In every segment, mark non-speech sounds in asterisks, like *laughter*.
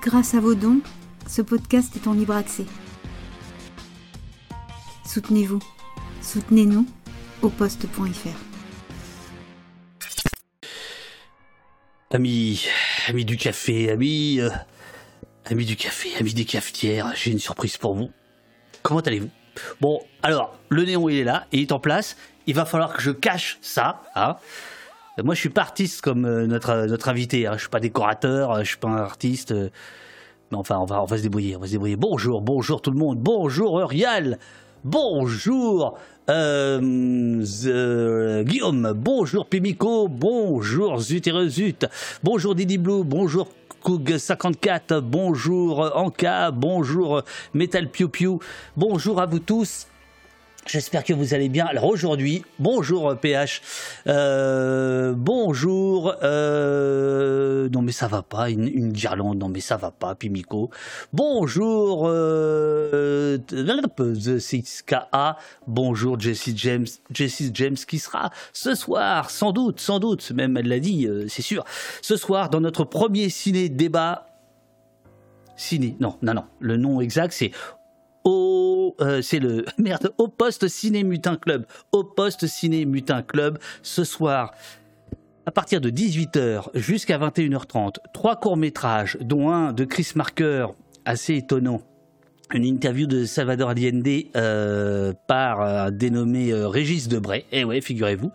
Grâce à vos dons, ce podcast est en libre accès. Soutenez-vous. Soutenez-nous au poste.fr. Amis, amis du café, amis, euh, amis du café, amis des cafetières, j'ai une surprise pour vous. Comment allez-vous? Bon, alors, le néon il est là, il est en place. Il va falloir que je cache ça. Hein. Moi, je suis pas artiste comme euh, notre, notre invité. Hein. Je suis pas décorateur, je suis pas un artiste. euh, mais enfin, on va, on va se débrouiller, on va se débrouiller. Bonjour, bonjour tout le monde. Bonjour Uriel. Bonjour euh, Guillaume. Bonjour Pimico. Bonjour Zut et. Bonjour Didi Blue. Bonjour Coug54. Bonjour Anka. Bonjour Metal Piu. Bonjour à vous tous. J'espère que vous allez bien. Alors aujourd'hui, bonjour euh, PH, Euh, bonjour. euh, non mais ça va pas, une, une. Non mais ça va pas, Pimico. Bonjour euh, The *laughs* 6KA. Bonjour Jessie James. Jessie James qui sera ce soir, sans doute, sans doute, même elle l'a dit, euh, c'est sûr. Ce soir dans notre premier ciné débat. Ciné, non, non, non. Le nom exact c'est au euh, c'est le *laughs* merde au poste ciné mutin club au poste ciné mutin club ce soir à partir de 18h jusqu'à 21h30 trois courts métrages dont un de Chris Marker assez étonnant une interview de Salvador Allende euh, par un dénommé euh, Régis Debray. Eh ouais, figurez-vous.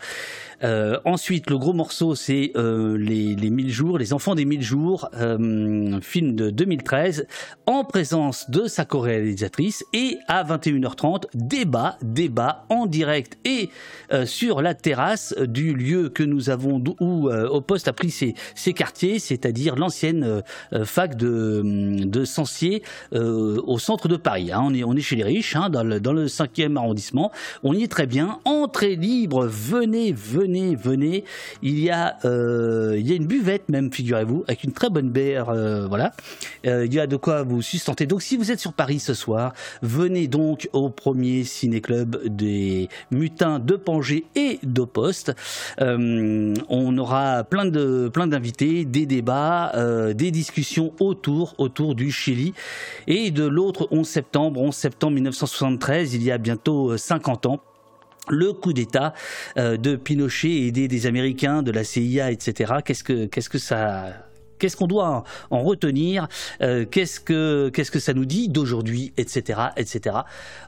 Euh, ensuite, le gros morceau, c'est euh, les, les 1000 jours, les enfants des 1000 jours, euh, film de 2013, en présence de sa co-réalisatrice. Et à 21h30, débat, débat en direct et sur la terrasse du lieu que nous avons, où au poste a pris ses, quartiers, c'est-à-dire l'ancienne fac de, de Sancier au centre de Paris. hein. On, est, on est chez les riches, hein, dans, le, dans le 5e arrondissement. On y est très bien. Entrée libre, venez, venez, venez. Il y a, euh, il y a une buvette même, figurez-vous, avec une très bonne bière. euh, voilà. Euh, il y a de quoi vous sustenter. Donc si vous êtes sur Paris ce soir, venez donc au premier ciné-club des mutins de Pangée et d'Oposte. Euh, on aura plein de plein d'invités, des débats, des discussions autour du Chili et de l'autre 11 septembre, 11 septembre 1973, il y a bientôt euh, 50 ans. Le coup d'État euh, de Pinochet aidé des Américains, de la CIA, etc. Qu'est-ce qu'on doit en retenir Euh, Qu'est-ce que ça nous dit d'aujourd'hui, etc., etc.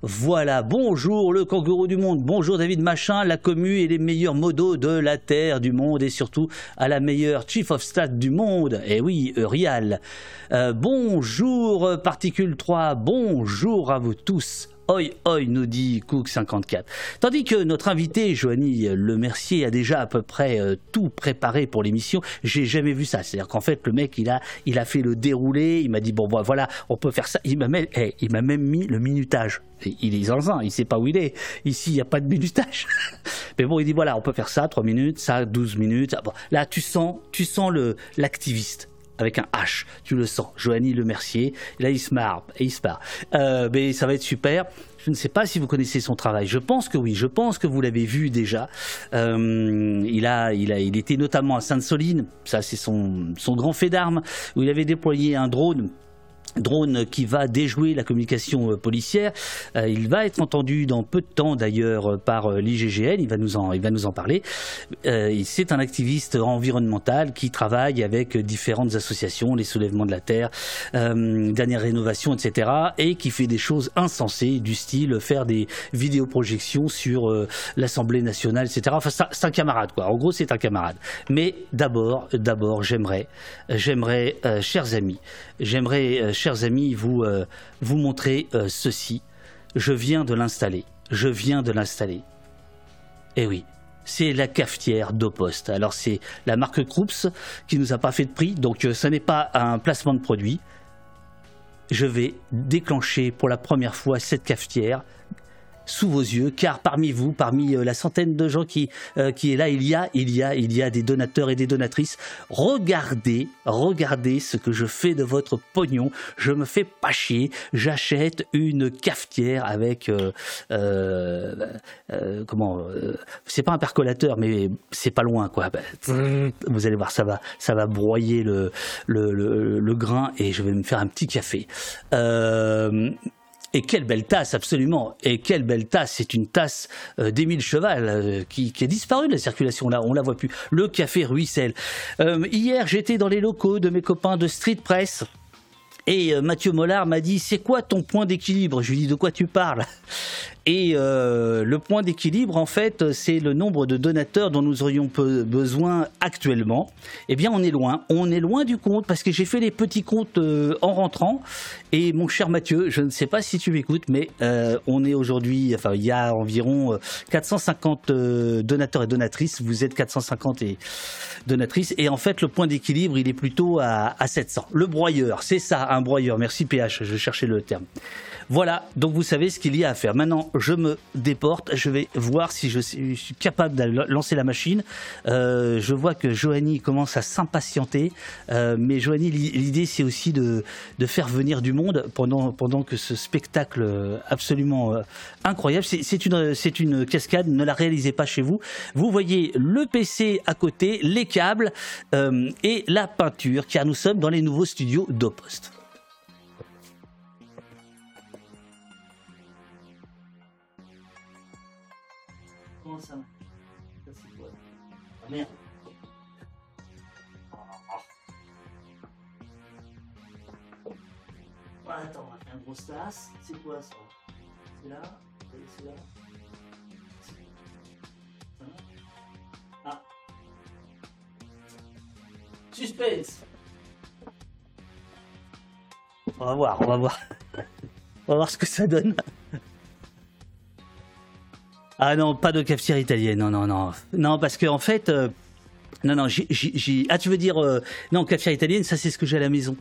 Voilà. Bonjour le kangourou du monde. Bonjour David Machin, la commu et les meilleurs modos de la terre, du monde et surtout à la meilleure chief of staff du monde. Eh oui, Eurial. Euh, bonjour euh, Particule 3. Bonjour à vous tous. Oi, oi, nous dit Cook54. Tandis que notre invité, Joanie Le Mercier, a déjà à peu près euh, tout préparé pour l'émission. J'ai jamais vu ça. C'est-à-dire qu'en fait, le mec, il a, il a fait le déroulé. Il m'a dit, bon, bon, voilà, on peut faire ça. Il m'a même, eh, il m'a même mis le minutage. Il est zinzin, il sait pas où il est. Ici, il n'y a pas de minutage. *laughs* Mais bon, il dit, voilà, on peut faire ça, 3 minutes, ça, 12 minutes. Là, tu sens, tu sens le, l'activiste avec un H, tu le sens, Joanie Le Mercier, là il se marre, et il se marre. Euh, mais ça va être super. Je ne sais pas si vous connaissez son travail. Je pense que oui. Je pense que vous l'avez vu déjà. Euh, il a, il a, il était notamment à Sainte-Soline. Ça, c'est son, son grand fait d'armes où il avait déployé un drone drone qui va déjouer la communication euh, policière. Euh, il va être entendu dans peu de temps d'ailleurs euh, par l'IGGN. Il va nous en, il va nous en parler. C'est un activiste environnemental qui travaille avec différentes associations, les soulèvements de la terre, euh, dernière rénovation, etc. Et qui fait des choses insensées du style faire des vidéoprojections sur l'Assemblée nationale, etc. Enfin, c'est un- camarade, quoi. En gros, c'est un camarade. Mais d'abord, d'abord, j'aimerais, j'aimerais, chers amis, j'aimerais, euh, chers amis, vous, euh, vous montrer euh, ceci. Je viens de l'installer. Je viens de l'installer. Eh oui, c'est la cafetière d'Opost. Alors c'est la marque Krups qui nous a pas fait de prix, donc euh, ça n'est pas un placement de produit. Je vais déclencher pour la première fois cette cafetière sous vos yeux, car parmi vous, parmi la centaine de gens qui, qui est là, il y a, il y a, il y a des donateurs et des donatrices. Regardez, regardez ce que je fais de votre pognon. Je me fais pas chier. J'achète une cafetière avec comment C'est pas un percolateur, mais c'est pas loin, quoi. Bah, vous allez voir, ça va, ça va broyer le, le, le, grain et je vais me faire un petit café. Euh, et quelle belle tasse, absolument. Et quelle belle tasse. C'est une tasse euh, d'Émile Cheval euh, qui, qui, est disparue de la circulation. Là, on la voit plus. Le café ruisselle. hier, j'étais dans les locaux de mes copains de Street Press. Et Mathieu Mollard m'a dit C'est quoi ton point d'équilibre? Je lui dis De quoi tu parles? Et euh, le point d'équilibre, en fait, c'est le nombre de donateurs dont nous aurions besoin actuellement. Eh bien, on est loin. On est loin du compte parce que j'ai fait les petits comptes euh, en rentrant. Et mon cher Mathieu, je ne sais pas si tu m'écoutes, mais euh, on est aujourd'hui, enfin, il y a environ 450 donateurs et donatrices. Vous êtes 450 et donatrices. Et en fait, le point d'équilibre, il est plutôt à, à 700. Le broyeur, c'est ça, un broyeur. Merci PH, je cherchais le terme. Voilà, donc vous savez ce qu'il y a à faire. Maintenant, je me déporte, je vais voir si je suis capable de lancer la machine. Euh, je vois que Joanie commence à s'impatienter, euh, mais Joanie, l'idée c'est aussi de, faire venir du monde pendant, pendant que ce spectacle absolument euh, incroyable, c'est une, une cascade, ne la réalisez pas chez vous. Vous voyez le PC à côté, les câbles et la peinture, car nous sommes dans les nouveaux studios d'Opost. C'est quoi ça? C'est là C'est là Ah Suspense On va voir, on va voir. *laughs* On va voir ce que ça donne. Ah non, pas de cafetière italienne, non, non, non. Non, parce qu'en en fait, euh, non, non, j'ai, ah tu veux dire, euh, non, cafetière italienne, ça c'est ce que j'ai à la maison.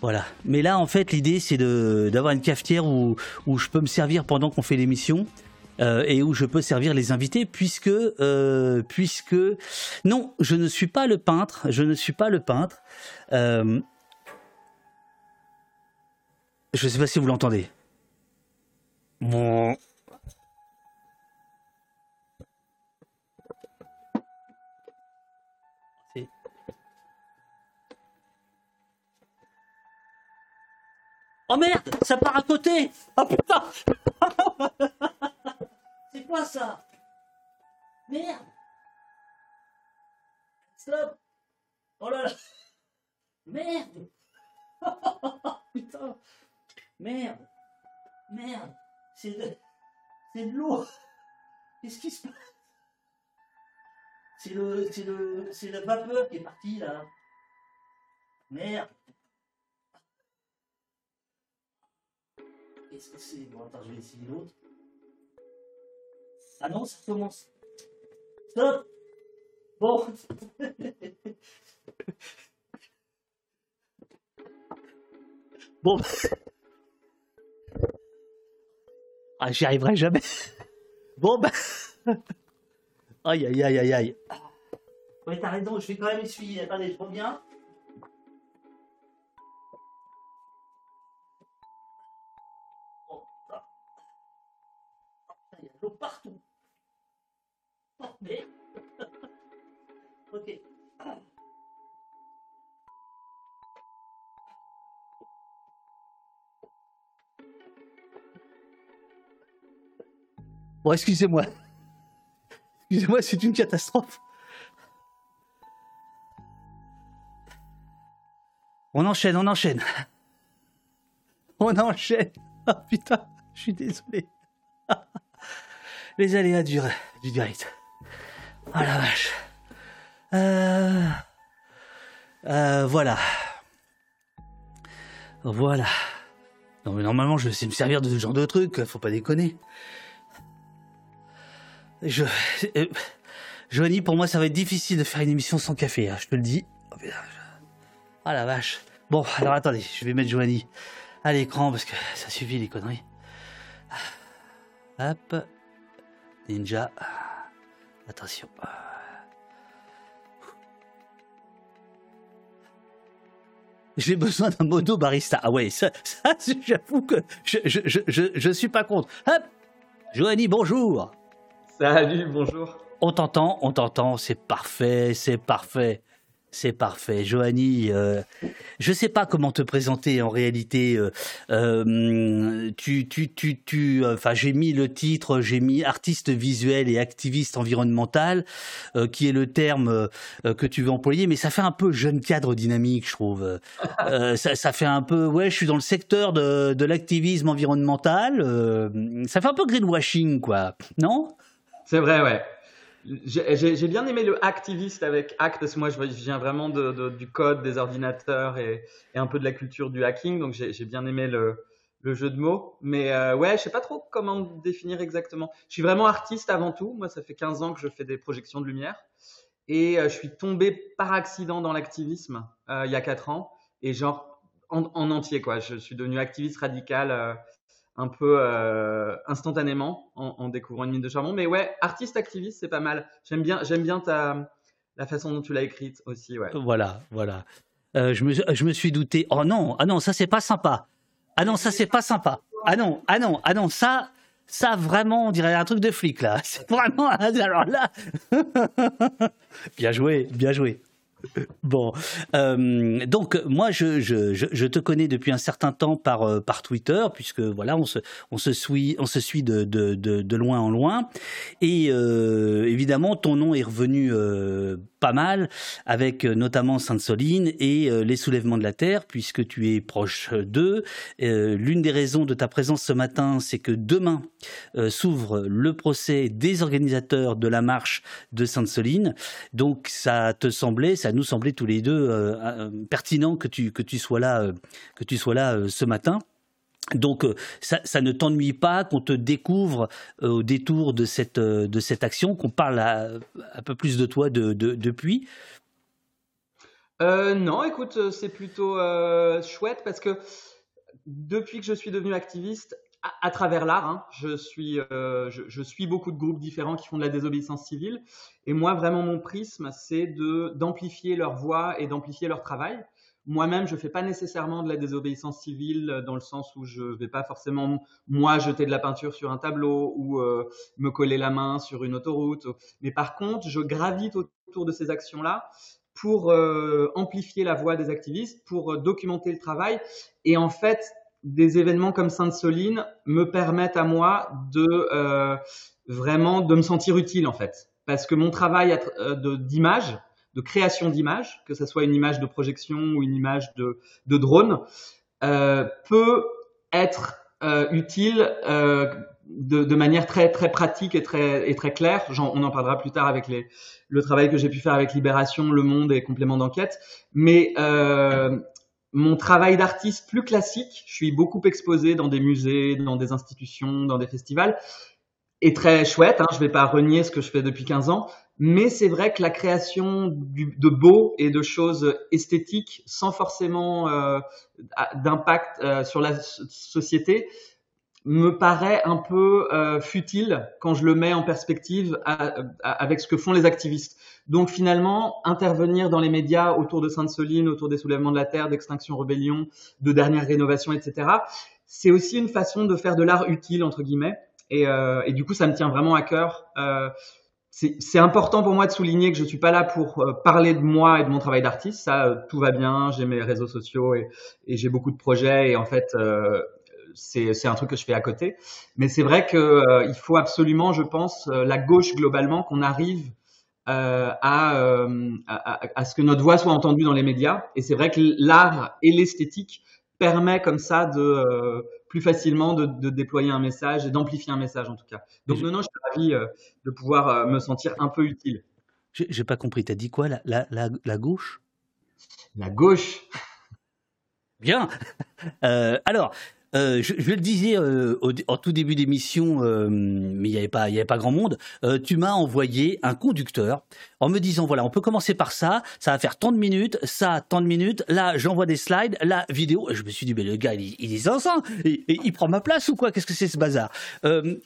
Voilà. Mais là, en fait, l'idée c'est d'avoir une cafetière où, où je peux me servir pendant qu'on fait l'émission. Euh, et où je peux servir les invités puisque puisque non je ne suis pas le peintre je ne suis pas le peintre je ne sais pas si vous l'entendez bon Oh merde, ça part à côté. Oh putain. *laughs* C'est quoi ça? Merde. Stop. Oh là là. Merde. *laughs* Putain. Merde. Merde. C'est de... C'est de l'eau. Qu'est-ce qui se passe? C'est le... C'est le... C'est la vapeur qui est partie là. Merde Qu'est-ce que c'est Bon, attends, je vais essayer l'autre. Ah non, ça commence. Stop Bon. *laughs* bon. Ah, j'y arriverai jamais. Bon, bah. Aïe, aïe, aïe, aïe, aïe. Ouais, t'as raison, je vais quand même essuyer. Attendez, je reviens. Partout. *laughs* Ok. Bon, excusez-moi. Excusez-moi, c'est une catastrophe. On enchaîne, on enchaîne. *laughs* On enchaîne. Oh putain, je suis désolé. Les aléas du, du direct. Oh la vache. Euh, euh, voilà. Voilà. Non mais normalement je sais me servir de ce genre de truc, faut pas déconner. Je, euh, pour moi ça va être difficile de faire une émission sans café, hein, je te le dis. Oh, oh la vache. Bon, alors attendez, je vais mettre Joanie à l'écran parce que ça suffit les conneries. Hop. Ninja. Attention. J'ai besoin d'un mono barista. Ah ouais, ça, ça *laughs* j'avoue que je, je, je, je, suis pas contre. Hop Joanie, bonjour Salut, bonjour. On t'entend, on t'entend, c'est parfait, c'est parfait. C'est parfait. Joanie, euh, je ne sais pas comment te présenter en réalité. Euh, euh, tu, tu, tu, tu, enfin, j'ai mis le titre, j'ai mis artiste visuel et activiste environnemental, qui est le terme que tu veux employer, mais ça fait un peu jeune cadre dynamique, je trouve. Ça, ça, fait un peu, ouais, je suis dans le secteur de, de l'activisme environnemental. ça fait un peu greenwashing, quoi, non? C'est vrai, ouais. J'ai bien aimé le activiste avec Act parce que moi je viens vraiment de, du code des ordinateurs et, un peu de la culture du hacking, donc j'ai bien aimé le, le, jeu de mots. Mais euh, ouais, je sais pas trop comment définir exactement. Je suis vraiment artiste avant tout. Moi, ça fait 15 ans que je fais des projections de lumière et euh, je suis tombé par accident dans l'activisme euh, il y a 4 ans et genre en, en, entier quoi. Je suis devenu activiste radical euh, un peu euh, instantanément en, découvrant une mine de charbon. Mais ouais, artiste activiste, c'est pas mal. J'aime bien, j'aime bien ta la façon dont tu l'as écrite aussi. Voilà, voilà. Euh, je, me, je me suis douté. Oh non, ah non, ça c'est pas sympa. Ah non, ça c'est pas sympa. Ah non, ah non, ah non, ça, ça vraiment, on dirait un truc de flic là. *laughs* C'est vraiment. Alors là, *laughs* bien joué, bien joué. Bon, euh, donc moi je, je, je, te connais depuis un certain temps par, euh, par Twitter puisque voilà on se, on se suit on se suit de, de, de, loin en loin. Et euh, évidemment ton nom est revenu pas mal avec euh, notamment Sainte-Soline et les soulèvements de la terre puisque tu es proche d'eux. L'une des raisons de ta présence ce matin c'est que demain s'ouvre le procès des organisateurs de la marche de Sainte-Soline donc ça te semblait ça nous semblait tous les deux euh, euh, pertinent que tu, que tu sois là, euh, que tu sois là ce matin. Donc ça, ne t'ennuie pas qu'on te découvre au détour de cette, de cette action, qu'on parle un peu plus de toi de, depuis? Non, écoute, c'est plutôt chouette parce que depuis que je suis devenu activiste, à, travers l'art. Hein. Je, suis, euh, je, suis beaucoup de groupes différents qui font de la désobéissance civile. Et moi, vraiment, mon prisme, c'est d'amplifier leur voix et d'amplifier leur travail. Moi-même, je fais pas nécessairement de la désobéissance civile euh, dans le sens où je vais pas forcément moi jeter de la peinture sur un tableau ou euh, me coller la main sur une autoroute. Mais par contre, je gravite autour de ces actions-là pour amplifier la voix des activistes, pour documenter le travail et en fait des événements comme Sainte-Soline me permettent à moi de euh, vraiment de me sentir utile en fait, parce que mon travail euh, d'image, de, création d'image, que ce soit une image de projection ou une image de, drone, euh, peut être euh, utile euh, de, manière très très pratique et très et très claire. on en parlera plus tard avec les, le travail que j'ai pu faire avec Libération, Le Monde et complément d'enquête. Mais mon travail d'artiste plus classique, je suis beaucoup exposé dans des musées, dans des institutions, dans des festivals, est très chouette. Hein, je ne vais pas renier ce que je fais depuis 15 ans, mais c'est vrai que la création de beau et de choses esthétiques sans forcément euh, d'impact euh, sur la société, me paraît un peu euh, futile quand je le mets en perspective avec ce que font les activistes. Donc finalement, intervenir dans les médias autour de Sainte-Soline, autour des soulèvements de la terre, d'Extinction Rebellion, de dernière rénovation, etc., c'est aussi une façon de faire de l'art utile, entre guillemets. Et, et, du coup, ça me tient vraiment à cœur. C'est important pour moi de souligner que je suis pas là pour euh, parler de moi et de mon travail d'artiste. Ça, euh, tout va bien. J'ai mes réseaux sociaux et, et j'ai beaucoup de projets. Et en fait, euh, c'est un truc que je fais à côté. Mais c'est vrai qu'il euh, faut absolument, je pense, euh, la gauche globalement, qu'on arrive euh, à, à, ce que notre voix soit entendue dans les médias. Et c'est vrai que l'art et l'esthétique permet comme ça de plus facilement de, déployer un message et d'amplifier un message en tout cas. Donc non, non, je suis ravi de pouvoir me sentir un peu utile. J'ai pas compris. T'as dit quoi la, la, la, gauche? La gauche? Bien. *laughs* alors, euh, je, le disais euh, au, en tout début d'émission, euh, mais il n'y avait pas, grand monde. Tu m'as envoyé un conducteur en me disant voilà, on peut commencer par ça, ça va faire tant de minutes, ça tant de minutes. Là, j'envoie des slides, la vidéo. Je me suis dit mais le gars, il, il est sans il, prend ma place ou quoi? Qu'est-ce que c'est ce bazar?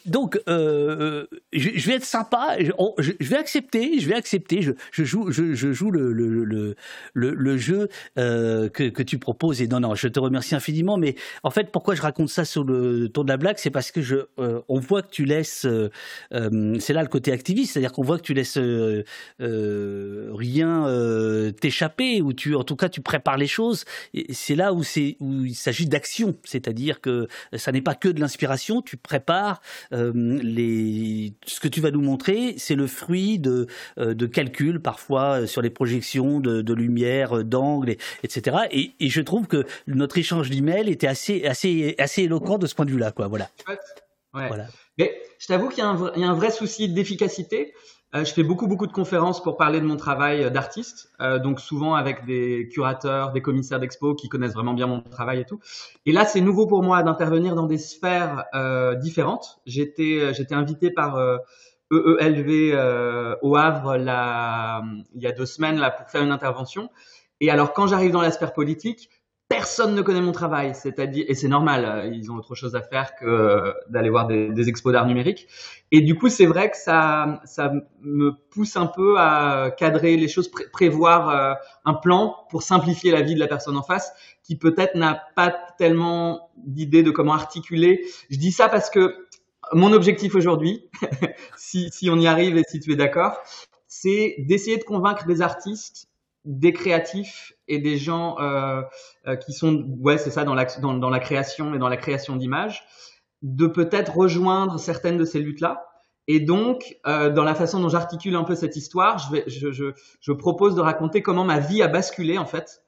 Donc, je, vais être sympa, je, vais accepter, je vais accepter. Je, joue, je, joue le le, le, le, le jeu que, que tu proposes. Et non, non, je te remercie infiniment. Mais en fait, pourquoi je raconte ça sur le ton de la blague, c'est parce que je, euh, on voit que tu laisses, euh, euh, c'est là le côté activiste, c'est-à-dire qu'on voit que tu laisses rien t'échapper, ou tu, en tout cas, tu prépares les choses. C'est là où c'est où il s'agit d'action, c'est-à-dire que ça n'est pas que de l'inspiration, tu prépares les, ce que tu vas nous montrer, c'est le fruit de de calculs parfois sur les projections de, lumière, d'angle, etc. Et, et je trouve que notre échange d'emails était assez assez assez, éloquent de ce point de vue-là, quoi. Voilà. Ouais. voilà. Mais je t'avoue qu'il y, y, a un vrai souci d'efficacité. Euh, je fais beaucoup, beaucoup de conférences pour parler de mon travail d'artiste, euh, donc souvent avec des curateurs, des commissaires d'expo qui connaissent vraiment bien mon travail et tout. Et là, c'est nouveau pour moi d'intervenir dans des sphères euh, différentes. J'étais, euh, j'étais invité par EELV e euh, au Havre là, il y a deux semaines là pour faire une intervention. Et alors, quand j'arrive dans l'aspect politique, personne ne connaît mon travail, c'est-à-dire et c'est normal, euh, ils ont autre chose à faire que euh, d'aller voir des, expos d'art numérique. Et du coup, c'est vrai que ça, ça me pousse un peu à cadrer les choses, prévoir euh, un plan pour simplifier la vie de la personne en face, qui peut-être n'a pas tellement d'idée de comment articuler. Je dis ça parce que mon objectif aujourd'hui, *laughs* si, si on y arrive et si tu es d'accord, c'est d'essayer de convaincre des artistes des créatifs et des gens euh, euh, qui sont, ouais, c'est ça, dans la, dans, la création et dans la création d'images, de peut-être rejoindre certaines de ces luttes-là. Et donc, euh, dans la façon dont j'articule un peu cette histoire, je, vais, je, je, je, propose de raconter comment ma vie a basculé en fait,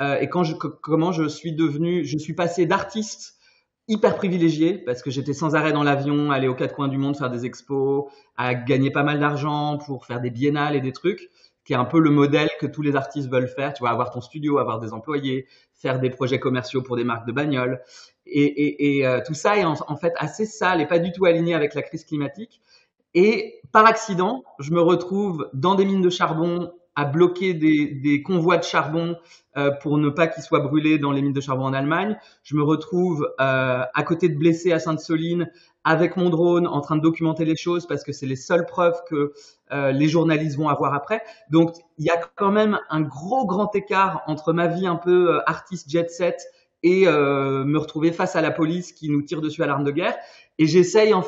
euh, et quand je, comment je suis devenu, je suis passé d'artiste hyper privilégié parce que j'étais sans arrêt dans l'avion, aller aux quatre coins du monde faire des expos, à gagner pas mal d'argent pour faire des biennales et des trucs, qui est un peu le modèle que tous les artistes veulent faire. Tu vois, avoir ton studio, avoir des employés, faire des projets commerciaux pour des marques de bagnoles. Et, et, et euh, tout ça est en, en, fait assez sale et pas du tout aligné avec la crise climatique. Et par accident, je me retrouve dans des mines de charbon à bloquer des, des convois de charbon euh, pour ne pas qu'ils soient brûlés dans les mines de charbon en Allemagne. Je me retrouve euh, à côté de blessés à Sainte-Soline avec mon drone en train de documenter les choses parce que c'est les seules preuves que euh, les journalistes vont avoir après. Donc il y a quand même un gros grand écart entre ma vie un peu euh, artiste jet set et euh, me retrouver face à la police qui nous tire dessus à l'arme de guerre. Et j'essaye en,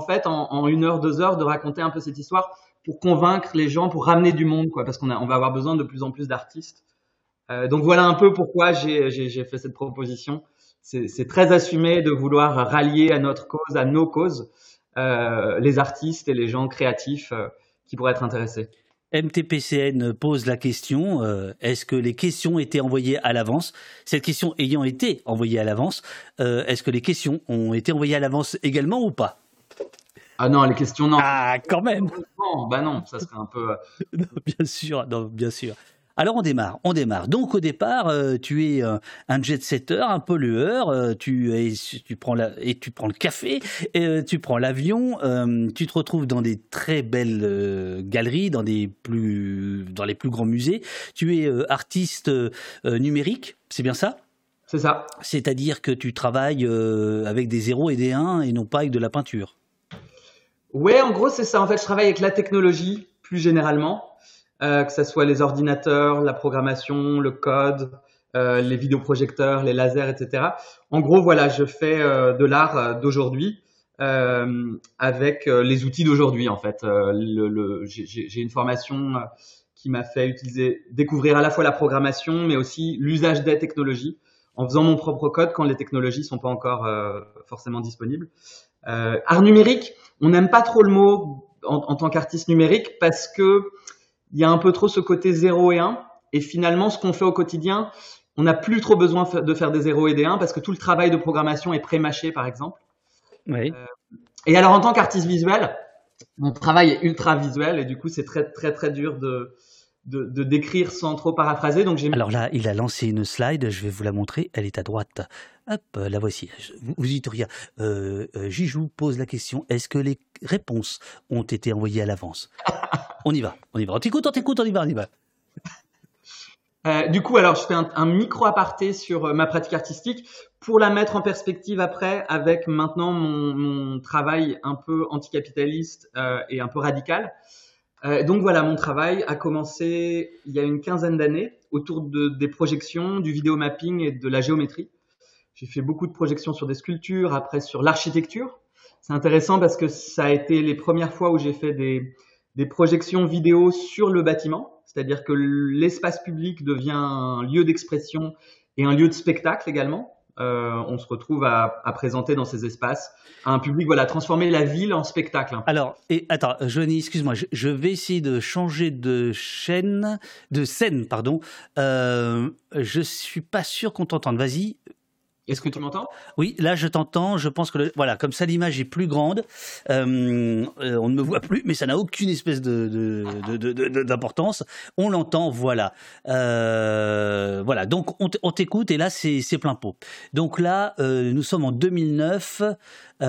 fait en, en, une heure, deux heures de raconter un peu cette histoire pour convaincre les gens, pour ramener du monde, quoi, parce qu'on on va avoir besoin de plus en plus d'artistes. Euh, donc voilà un peu pourquoi j'ai fait cette proposition. C'est très assumé de vouloir rallier à notre cause, à nos causes, euh, les artistes et les gens créatifs euh, qui pourraient être intéressés. MTPCN pose la question euh, est-ce que les questions étaient envoyées à l'avance? Cette question ayant été envoyée à l'avance, est-ce que les questions ont été envoyées à l'avance également ou pas? Ah non, les questions non. Ah, quand même. Non, bah non, ça serait un peu. *laughs* non, bien sûr, non, bien sûr. Alors on démarre, on démarre. Donc au départ, euh, tu es euh, un jet setter, un pollueur. Euh, tu, es, tu prends la, et tu prends le café, et, tu prends l'avion. tu te retrouves dans des très belles galeries, dans des plus, dans les plus grands musées. Tu es artiste numérique, c'est bien ça? C'est ça. C'est-à-dire que tu travailles avec des zéros et des 1 et non pas avec de la peinture? Ouais, en gros c'est ça. En fait, je travaille avec la technologie plus généralement euh, que ce soit les ordinateurs, la programmation, le code, euh, les vidéoprojecteurs, les lasers, etc. En gros, voilà, je fais euh, de l'art euh, d'aujourd'hui euh, avec les outils d'aujourd'hui, en fait. Le, le, J'ai une formation qui m'a fait utiliser, découvrir à la fois la programmation, mais aussi l'usage des technologies, en faisant mon propre code quand les technologies sont pas encore forcément disponibles. art numérique, on n'aime pas trop le mot en, en tant qu'artiste numérique parce que il y a un peu trop ce côté 0 et 1. Et finalement, ce qu'on fait au quotidien, on n'a plus trop besoin de faire des 0 et des 1 parce que tout le travail de programmation est pré-mâché, par exemple. Oui. Euh, et alors, en tant qu'artiste visuel, mon travail est ultra visuel et du coup, c'est très, très, très dur de, de, décrire sans trop paraphraser. Donc j'ai. Alors là, il a lancé une slide. Je vais vous la montrer. Elle est à droite. Hop, la voici. Vous dites rien. Euh, euh, Jijou pose la question est-ce que les réponses ont été envoyées à l'avance? *laughs* On y va. On y va. On t'écoute, on t'écoute, on y va, on y va. Euh, du coup, alors je fais un, micro aparté sur euh, ma pratique artistique pour la mettre en perspective après avec maintenant mon, travail un peu anticapitaliste euh, et un peu radical. Donc voilà, mon travail a commencé il y a une quinzaine d'années autour de, des projections, du vidéo mapping et de la géométrie. J'ai fait beaucoup de projections sur des sculptures, après sur l'architecture. C'est intéressant parce que ça a été les premières fois où j'ai fait des, des projections vidéo sur le bâtiment c'est-à-dire que l'espace public devient un lieu d'expression et un lieu de spectacle également. Euh, on se retrouve à, présenter dans ces espaces un public, voilà, transformer la ville en spectacle. Alors, et attends, Johnny, excuse-moi, je, vais essayer de changer de chaîne, de scène, pardon. Euh, je suis pas sûr qu'on t'entende. Vas-y, est-ce que tu m'entends? Oui, là je t'entends. Je pense que voilà, comme ça l'image est plus grande, euh, euh, on ne me voit plus, mais ça n'a aucune espèce de, d'importance. On l'entend, voilà, euh, voilà. Donc on, t'écoute et là c'est, plein pot. Donc là nous sommes en 2009. ok. On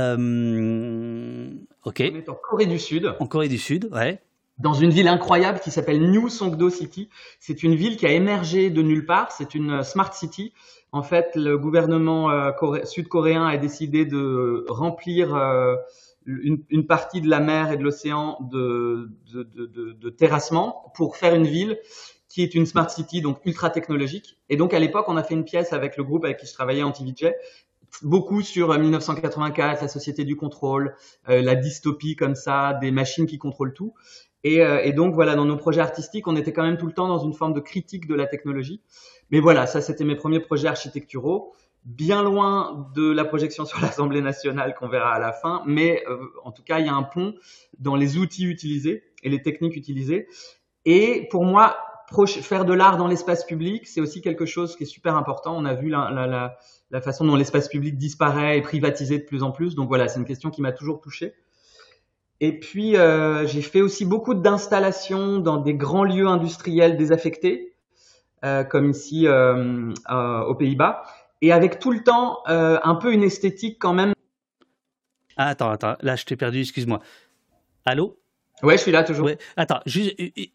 est en Corée du Sud. En Corée du Sud, ouais dans une ville incroyable qui s'appelle New Songdo City. C'est une ville qui a émergé de nulle part. C'est une smart city en fait, le gouvernement euh, sud-coréen a décidé de remplir euh, une, partie de la mer et de l'océan de, de, terrassement pour faire une ville qui est une smart city, donc ultra technologique. Et donc, à l'époque, on a fait une pièce avec le groupe avec qui je travaillais, Anti-VJ, beaucoup sur 1984, euh, la société du contrôle, la dystopie comme ça, des machines qui contrôlent tout. Et, et, donc voilà, dans nos projets artistiques, on était quand même tout le temps dans une forme de critique de la technologie. Mais voilà, ça c'était mes premiers projets architecturaux, bien loin de la projection *laughs* sur l'Assemblée nationale qu'on verra à la fin, mais euh, en tout cas il y a un pont dans les outils utilisés et les techniques utilisées. Et pour moi, faire de l'art dans l'espace public, c'est aussi quelque chose qui est super important. On a vu la, la, la, façon dont l'espace public disparaît et privatisé de plus en plus. Donc voilà, c'est une question qui m'a toujours touché. Et puis, euh, j'ai fait aussi beaucoup d'installations dans des grands lieux industriels désaffectés. Euh, comme ici euh, aux Pays-Bas, et avec tout le temps un peu une esthétique quand même. Ah, attends, attends, là je t'ai perdu, excuse-moi. Allô? Ouais, je suis là toujours. Attends,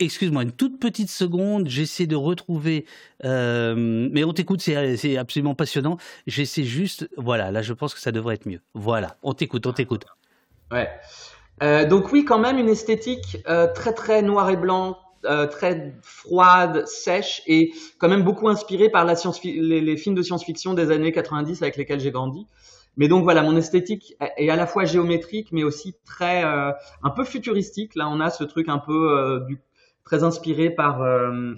excuse-moi, une toute petite seconde, j'essaie de retrouver. mais on t'écoute, c'est absolument passionnant. J'essaie juste. Voilà, là je pense que ça devrait être mieux. Voilà, on t'écoute, on t'écoute. Ouais. Donc oui, quand même une esthétique très très noir et blanc, euh, très froide, sèche et quand même beaucoup inspirée par la science les, les, films de science-fiction des années 90 avec lesquels j'ai grandi. Mais donc voilà, mon esthétique est à la fois géométrique, mais aussi très euh, un peu futuristique. Là, on a ce truc un peu euh, du, très inspiré par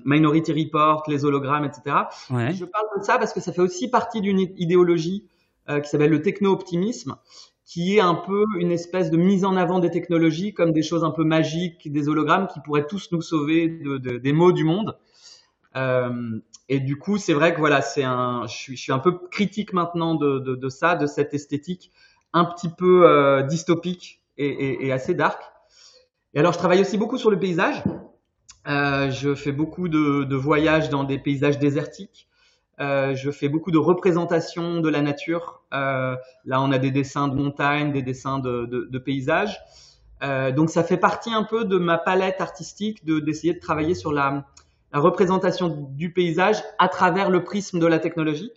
Minority Report, les hologrammes, etc. Ouais. Je parle de ça parce que ça fait aussi partie d'une idéologie qui s'appelle le techno-optimisme, qui est un peu une espèce de mise en avant des technologies comme des choses un peu magiques, des hologrammes qui pourraient tous nous sauver de, de, des maux du monde. Euh, et du coup, c'est vrai que voilà, c'est un, je suis, un peu critique maintenant de, ça, de cette esthétique un petit peu euh, dystopique et, assez dark. Et alors, je travaille aussi beaucoup sur le paysage. Euh, je fais beaucoup de voyages dans des paysages désertiques. Euh, je fais beaucoup de représentations de la nature. Euh, là, on a des dessins de montagne, des dessins de, de, de paysages. Euh, donc, ça fait partie un peu de ma palette artistique de d'essayer de travailler sur la, la, représentation du paysage à travers le prisme de la technologie.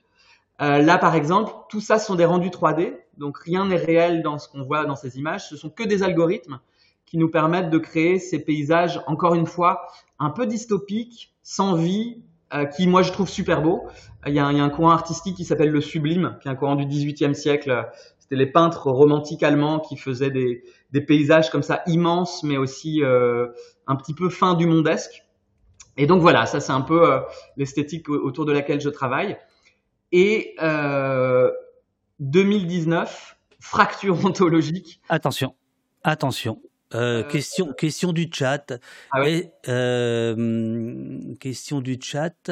Euh, là, par exemple, tout ça sont des rendus 3D, donc rien n'est réel dans ce qu'on voit dans ces images. Ce sont que des algorithmes qui nous permettent de créer ces paysages, encore une fois, un peu dystopiques, sans vie, euh, qui moi je trouve super beau. Il y a un, courant artistique qui s'appelle le sublime, qui est un courant du XVIIIe siècle. C'était les peintres romantiques allemands qui faisaient des, des paysages comme ça immenses, mais aussi euh, un petit peu fin du mondesque. Et donc voilà, ça c'est un peu euh, l'esthétique autour de laquelle je travaille. Et 2019, fracture ontologique. Attention, attention. Euh, euh, question, question du chat. Ah euh, question du chat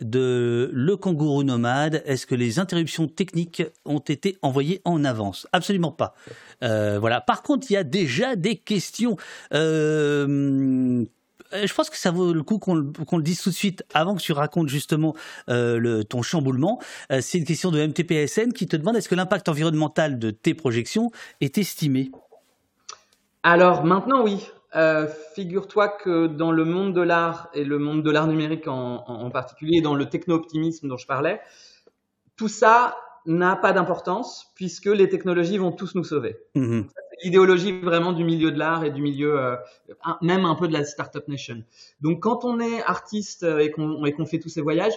de Le Kangourou Nomade. Est-ce que les interruptions techniques ont été envoyées en avance? Absolument pas. voilà. Par contre, il y a déjà des questions. je pense que ça vaut le coup qu'on le dise tout de suite avant que tu racontes justement le, ton chamboulement. c'est une question de MTPSN qui te demande est-ce que l'impact environnemental de tes projections est estimé? Alors maintenant, oui. Figure-toi que dans le monde de l'art et le monde de l'art numérique en, en, particulier, dans le techno-optimisme dont je parlais, tout ça n'a pas d'importance puisque les technologies vont tous nous sauver. Mmh l'idéologie vraiment du milieu de l'art et du milieu, euh, même un peu de la startup nation. Donc quand on est artiste et qu'on fait tous ces voyages,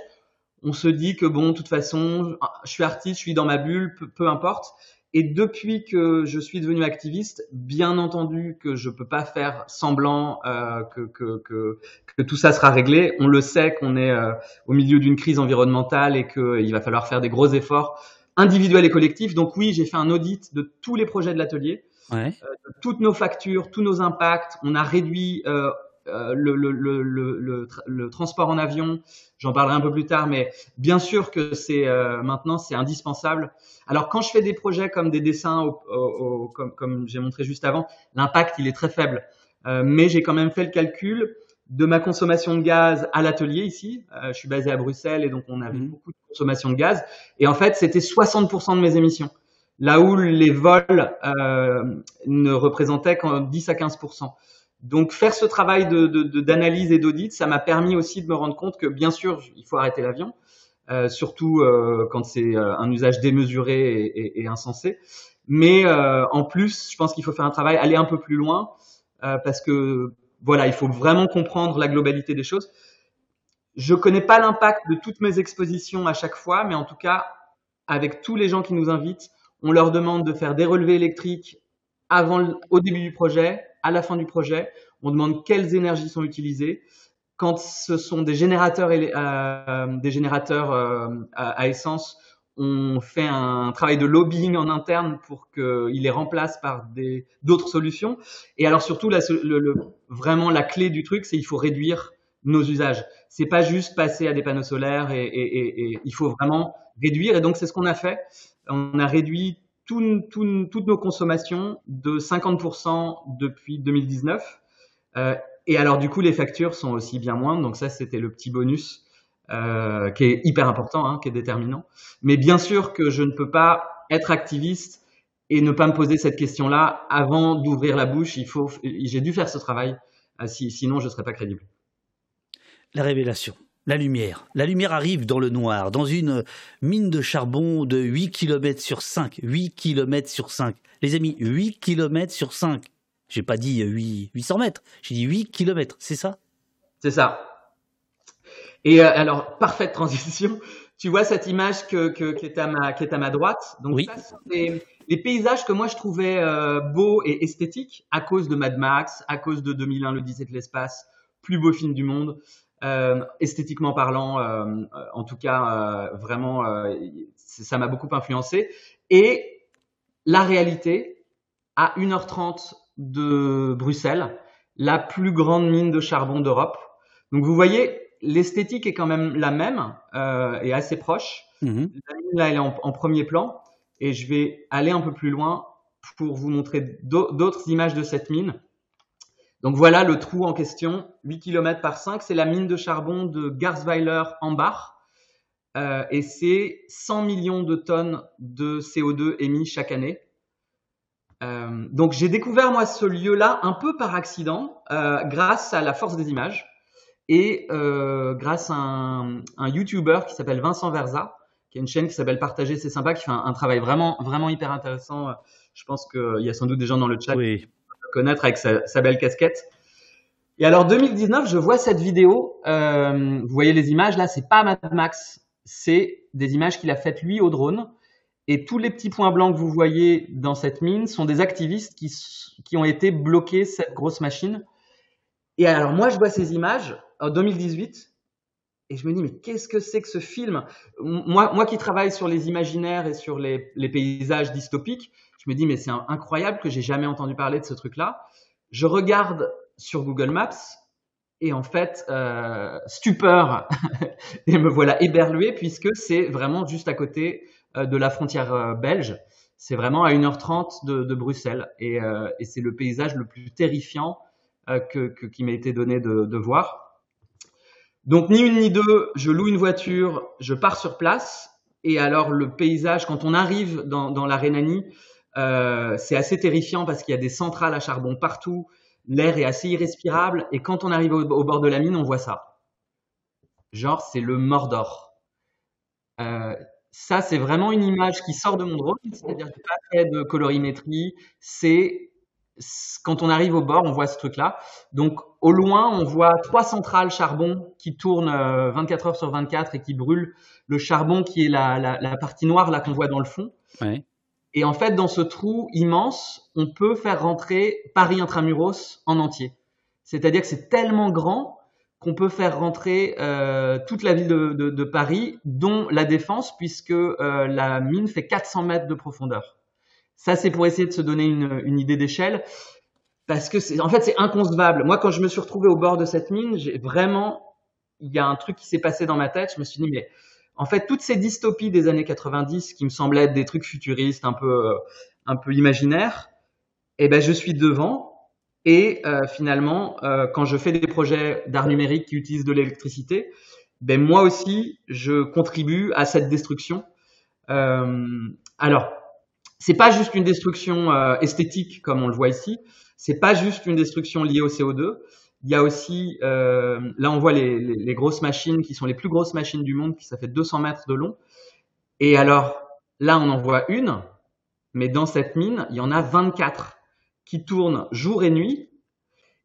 on se dit que bon, de toute façon, je suis artiste, je suis dans ma bulle, peu, importe. Et depuis que je suis devenu activiste, bien entendu que je peux pas faire semblant euh, que, que, que, que, tout ça sera réglé. On le sait qu'on est euh, au milieu d'une crise environnementale et qu'il va falloir faire des gros efforts individuels et collectifs. Donc oui, j'ai fait un audit de tous les projets de l'atelier, euh, toutes nos factures, tous nos impacts. On a réduit euh, euh, le, le, le, le, transport en avion, j'en parlerai un peu plus tard, mais bien sûr que c'est euh, maintenant c'est indispensable. Alors quand je fais des projets comme des dessins, au, au, comme, comme j'ai montré juste avant, l'impact il est très faible, euh, mais j'ai quand même fait le calcul de ma consommation de gaz à l'atelier ici. je suis basé à Bruxelles et donc on avait mmh. beaucoup de consommation de gaz. Et en fait, c'était 60% de mes émissions. Là où les vols euh, ne représentaient qu'en 10 à 15%. Donc faire ce travail d'analyse de, et d'audit, ça m'a permis aussi de me rendre compte que bien sûr, il faut arrêter l'avion, euh, surtout euh, quand c'est euh, un usage démesuré et, et, insensé. Mais euh, en plus, je pense qu'il faut faire un travail, aller un peu plus loin, euh, parce que voilà, il faut vraiment comprendre la globalité des choses. Je connais pas l'impact de toutes mes expositions à chaque fois, mais en tout cas, avec tous les gens qui nous invitent, on leur demande de faire des relevés électriques avant, au début du projet, à la fin du projet. On demande quelles énergies sont utilisées. Quand ce sont des générateurs, euh, des générateurs euh, à, essence, on fait un travail de lobbying en interne pour qu'ils les remplacent par d'autres solutions. Et alors surtout, vraiment la clé du truc, c'est il faut réduire nos usages. C'est pas juste passer à des panneaux solaires et il faut vraiment réduire. Et donc c'est ce qu'on a fait. On a réduit toutes nos consommations de 50% depuis 2019. Euh, et alors du coup, les factures sont aussi bien moindres. Donc ça, c'était le petit bonus euh, qui est hyper important, hein, qui est déterminant. Mais bien sûr que je ne peux pas être activiste et ne pas me poser cette question-là avant d'ouvrir la bouche. Il faut, j'ai dû faire ce travail, euh, sinon je ne serais pas crédible. La révélation la lumière. La lumière arrive dans le noir, dans une mine de charbon de 8 km sur 5. 8 km sur 5. Les amis, 8 km sur 5. J'ai pas dit 8, 800 mètres, j'ai dit 8 km, c'est ça? C'est ça. Et euh, alors, parfaite transition. Tu vois cette image que, qui, est à ma, qui est à ma droite? Donc, oui. ça, c'est les paysages que moi je trouvais euh, beaux et esthétiques à cause de Mad Max, à cause de 2001, le 17 de l'espace, plus beau film du monde. Euh, esthétiquement parlant, euh, en tout cas, euh, vraiment, ça m'a beaucoup influencé. Et la réalité, à 1h30 de Bruxelles, la plus grande mine de charbon d'Europe. Donc vous voyez, l'esthétique est quand même la même euh, et assez proche. Mmh la mine là, elle est en, en, premier plan. Et je vais aller un peu plus loin pour vous montrer d'autres images de cette mine. Donc voilà le trou en question, 8 km par 5, c'est la mine de charbon de Garsweiler en Bach. Euh, et c'est 100 millions de tonnes de CO2 émis chaque année. Euh, donc j'ai découvert moi ce lieu-là un peu par accident, euh, grâce à la force des images et euh, grâce à un, un YouTuber qui s'appelle Vincent Verza, qui a une chaîne qui s'appelle Partager, c'est sympa, qui fait un, un, travail vraiment vraiment hyper intéressant. Je pense qu'il y a sans doute des gens dans le chat oui connaître avec sa, belle casquette. Et alors 2019, je vois cette vidéo. Euh, vous voyez les images là, c'est pas Mad Max, c'est des images qu'il a faites lui au drone. Et tous les petits points blancs que vous voyez dans cette mine sont des activistes qui, qui ont été bloqués cette grosse machine. Et alors moi, je vois ces images en 2018 et je me dis mais qu'est-ce que c'est que ce film? Moi, moi qui travaille sur les imaginaires et sur les, les paysages dystopiques, je me dis, mais c'est incroyable que j'ai jamais entendu parler de ce truc-là. Je regarde sur Google Maps et en fait, euh, stupeur, *laughs* et me voilà éberlué puisque c'est vraiment juste à côté euh, de la frontière euh, belge. C'est vraiment à 1h30 de, de Bruxelles et, euh, et c'est le paysage le plus terrifiant qui m'a été donné de, voir. Donc ni une ni deux, je loue une voiture, je pars sur place. Et alors le paysage, quand on arrive dans, dans la Rhénanie, c'est assez terrifiant parce qu'il y a des centrales à charbon partout l'air est assez irrespirable, et quand on arrive au, bord de la mine, on voit ça. Genre, c'est le Mordor. Euh, ça, c'est vraiment une image qui sort de mon drone, c'est-à-dire a pas fait de colorimétrie. C'est quand on arrive au bord, on voit ce truc-là. Donc, au loin, on voit trois centrales charbon qui tournent 24 euh, heures sur 24 et qui brûlent le charbon qui est la, la partie noire là qu'on voit dans le fond. Ouais. Et en fait, dans ce trou immense, on peut faire rentrer Paris intramuros en entier. C'est-à-dire que c'est tellement grand qu'on peut faire rentrer euh, toute la ville de, Paris, dont la défense, puisque euh, la mine fait 400 mètres de profondeur. Ça, c'est pour essayer de se donner une, une idée d'échelle, parce que c'est, en fait, c'est inconcevable. Moi, quand je me suis retrouvé au bord de cette mine, j'ai vraiment, il y a un truc qui s'est passé dans ma tête. Je me suis dit, mais en fait, toutes ces dystopies des années 90 qui me semblaient être des trucs futuristes, un peu, un peu imaginaires, eh ben, je suis devant. Et euh, finalement, euh, quand je fais des projets d'art numérique qui utilisent de l'électricité, ben moi aussi, je contribue à cette destruction. Euh, alors, c'est pas juste une destruction euh, esthétique comme on le voit ici. C'est pas juste une destruction liée au CO2. Il y a aussi, euh, là on voit les, grosses machines qui sont les plus grosses machines du monde, qui ça fait 200 mètres de long. Et alors là on en voit une, mais dans cette mine il y en a 24 qui tournent jour et nuit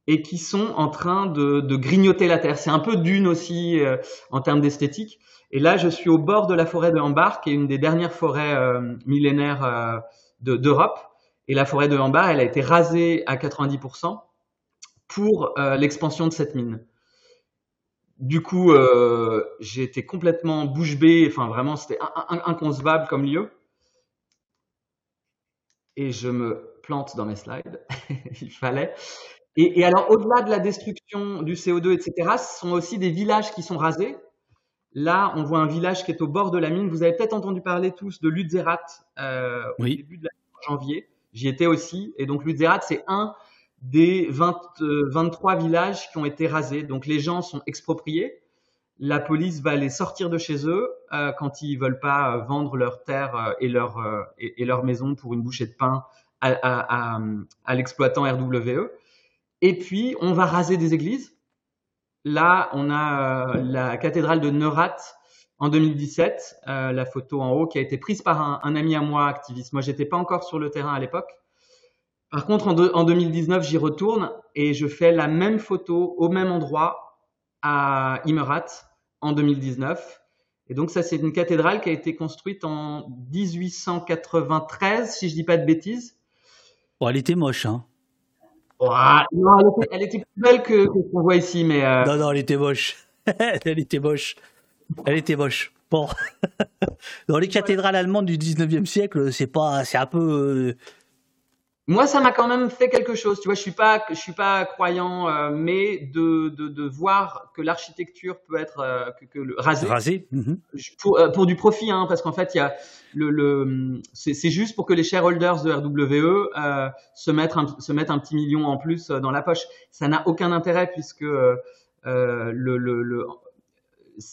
et qui sont en train de, grignoter la terre. C'est un peu dune aussi euh, en termes d'esthétique. Et là je suis au bord de la forêt de Hambar, qui est une des dernières forêts euh, millénaires d'Europe. et la forêt de Hambar, elle a été rasée à 90% pour euh, l'expansion de cette mine. Du coup, euh, j'ai été complètement bouche bée, enfin vraiment, c'était inconcevable comme lieu. Et je me plante dans mes slides, *laughs* il fallait. Et, et alors, au-delà de la destruction du CO2, etc., ce sont aussi des villages qui sont rasés. Là, on voit un village qui est au bord de la mine. Vous avez peut-être entendu parler tous de Lutzerat euh, au début de la janvier. J'y étais aussi. Et donc, Lutzerat, c'est un des 20, 23 euh, villages qui ont été rasés. Donc les gens sont expropriés. La police va les sortir de chez eux euh, quand ils veulent pas euh, vendre leurs terres et leur et, leur maison pour une bouchée de pain à, l'exploitant RWE. Et puis on va raser des églises. Là, on a la cathédrale de Neurat en 2017, la photo en haut qui a été prise par un, un ami à moi activiste. Moi, j'étais pas encore sur le terrain à l'époque. Par contre, en, 2019, j'y retourne et je fais la même photo au même endroit à Imerat en 2019. Et donc ça, c'est une cathédrale qui a été construite en 1893, si je dis pas de bêtises. Bon, elle était moche, hein. non, elle, était, plus belle que, ce qu'on voit ici, mais. Euh, non, non, elle était moche. *laughs* elle était moche. Elle était moche. Bon. *laughs* Dans les cathédrales allemandes du 19e siècle, c'est pas, c'est un peu, euh, moi, ça m'a quand même fait quelque chose. Tu vois, je suis pas, je suis pas croyant, euh, mais de, de, de, voir que l'architecture peut être euh, que, que le rasé, rasé. Mhm. pour, euh, pour du profit, hein, parce qu'en fait, il y a le, le c'est juste pour que les shareholders de RWE se mettent un, se mettent un petit million en plus dans la poche. Ça n'a aucun intérêt puisque le, le, le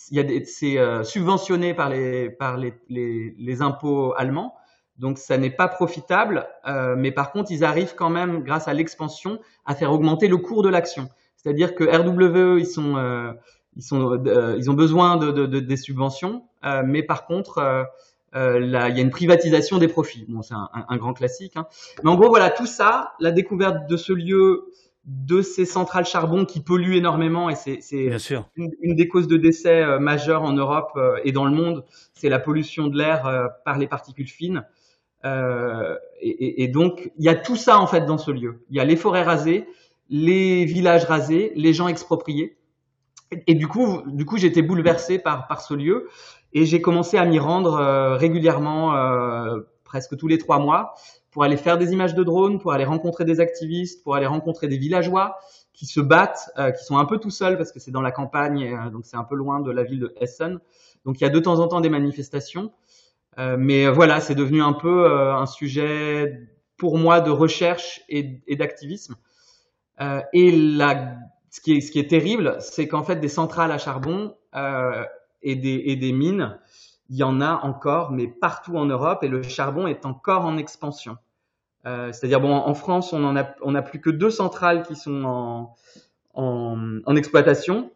il y a c'est subventionné par les par les, les, les impôts allemands. Donc ça n'est pas profitable, euh, mais par contre ils arrivent quand même, grâce à l'expansion, à faire augmenter le cours de l'action. C'est-à-dire que RWE ils sont euh, ils sont euh, ils ont besoin de, de, de des subventions, euh, mais par contre euh, là, il y a une privatisation des profits. Bon, c'est un, un, grand classique. Hein. Mais en gros voilà tout ça, la découverte de ce lieu, de ces centrales charbon qui polluent énormément et c'est une, une, des causes de décès majeures en Europe et dans le monde, c'est la pollution de l'air par les particules fines. Euh, et, et, donc, il y a tout ça en fait dans ce lieu. Il y a les forêts rasées, les villages rasés, les gens expropriés. Et, du coup, du coup, j'étais bouleversé par par ce lieu et j'ai commencé à m'y rendre euh, régulièrement, euh, presque tous les trois mois, pour aller faire des images de drones, pour aller rencontrer des activistes, pour aller rencontrer des villageois qui se battent, euh, qui sont un peu tout seuls parce que c'est dans la campagne, donc c'est un peu loin de la ville de Essen. Donc il y a de temps en temps des manifestations. Euh, mais voilà, c'est devenu un peu euh, un sujet pour moi de recherche et, d'activisme. et la, ce, qui est, ce qui est terrible, c'est qu'en fait, des centrales à charbon et, des, et des mines, il y en a encore, mais partout en Europe, et le charbon est encore en expansion. Euh, C'est-à-dire, bon, en France, on en a, on a plus que deux centrales qui sont en, en, en exploitation.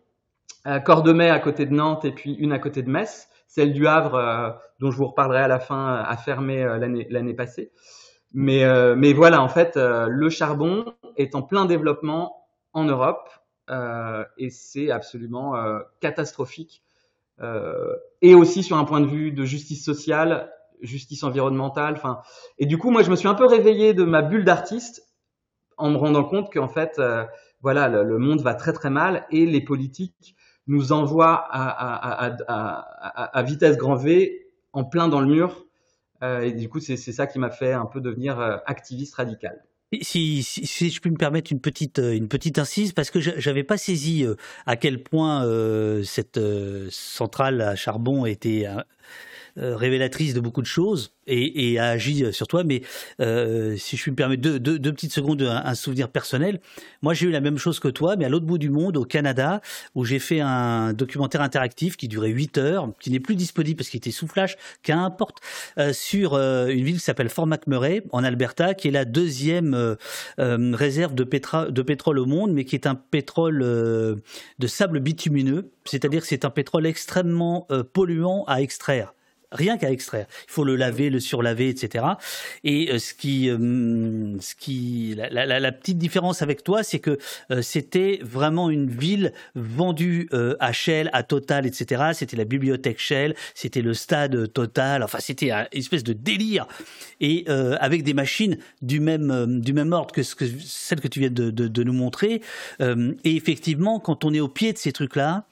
Euh, Cordemais à côté de Nantes et puis une à côté de Metz. Celle du Havre, euh, dont je vous reparlerai à la fin, a fermé euh, l'année passée. Mais, euh, mais voilà, en fait, le charbon est en plein développement en Europe et c'est absolument catastrophique euh, et aussi sur un point de vue de justice sociale, justice environnementale. Enfin, et du coup, moi, je me suis un peu réveillé de ma bulle d'artiste en me rendant compte qu'en fait, euh, voilà, le, monde va très très mal et les politiques nous envoient à, à, à, vitesse grand V en plein dans le mur. Euh, et du coup, c'est ça qui m'a fait un peu devenir euh, activiste radical. Si, si, je puis me permettre une petite euh, une petite incise parce que j'avais pas saisi à quel point cette centrale à charbon était révélatrice de beaucoup de choses et, a agi euh, sur toi. Mais euh, si je puis me permettre deux, deux, petites secondes, un, souvenir personnel. Moi, j'ai eu la même chose que toi, mais à l'autre bout du monde, au Canada, où j'ai fait un documentaire interactif qui durait 8 heures, qui n'est plus disponible parce qu'il était sous flash, qu'importe, euh, sur euh, une ville qui s'appelle Fort McMurray, en Alberta, qui est la deuxième euh, euh, réserve de, de pétrole au monde, mais qui est un pétrole de sable bitumineux, c'est-à-dire que c'est un pétrole extrêmement polluant à extraire rien qu'à extraire. Il faut le laver, le surlaver, etc. Et euh, ce qui, euh, ce qui, la, petite différence avec toi, c'est que euh, c'était vraiment une ville vendue à Shell, à Total, etc. C'était la bibliothèque Shell, c'était le stade Total. Enfin, c'était une espèce de délire. Et avec des machines du même du même ordre que, ce que celle que tu viens de nous montrer. et effectivement, quand on est au pied de ces trucs-là,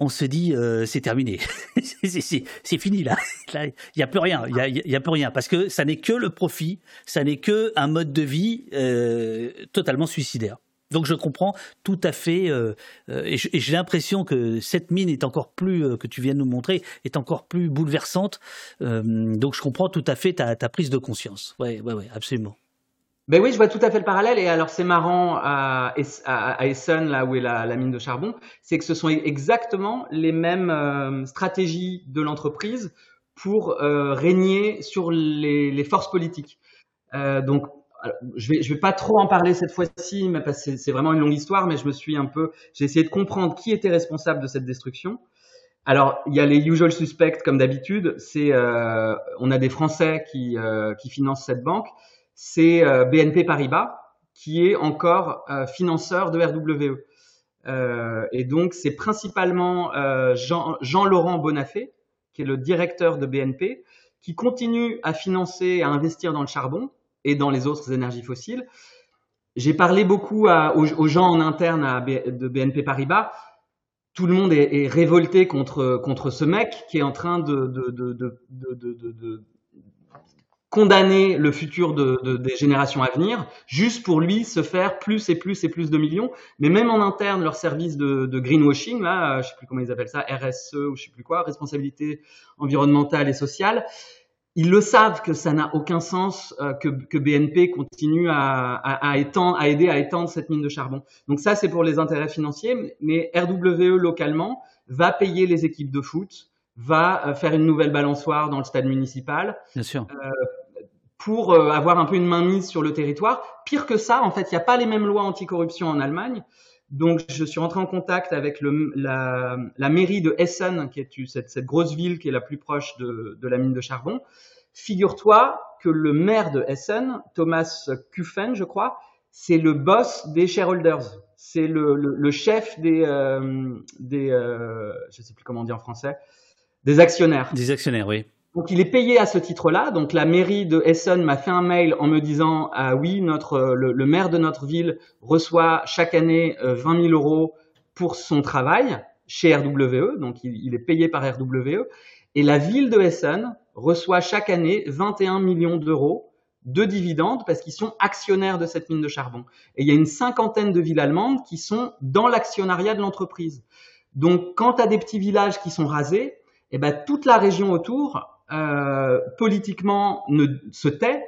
on se dit euh, c'est terminé, *laughs* c'est fini là. *laughs* Il n'y a plus rien, il y a, plus rien parce que ça n'est que le profit, ça n'est que un mode de vie euh, totalement suicidaire. Donc je comprends tout à fait euh, et j'ai l'impression que cette mine est encore plus que tu viens de nous montrer est encore plus bouleversante. Donc je comprends tout à fait ta, ta prise de conscience. Ouais, ouais, ouais, absolument. Ben oui, je vois tout à fait le parallèle. Et alors, c'est marrant à, Essen, là où est la, mine de charbon, c'est que ce sont exactement les mêmes euh, stratégies de l'entreprise pour euh, régner sur les, forces politiques. Euh, donc, je vais, vais pas trop en parler cette fois-ci, mais parce que c'est vraiment une longue histoire. Mais je me suis un peu, j'ai essayé de comprendre qui était responsable de cette destruction. Alors, il y a les usual suspects comme d'habitude. C'est, on a des Français qui financent cette banque c'est euh, BNP Paribas qui est encore euh, financeur de RWE. Euh, et donc, c'est principalement Jean, Jean-Laurent Bonafé, qui est le directeur de BNP, qui continue à financer, à investir dans le charbon et dans les autres énergies fossiles. J'ai parlé beaucoup à, aux, gens en interne à de BNP Paribas. Tout le monde est, est, révolté contre, contre ce mec qui est en train de, de, de, de condamner le futur de, de, des générations à venir, juste pour lui se faire plus et plus et plus de millions. Mais même en interne, leur service de, de greenwashing, là, je sais plus comment ils appellent ça, RSE ou je sais plus quoi, responsabilité environnementale et sociale, ils le savent que ça n'a aucun sens euh, que, que, BNP continue à, à, à, étendre, à aider à étendre cette mine de charbon. Donc ça, c'est pour les intérêts financiers, mais RWE localement va payer les équipes de foot, va euh, faire une nouvelle balançoire dans le stade municipal. Bien sûr. Euh, pour euh, avoir un peu une mainmise sur le territoire. Pire que ça, en fait, il n'y a pas les mêmes lois anticorruption en Allemagne. Donc, je suis rentré en contact avec le, la, la, mairie de Essen, qui est cette, cette, grosse ville qui est la plus proche de, de la mine de charbon. Figure-toi que le maire de Essen, Thomas Kuffen, je crois, c'est le boss des shareholders. C'est le, le, le, chef des, euh, des euh, je sais plus comment on dit en français, des actionnaires. Des actionnaires, oui. Donc il est payé à ce titre-là. Donc la mairie de Essen m'a fait un mail en me disant ah oui notre le, le maire de notre ville reçoit chaque année 20 000 euros pour son travail chez RWE. Donc il, il, est payé par RWE et la ville de Essen reçoit chaque année 21 millions d'euros de dividendes parce qu'ils sont actionnaires de cette mine de charbon. Et il y a une cinquantaine de villes allemandes qui sont dans l'actionnariat de l'entreprise. Donc quand tu as des petits villages qui sont rasés, eh ben, toute la région autour euh, politiquement ne se tait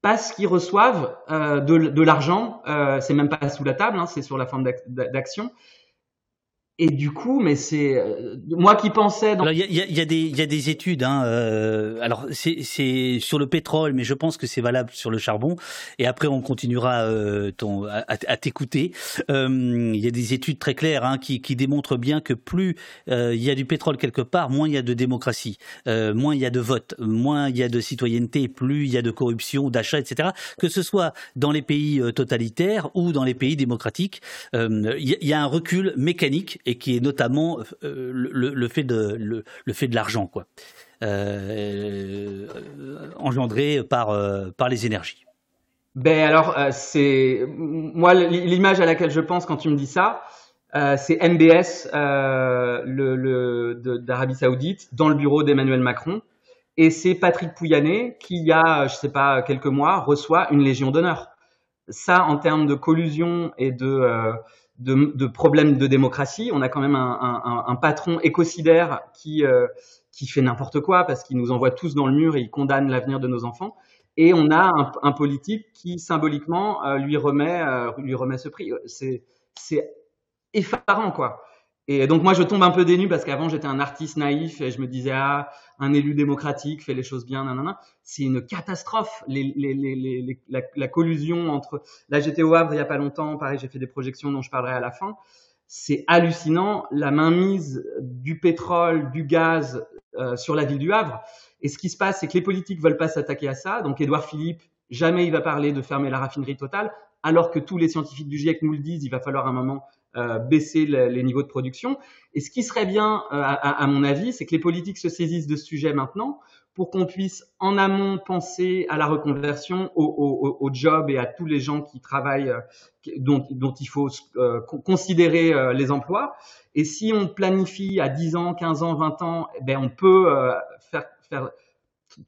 parce qu'ils reçoivent euh, de, l'argent. Euh, c'est même pas sous la table, hein, c'est sur la forme d'action. Et du coup, mais c'est euh, moi qui pensais. Dans... Il y, a, y, a des études. Hein, euh, alors c'est sur le pétrole, mais je pense que c'est valable sur le charbon. Et après, on continuera euh, ton, à, t'écouter. Euh, il y a des études très claires hein, qui, qui, démontrent bien que plus euh, il y a du pétrole quelque part, moins il y a de démocratie, moins il y a de vote, moins il y a de citoyenneté, plus il y a de corruption, d'achat, etc. Que ce soit dans les pays totalitaires ou dans les pays démocratiques, il y, a un recul mécanique et qui est notamment euh, le, fait de le, fait de l'argent quoi euh, engendré par euh, par les énergies. Ben alors c'est moi l'image à laquelle je pense quand tu me dis ça, c'est MBS le, d'Arabie Saoudite dans le bureau d'Emmanuel Macron et c'est Patrick Pouyanné qui il y a je sais pas quelques mois reçoit une légion d'honneur. Ça en termes de collusion et de de, problèmes de démocratie. On a quand même un, patron écocidaire qui, euh, qui fait n'importe quoi parce qu'il nous envoie tous dans le mur et il condamne l'avenir de nos enfants. Et on a un, un politique qui symboliquement euh, lui remet euh, lui remet ce prix. C'est c'est effarant quoi. Et donc moi je tombe un peu dénu parce qu'avant j'étais un artiste naïf et je me disais ah un élu démocratique fait les choses bien nanana. C'est une catastrophe les, les, les, la, la, collusion entre là j'étais au Havre il y a pas longtemps pareil j'ai fait des projections dont je parlerai à la fin. C'est hallucinant la mainmise du pétrole du gaz euh, sur la ville du Havre. Et ce qui se passe c'est que les politiques veulent pas s'attaquer à ça. Donc Édouard Philippe jamais il va parler de fermer la raffinerie totale alors que tous les scientifiques du GIEC nous le disent il va falloir un moment euh, baisser les niveaux de production. Et ce qui serait bien, euh, à, mon avis, c'est que les politiques se saisissent de ce sujet maintenant pour qu'on puisse en amont penser à la reconversion, au, au, job et à tous les gens qui travaillent, euh, dont, il faut considérer les emplois. Et si on planifie à 10 ans, 15 ans, 20 ans, eh ben on peut faire, faire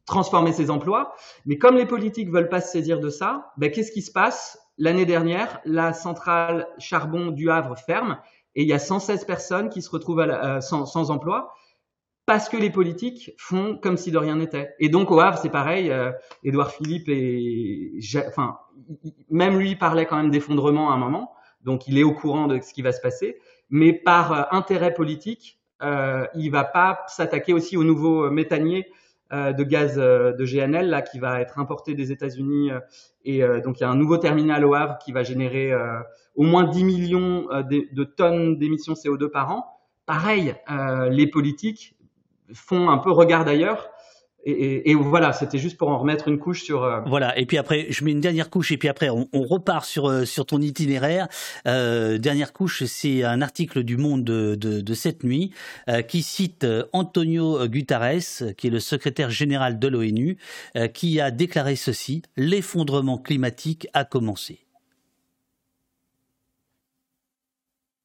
transformer ces emplois. Mais comme les politiques veulent pas se saisir de ça, ben qu'est-ce qui se passe? L'année dernière, la centrale charbon du Havre ferme et il y a 116 personnes qui se retrouvent euh, sans, emploi parce que les politiques font comme si de rien n'était. Et donc au Havre, c'est pareil. Euh, Édouard Philippe et enfin même lui parlait quand même d'effondrement à un moment, donc il est au courant de ce qui va se passer. Mais par euh, intérêt politique, euh, il va pas s'attaquer aussi au nouveau méthanier euh, de gaz euh, de GNL là qui va être importé des États-Unis euh, et donc il y a un nouveau terminal au Havre qui va générer au moins 10 millions de, de tonnes d'émissions CO2 par an. Pareil, les politiques font un peu regard d'ailleurs et, et, voilà, c'était juste pour en remettre une couche sur. Euh... Voilà, et puis après, je mets une dernière couche, et puis après, on, on repart sur euh, sur ton itinéraire. Euh, dernière couche, c'est un article du Monde de, de, de cette nuit euh, qui cite Antonio Guterres, qui est le secrétaire général de l'ONU, qui a déclaré ceci l'effondrement climatique a commencé.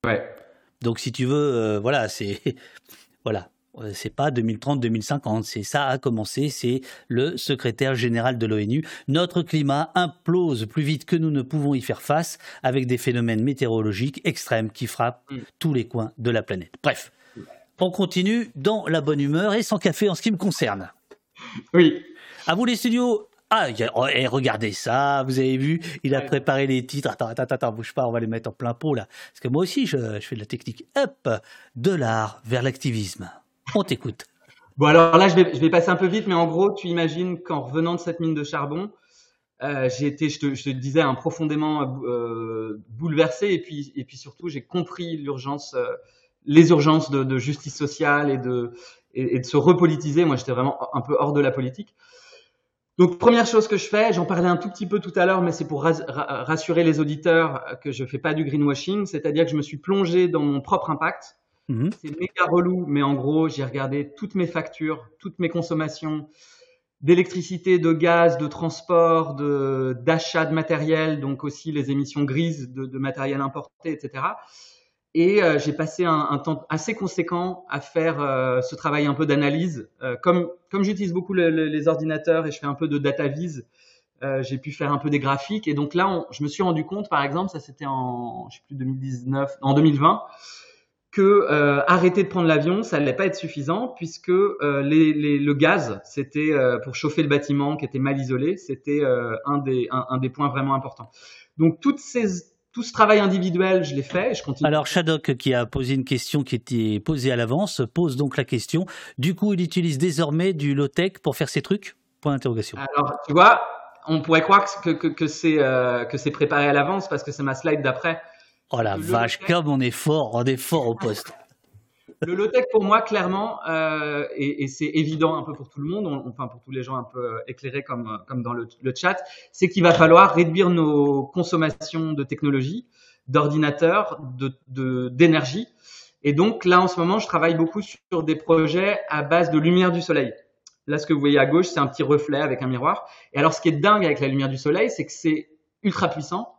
Ouais. Donc, si tu veux, voilà, c'est *laughs* voilà. Euh, c'est pas 2030-2050, c'est ça a commencé, c'est le secrétaire général de l'ONU. Notre climat implose plus vite que nous ne pouvons y faire face avec des phénomènes météorologiques extrêmes qui frappent mm. tous les coins de la planète. Bref, on continue dans la bonne humeur et sans café en ce qui me concerne. Oui. À vous les studios. Ah, oh, et regardez ça, vous avez vu, il a préparé les titres. Attends, attends, attends, bouge pas, on va les mettre en plein pot là. Parce que moi aussi, je, je fais de la technique. Hop, de l'art vers l'activisme. Bon, alors là, je vais, je vais passer un peu vite, mais en gros, tu imagines qu'en revenant de cette mine de charbon, euh, j'ai été, je te, disais, un profondément euh, bouleversé, et puis, et puis surtout, j'ai compris l'urgence, euh, les urgences de, justice sociale et de, et, de se repolitiser. Moi, j'étais vraiment un peu hors de la politique. Donc, première chose que je fais, j'en parlais un tout petit peu tout à l'heure, mais c'est pour rassurer les auditeurs que je fais pas du greenwashing, c'est-à-dire que je me suis plongé dans mon propre impact. Mmh. C'est méga relou, mais en gros, j'ai regardé toutes mes factures, toutes mes consommations d'électricité, de gaz, de transport, de d'achat de matériel, donc aussi les émissions grises de, matériel importé, etc. Et euh, j'ai passé un, temps assez conséquent à faire euh, ce travail un peu d'analyse. Euh, comme j'utilise beaucoup le, le, les ordinateurs et je fais un peu de data vise, j'ai pu faire un peu des graphiques. Et donc là, je me suis rendu compte, par exemple, ça c'était en je sais plus 2019, en 2020 que euh, arrêter de prendre l'avion, ça n'allait pas être suffisant puisque euh, les, les, le gaz, c'était euh, pour chauffer le bâtiment qui était mal isolé, c'était euh, un, des, un, un, des points vraiment importants. Donc toutes ces, tout ce travail individuel, je l'ai fait et je continue. Alors Shadok, qui a posé une question qui était posée à l'avance, pose donc la question. Du coup, il utilise désormais du low-tech pour faire ses trucs? Point d'interrogation. Alors, tu vois, on pourrait croire que, que, que c'est que c'est préparé à l'avance parce que c'est ma slide d'après. Oh la vache, comme on est fort, on est fort au poste. *laughs* Le low-tech pour moi, clairement, euh, et, et c'est évident un peu pour tout le monde, on, enfin pour tous les gens un peu éclairés comme, comme dans le, le chat, c'est qu'il va falloir réduire nos consommations de technologie, d'ordinateurs, d'énergie. De, et donc là, en ce moment, je travaille beaucoup sur des projets à base de lumière du soleil. Là, ce que vous voyez à gauche, c'est un petit reflet avec un miroir. Et alors, ce qui est dingue avec la lumière du soleil, c'est que c'est ultra puissant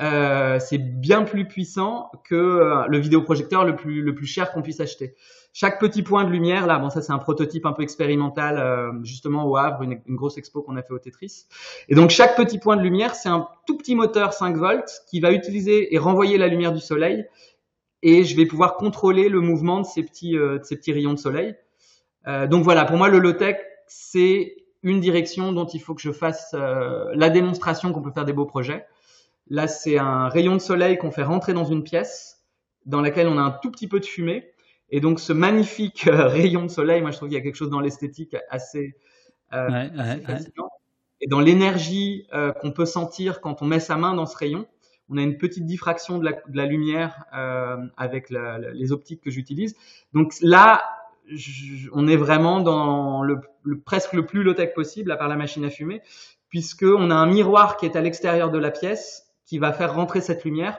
euh, c'est bien plus puissant que euh, le vidéoprojecteur le plus le plus cher qu'on puisse acheter. Chaque petit point de lumière, là, bon ça c'est un prototype un peu expérimental euh, justement au Havre, une, grosse expo qu'on a fait au Tetris. Et donc chaque petit point de lumière, c'est un tout petit moteur 5 volts qui va utiliser et renvoyer la lumière du soleil, et je vais pouvoir contrôler le mouvement de ces petits de ces petits rayons de soleil. donc voilà, pour moi le low tech c'est une direction dont il faut que je fasse la démonstration qu'on peut faire des beaux projets. Là, c'est un rayon de soleil qu'on fait rentrer dans une pièce dans laquelle on a un tout petit peu de fumée. Et donc, ce magnifique euh, *laughs* rayon de soleil, moi, je trouve qu'il y a quelque chose dans l'esthétique assez, euh, ouais, assez fascinant. Ouais. Et dans l'énergie euh, qu'on peut sentir quand on met sa main dans ce rayon, on a une petite diffraction de la, de la lumière euh, avec la, la, les optiques que j'utilise. Donc là, je, on est vraiment dans le, le presque le plus low-tech possible, à part la machine à fumer, puisque on a un miroir qui est à l'extérieur de la pièce qui va faire rentrer cette lumière.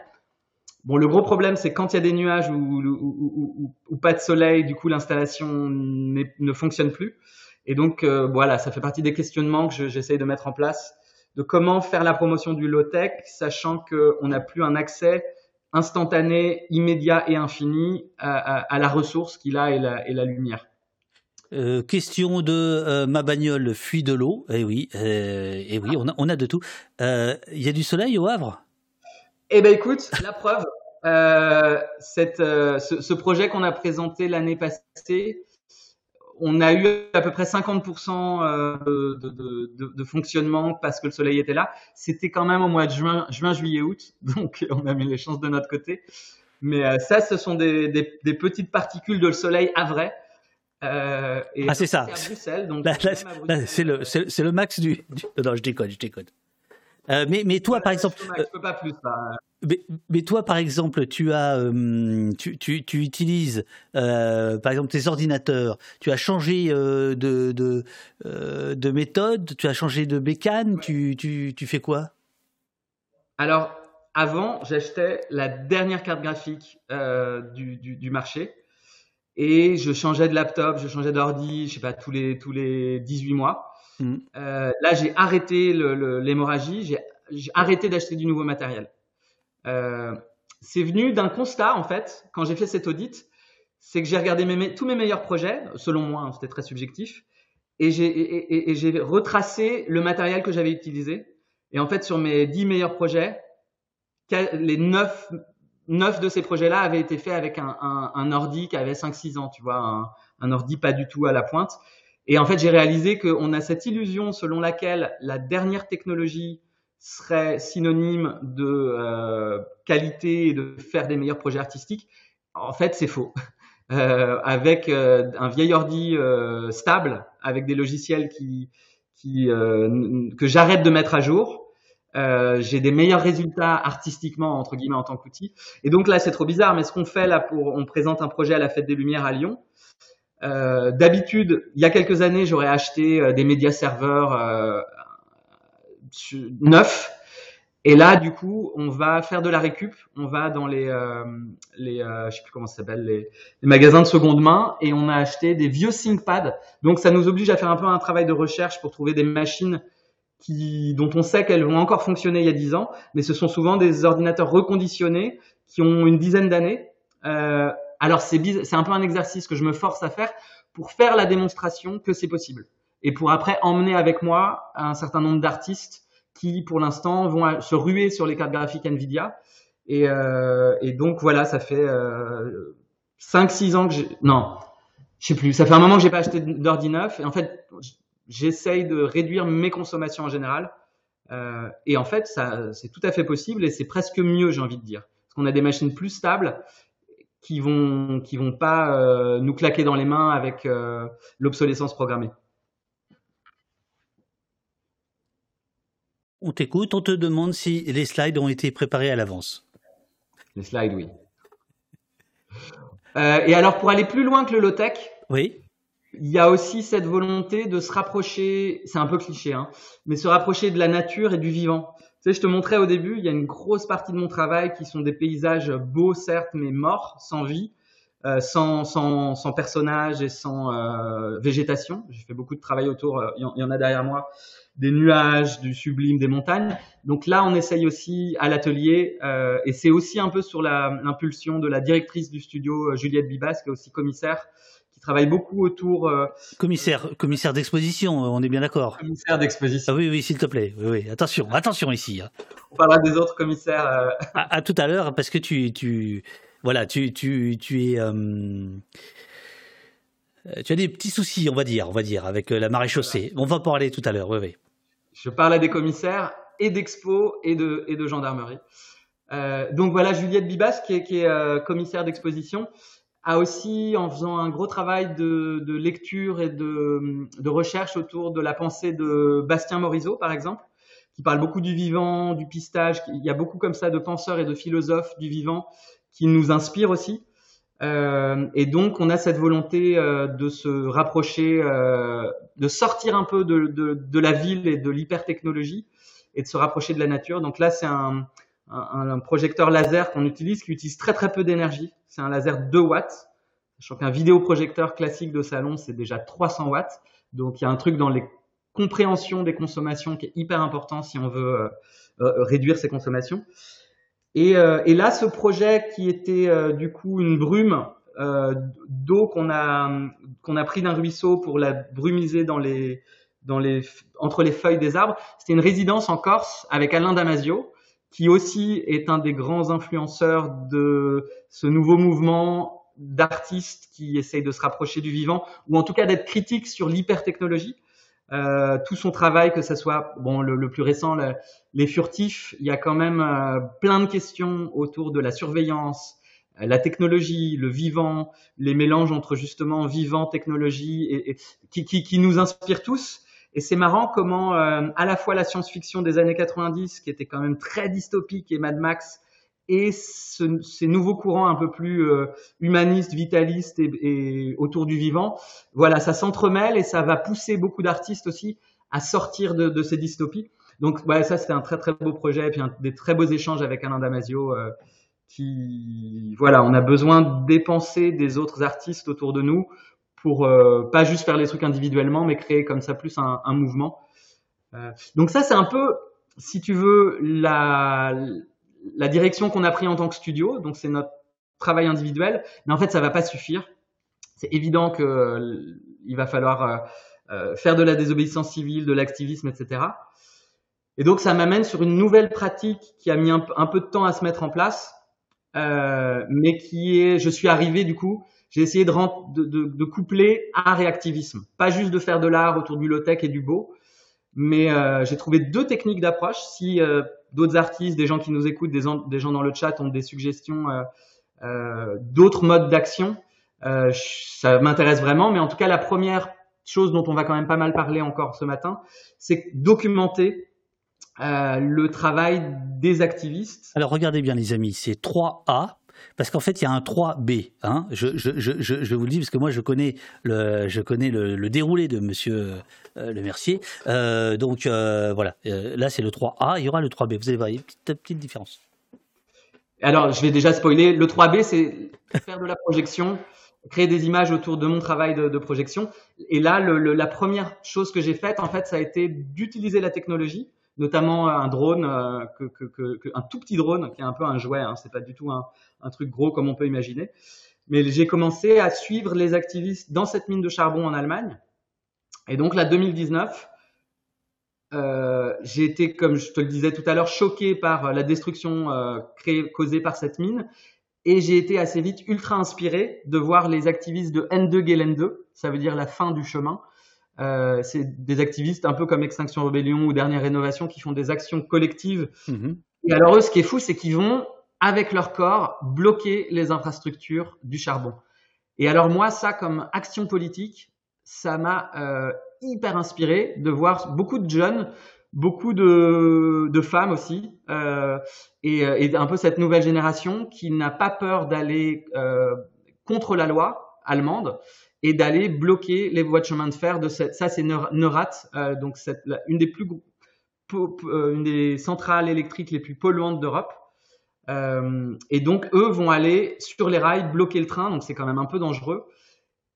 Bon, le gros problème, c'est quand il y a des nuages ou, pas de soleil, du coup, l'installation ne fonctionne plus. Et donc, euh, voilà, ça fait partie des questionnements que j'essaye de mettre en place, de comment faire la promotion du low-tech, sachant qu'on n'a plus un accès instantané, immédiat et infini à, la ressource qu'il a et la lumière. Euh, question de euh, ma bagnole fuit de l'eau. Eh oui, euh, eh oui, on a, de tout. Il y a du soleil au Havre? Eh ben écoute, la preuve. Ce, projet qu'on a présenté l'année passée, on a eu à peu près 50% de, fonctionnement parce que le soleil était là. C'était quand même au mois de juin, juillet, août, *laughs* donc on a mis les chances de notre côté. Mais ça, ce sont des, des, des petites particules de soleil à vrai. Euh, ah, c'est ça. C'est le, c'est le max du, du, Non, je déconne, je déconne. Euh, mais, mais toi, par exemple. Je peux pas plus, là. Mais, mais, toi, par exemple, tu as, euh, tu, tu, tu, utilises, euh, par exemple, tes ordinateurs. Tu as changé euh, de, de, de, méthode, tu as changé de bécane. Ouais. Tu, tu, tu fais quoi? Alors, avant, j'achetais la dernière carte graphique du, du, du marché et je changeais de laptop, je changeais d'ordi, je sais pas, tous les, tous les 18 mois. Mmh. Euh, là, j'ai arrêté l'hémorragie, j'ai arrêté d'acheter du nouveau matériel. Euh, c'est venu d'un constat, en fait, quand j'ai fait cet audit, c'est que j'ai regardé mes, tous mes meilleurs projets, selon moi, hein, c'était très subjectif, et j'ai et, et, et retracé le matériel que j'avais utilisé. Et en fait, sur mes 10 meilleurs projets, les 9 neuf de ces projets-là avaient été faits avec un, un, un ordi qui avait 5-6 ans, tu vois, un, un, ordi pas du tout à la pointe. Et en fait, j'ai réalisé qu'on a cette illusion selon laquelle la dernière technologie serait synonyme de euh, qualité et de faire des meilleurs projets artistiques. En fait, c'est faux. *laughs* Euh, avec euh, un vieil ordi euh, stable, avec des logiciels qui, qui euh, que j'arrête de mettre à jour, euh, j'ai des meilleurs résultats artistiquement entre guillemets en tant qu'outil. Et donc là, c'est trop bizarre. Mais ce qu'on fait là, pour, on présente un projet à la Fête des Lumières à Lyon. Euh, D'habitude, il y a quelques années, j'aurais acheté euh, des médias serveurs euh, neufs. Et là, du coup, on va faire de la récup. On va dans les, euh, les je sais plus comment ça s'appelle, les, les, magasins de seconde main, et on a acheté des vieux ThinkPad. Donc, ça nous oblige à faire un peu un travail de recherche pour trouver des machines qui, dont on sait qu'elles vont encore fonctionner il y a 10 ans, mais ce sont souvent des ordinateurs reconditionnés qui ont une dizaine d'années. Euh, alors c'est c'est un peu un exercice que je me force à faire pour faire la démonstration que c'est possible et pour après emmener avec moi un certain nombre d'artistes qui pour l'instant vont se ruer sur les cartes graphiques Nvidia et, euh, et donc voilà ça fait euh, 5-6 ans que j'ai. Non, je sais plus. Ça fait un moment que j'ai pas acheté d'ordi neuf. Et en fait, j'essaye de réduire mes consommations en général. Euh, et en fait, ça, c'est tout à fait possible et c'est presque mieux, j'ai envie de dire. Parce qu'on a des machines plus stables qui vont, qui vont pas euh, nous claquer dans les mains avec euh, l'obsolescence programmée. On t'écoute, on te demande si les slides ont été préparés à l'avance. Les slides, oui. Et alors, pour aller plus loin que le low-tech, oui. Il y a aussi cette volonté de se rapprocher, c'est un peu cliché, hein, mais se rapprocher de la nature et du vivant. Tu sais, je te montrais au début, il y a une grosse partie de mon travail qui sont des paysages beaux, certes, mais morts, sans vie, euh, sans, sans, sans personnages et sans euh, végétation. J'ai fait beaucoup de travail autour, il y en a derrière moi, des nuages, du sublime, des montagnes. Donc là, on essaye aussi à l'atelier, euh, et c'est aussi un peu sur l'impulsion de la directrice du studio, euh, Juliette Bibas, qui est aussi commissaire, travaille beaucoup autour. Euh, commissaire, commissaire d'exposition, on est bien d'accord. Commissaire d'exposition. Ah oui, oui, s'il te plaît. Oui, oui. Attention, attention ici. Hein. On parlera des autres commissaires. *laughs* À, tout à l'heure, parce que tu, tu, voilà, tu, tu, tu es. tu as des petits soucis, on va dire, on va dire, avec la marée chaussée. On va en parler tout à l'heure, oui, oui. Je parle à des commissaires et d'expo et de, et de gendarmerie. Euh, donc voilà, Juliette Bibas, qui est, qui est euh, commissaire d'exposition, aussi, en faisant un gros travail de, de lecture et de, de, recherche autour de la pensée de Bastien Morisot, par exemple, qui parle beaucoup du vivant, du pistage. Il y a beaucoup comme ça de penseurs et de philosophes du vivant qui nous inspirent aussi. Euh, et donc, on a cette volonté euh, de se rapprocher, euh, de sortir un peu de, de, de la ville et de l'hypertechnologie et de se rapprocher de la nature. Donc là, c'est un, un, projecteur laser qu'on utilise qui utilise très très peu d'énergie. C'est un laser 2 watts. Sachant qu'un vidéoprojecteur classique de salon, c'est déjà 300 watts. Donc il y a un truc dans les compréhensions des consommations qui est hyper important si on veut réduire ses consommations. Et, euh, et, là, ce projet qui était euh, du coup une brume euh, d'eau qu'on a qu'on a pris d'un ruisseau pour la brumiser dans les dans les entre les feuilles des arbres, c'était une résidence en Corse avec Alain Damasio, qui aussi est un des grands influenceurs de ce nouveau mouvement d'artistes qui essayent de se rapprocher du vivant, ou en tout cas d'être critiques sur l'hypertechnologie. Euh, tout son travail, que ce soit bon le, plus récent, le, les furtifs, il y a quand même euh, plein de questions autour de la surveillance, euh, la technologie, le vivant, les mélanges entre justement vivant, technologie, et, et qui, qui, qui, nous inspirent tous. Et c'est marrant comment euh, à la fois la science-fiction des années 90, qui était quand même très dystopique, et Mad Max, et ce, ces nouveaux courants un peu plus euh, humanistes, vitalistes et, et, autour du vivant, voilà, ça s'entremêle et ça va pousser beaucoup d'artistes aussi à sortir de, de, ces dystopies. Donc, ouais, ça c'était un très très beau projet et puis un, des très beaux échanges avec Alain Damasio. Euh, qui, voilà, on a besoin de dépenser des autres artistes autour de nous pour euh, pas juste faire les trucs individuellement, mais créer comme ça plus un, un mouvement. Euh, donc ça, c'est un peu, si tu veux, la, la direction qu'on a pris en tant que studio, donc c'est notre travail individuel, mais en fait ça va pas suffire. C'est évident que euh, il va falloir euh, euh, faire de la désobéissance civile, de l'activisme, etc. Et donc ça m'amène sur une nouvelle pratique qui a mis un, un, peu de temps à se mettre en place, mais qui est, je suis arrivé du coup, j'ai essayé de, coupler art et activisme, pas juste de faire de l'art autour du low-tech et du beau, mais euh, j'ai trouvé deux techniques d'approche. Si euh, d'autres artistes, des gens qui nous écoutent, des, des, gens dans le chat ont des suggestions, euh, euh d'autres modes d'action, euh, ça m'intéresse vraiment. Mais en tout cas, la première chose dont on va quand même pas mal parler encore ce matin, c'est documenter euh, le travail des activistes. Alors regardez bien les amis, c'est 3A parce qu'en fait, il y a un 3B. Hein. Je, vous le dis parce que moi, je connais le, déroulé de Monsieur euh, Le Mercier. Euh, donc euh, voilà, là c'est le 3A. Il y aura le 3B. Vous allez voir, il y a une petite, différence. Alors, je vais déjà spoiler. Le 3B, c'est faire de la projection, créer des images autour de mon travail de, projection. Et là, la première chose que j'ai faite, en fait, ça a été d'utiliser la technologie notamment un drone, euh, un tout petit drone qui est un peu un jouet, hein, c'est pas du tout un, truc gros comme on peut imaginer. Mais j'ai commencé à suivre les activistes dans cette mine de charbon en Allemagne. Et donc là, 2019, euh, j'ai été, comme je te le disais tout à l'heure, choqué par la destruction euh, causée par cette mine. Et j'ai été assez vite ultra inspiré de voir les activistes de N2 Galen 2, ça veut dire la fin du chemin. Euh, c'est des activistes un peu comme Extinction Rebellion ou Dernière Rénovation qui font des actions collectives. Mhm. Et alors eux, ce qui est fou, c'est qu'ils vont, avec leur corps, bloquer les infrastructures du charbon. Et alors moi, ça, comme action politique, ça m'a euh, hyper inspiré de voir beaucoup de jeunes, beaucoup de, de femmes aussi, euh, et, et, un peu cette nouvelle génération qui n'a pas peur d'aller euh, contre la loi allemande et d'aller bloquer les voies de chemin de fer de ça c'est Neurat, euh, donc une des plus euh, une des centrales électriques les plus polluantes d'Europe. Euh, et donc, eux vont aller sur les rails, bloquer le train, donc c'est quand même un peu dangereux.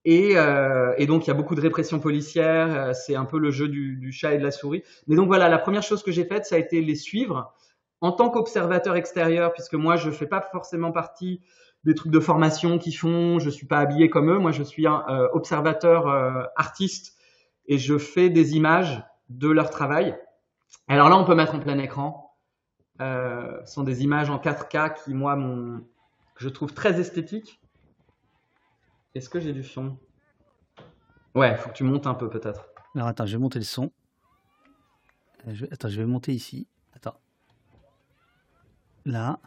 Et, et donc, il y a beaucoup de répression policière, c'est un peu le jeu du, chat et de la souris. Mais donc voilà, la première chose que j'ai faite, ça a été les suivre en tant qu'observateur extérieur, puisque moi, je fais pas forcément partie des trucs de formation qu'ils font, je suis pas habillé comme eux, moi, je suis un euh, observateur euh, artiste et je fais des images de leur travail. Alors là, on peut mettre en plein écran euh, sont des images en 4K qui, moi, mon, je trouve très esthétiques. Est-ce que j'ai du son? Ouais, faut que tu montes un peu peut-être. Alors attends, je vais monter le son. Attends, je vais monter ici. Attends. Là.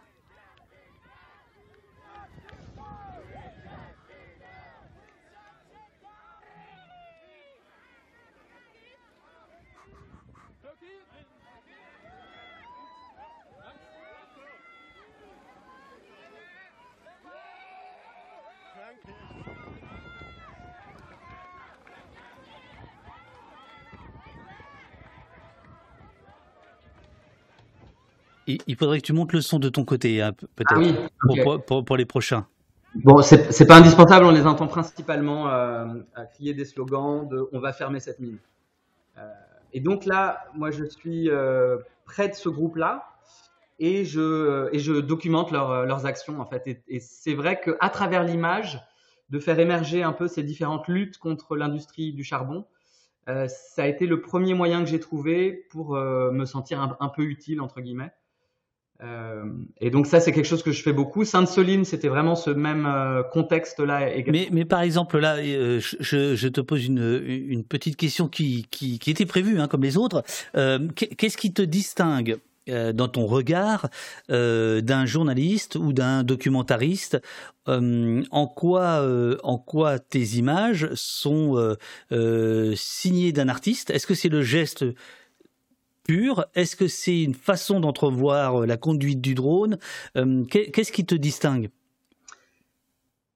Il faudrait que tu montes le son de ton côté, hein, peut-être, ah oui, pour, les prochains. Bon, c'est pas indispensable, on les entend principalement euh, à crier des slogans de on va fermer cette mine. Euh, et donc là, moi je suis euh, près de ce groupe-là et je, et je documente leurs actions en fait. Et, et c'est vrai qu'à travers l'image, de faire émerger un peu ces différentes luttes contre l'industrie du charbon, ça a été le premier moyen que j'ai trouvé pour me sentir un, un, peu utile entre guillemets. Euh, et donc ça, c'est quelque chose que je fais beaucoup. Sainte-Soline, c'était vraiment ce même euh, contexte-là. Mais, par exemple, là, euh, je, te pose une, petite question qui était prévue, hein, comme les autres. Qu'est-ce qui te distingue dans ton regard d'un journaliste ou d'un documentariste en quoi en quoi tes images sont signées d'un artiste? Est-ce que c'est le geste est-ce que c'est une façon d'entrevoir euh, la conduite du drone? Euh, Qu'est-ce qui te distingue?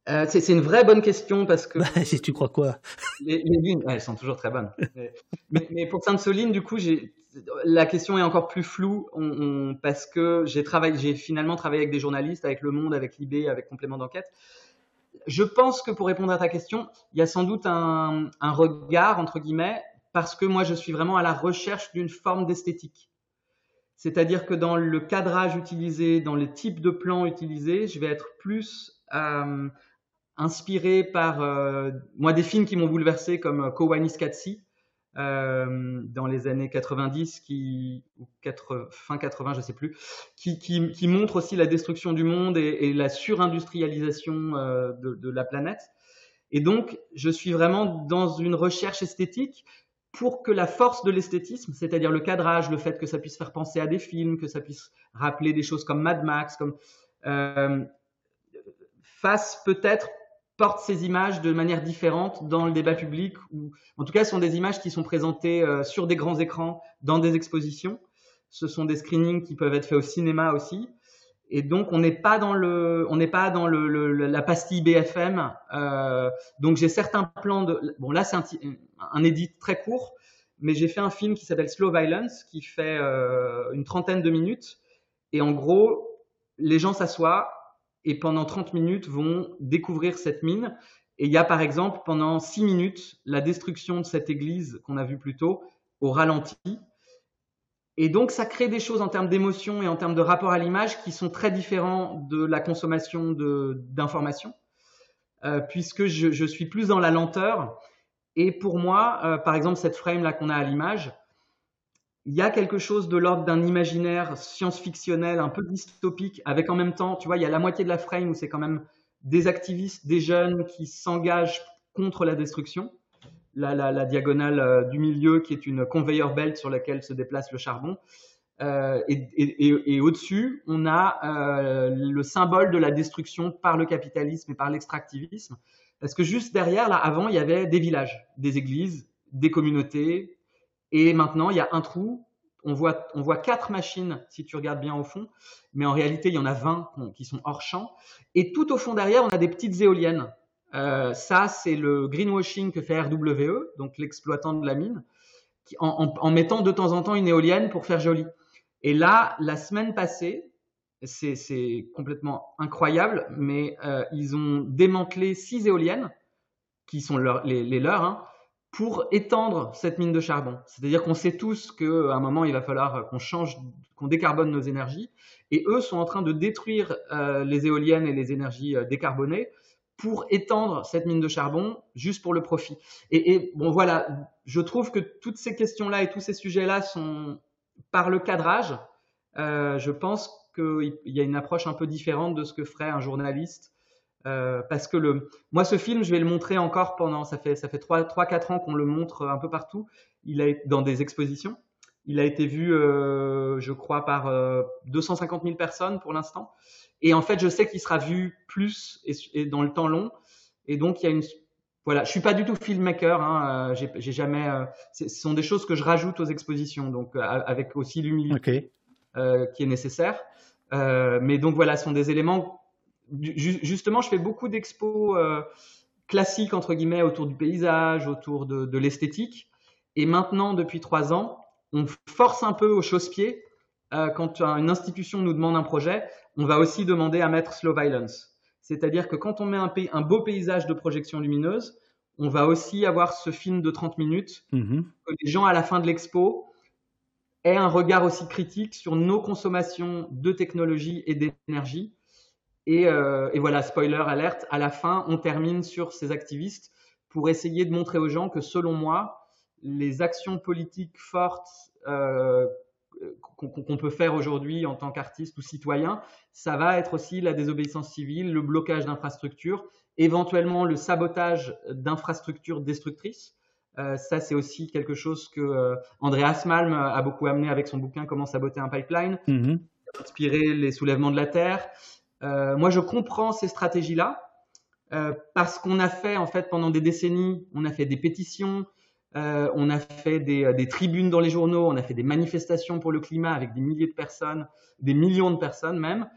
Euh, c'est une vraie bonne question parce que. *laughs* Bah, si tu crois quoi? Les, lignes, elles sont toujours très bonnes. mais, pour Sainte-Soline, du coup, la question est encore plus floue parce que j'ai j'ai finalement travaillé avec des journalistes, avec Le Monde, avec Libé, avec Complément d'enquête. Je pense que pour répondre à ta question, il y a sans doute un regard entre guillemets parce que moi, je suis vraiment à la recherche d'une forme d'esthétique. C'est-à-dire que dans le cadrage utilisé, dans les types de plans utilisés, je vais être plus euh, inspiré par euh, moi des films qui m'ont bouleversé comme euh, dans les années 90 qui ou 80, fin 80 je sais plus qui, qui, montre aussi la destruction du monde et, la surindustrialisation de la planète et donc je suis vraiment dans une recherche esthétique pour que la force de l'esthétisme, c'est-à-dire le cadrage, le fait que ça puisse faire penser à des films, que ça puisse rappeler des choses comme Mad Max, comme euh, fasse peut-être porte ces images de manière différente dans le débat public ou en tout cas ce sont des images qui sont présentées euh, sur des grands écrans dans des expositions. Ce sont des screenings qui peuvent être faits au cinéma aussi. Et donc on n'est pas dans le, on n'est pas dans le, la pastille BFM. Euh, donc j'ai certains plans de, bon là c'est un, un édit très court, mais j'ai fait un film qui s'appelle Slow Violence, qui fait euh, une trentaine de minutes. Et en gros, les gens s'assoient et pendant 30 minutes vont découvrir cette mine. Et il y a par exemple pendant 6 minutes la destruction de cette église qu'on a vue plus tôt au ralenti. Et donc ça crée des choses en termes d'émotion et en termes de rapport à l'image qui sont très différents de la consommation d'informations, euh, puisque je, suis plus dans la lenteur et pour moi, euh, par exemple, cette frame là qu'on a à l'image, il y a quelque chose de l'ordre d'un imaginaire science-fictionnel, un peu dystopique, avec en même temps, tu vois, il y a la moitié de la frame où c'est quand même des activistes, des jeunes qui s'engagent contre la destruction. La, diagonale euh, du milieu qui est une conveyor belt sur laquelle se déplace le charbon. Euh, et au-dessus, on a euh, le symbole de la destruction par le capitalisme et par l'extractivisme. Parce que juste derrière, là, avant, il y avait des villages, des églises, des communautés, et maintenant, il y a un trou. On voit, on voit quatre machines, si tu regardes bien au fond, mais en réalité, il y en a 20 qui sont hors champ. Et tout au fond derrière, on a des petites éoliennes. Euh, ça, c'est le greenwashing que fait RWE, donc l'exploitant de la mine, qui, en, mettant de temps en temps une éolienne pour faire joli. Et là, la semaine passée, c'est complètement incroyable, mais euh, ils ont démantelé six éoliennes, qui sont les, leurs, hein, pour étendre cette mine de charbon. C'est-à-dire qu'on sait tous qu'à un moment, il va falloir qu'on change, qu'on décarbone nos énergies. Et eux sont en train de détruire euh, les éoliennes et les énergies décarbonées pour étendre cette mine de charbon juste pour le profit. Et, bon, voilà, je trouve que toutes ces questions-là et tous ces sujets-là sont, par le cadrage, euh, je pense qu'il y a une approche un peu différente de ce que ferait un journaliste euh, parce que le, moi, ce film, je vais le montrer encore pendant, ça fait, ça fait 3-4 ans qu'on le montre un peu partout. Il a dans des expositions. Il a été vu, euh, je crois, par euh, 250 000 personnes pour l'instant. Et en fait, je sais qu'il sera vu plus et, et, dans le temps long. Et donc, il y a une, voilà, je suis pas du tout filmmaker. Hein, euh, j'ai jamais. Euh, ce sont des choses que je rajoute aux expositions, donc avec aussi l'humilité qui est nécessaire. mais donc voilà, ce sont des éléments justement, je fais beaucoup d'expos euh, classiques, entre guillemets, autour du paysage, autour de, l'esthétique. Et maintenant, depuis trois ans, on force un peu au chausse-pied. Euh, quand une institution nous demande un projet, on va aussi demander à mettre slow violence. C'est-à-dire que quand on met un, un, beau paysage de projection lumineuse, on va aussi avoir ce film de 30 minutes, mm-hmm. que les gens à la fin de l'expo aient un regard aussi critique sur nos consommations de technologie et d'énergie euh, et, voilà, spoiler alerte, à la fin, on termine sur ces activistes pour essayer de montrer aux gens que selon moi, les actions politiques fortes euh, qu'on peut faire aujourd'hui en tant qu'artiste ou citoyen, ça va être aussi la désobéissance civile, le blocage d'infrastructures, éventuellement le sabotage d'infrastructures destructrices. Euh, ça, c'est aussi quelque chose que Andreas Malm a beaucoup amené avec son bouquin Comment saboter un pipeline, mm inspiré les soulèvements de la Terre. Euh, moi, je comprends ces stratégies-là euh, parce qu'on a fait, en fait, pendant des décennies, on a fait des pétitions, euh, on a fait des, des, tribunes dans les journaux, on a fait des manifestations pour le climat avec des milliers de personnes, des millions de personnes même.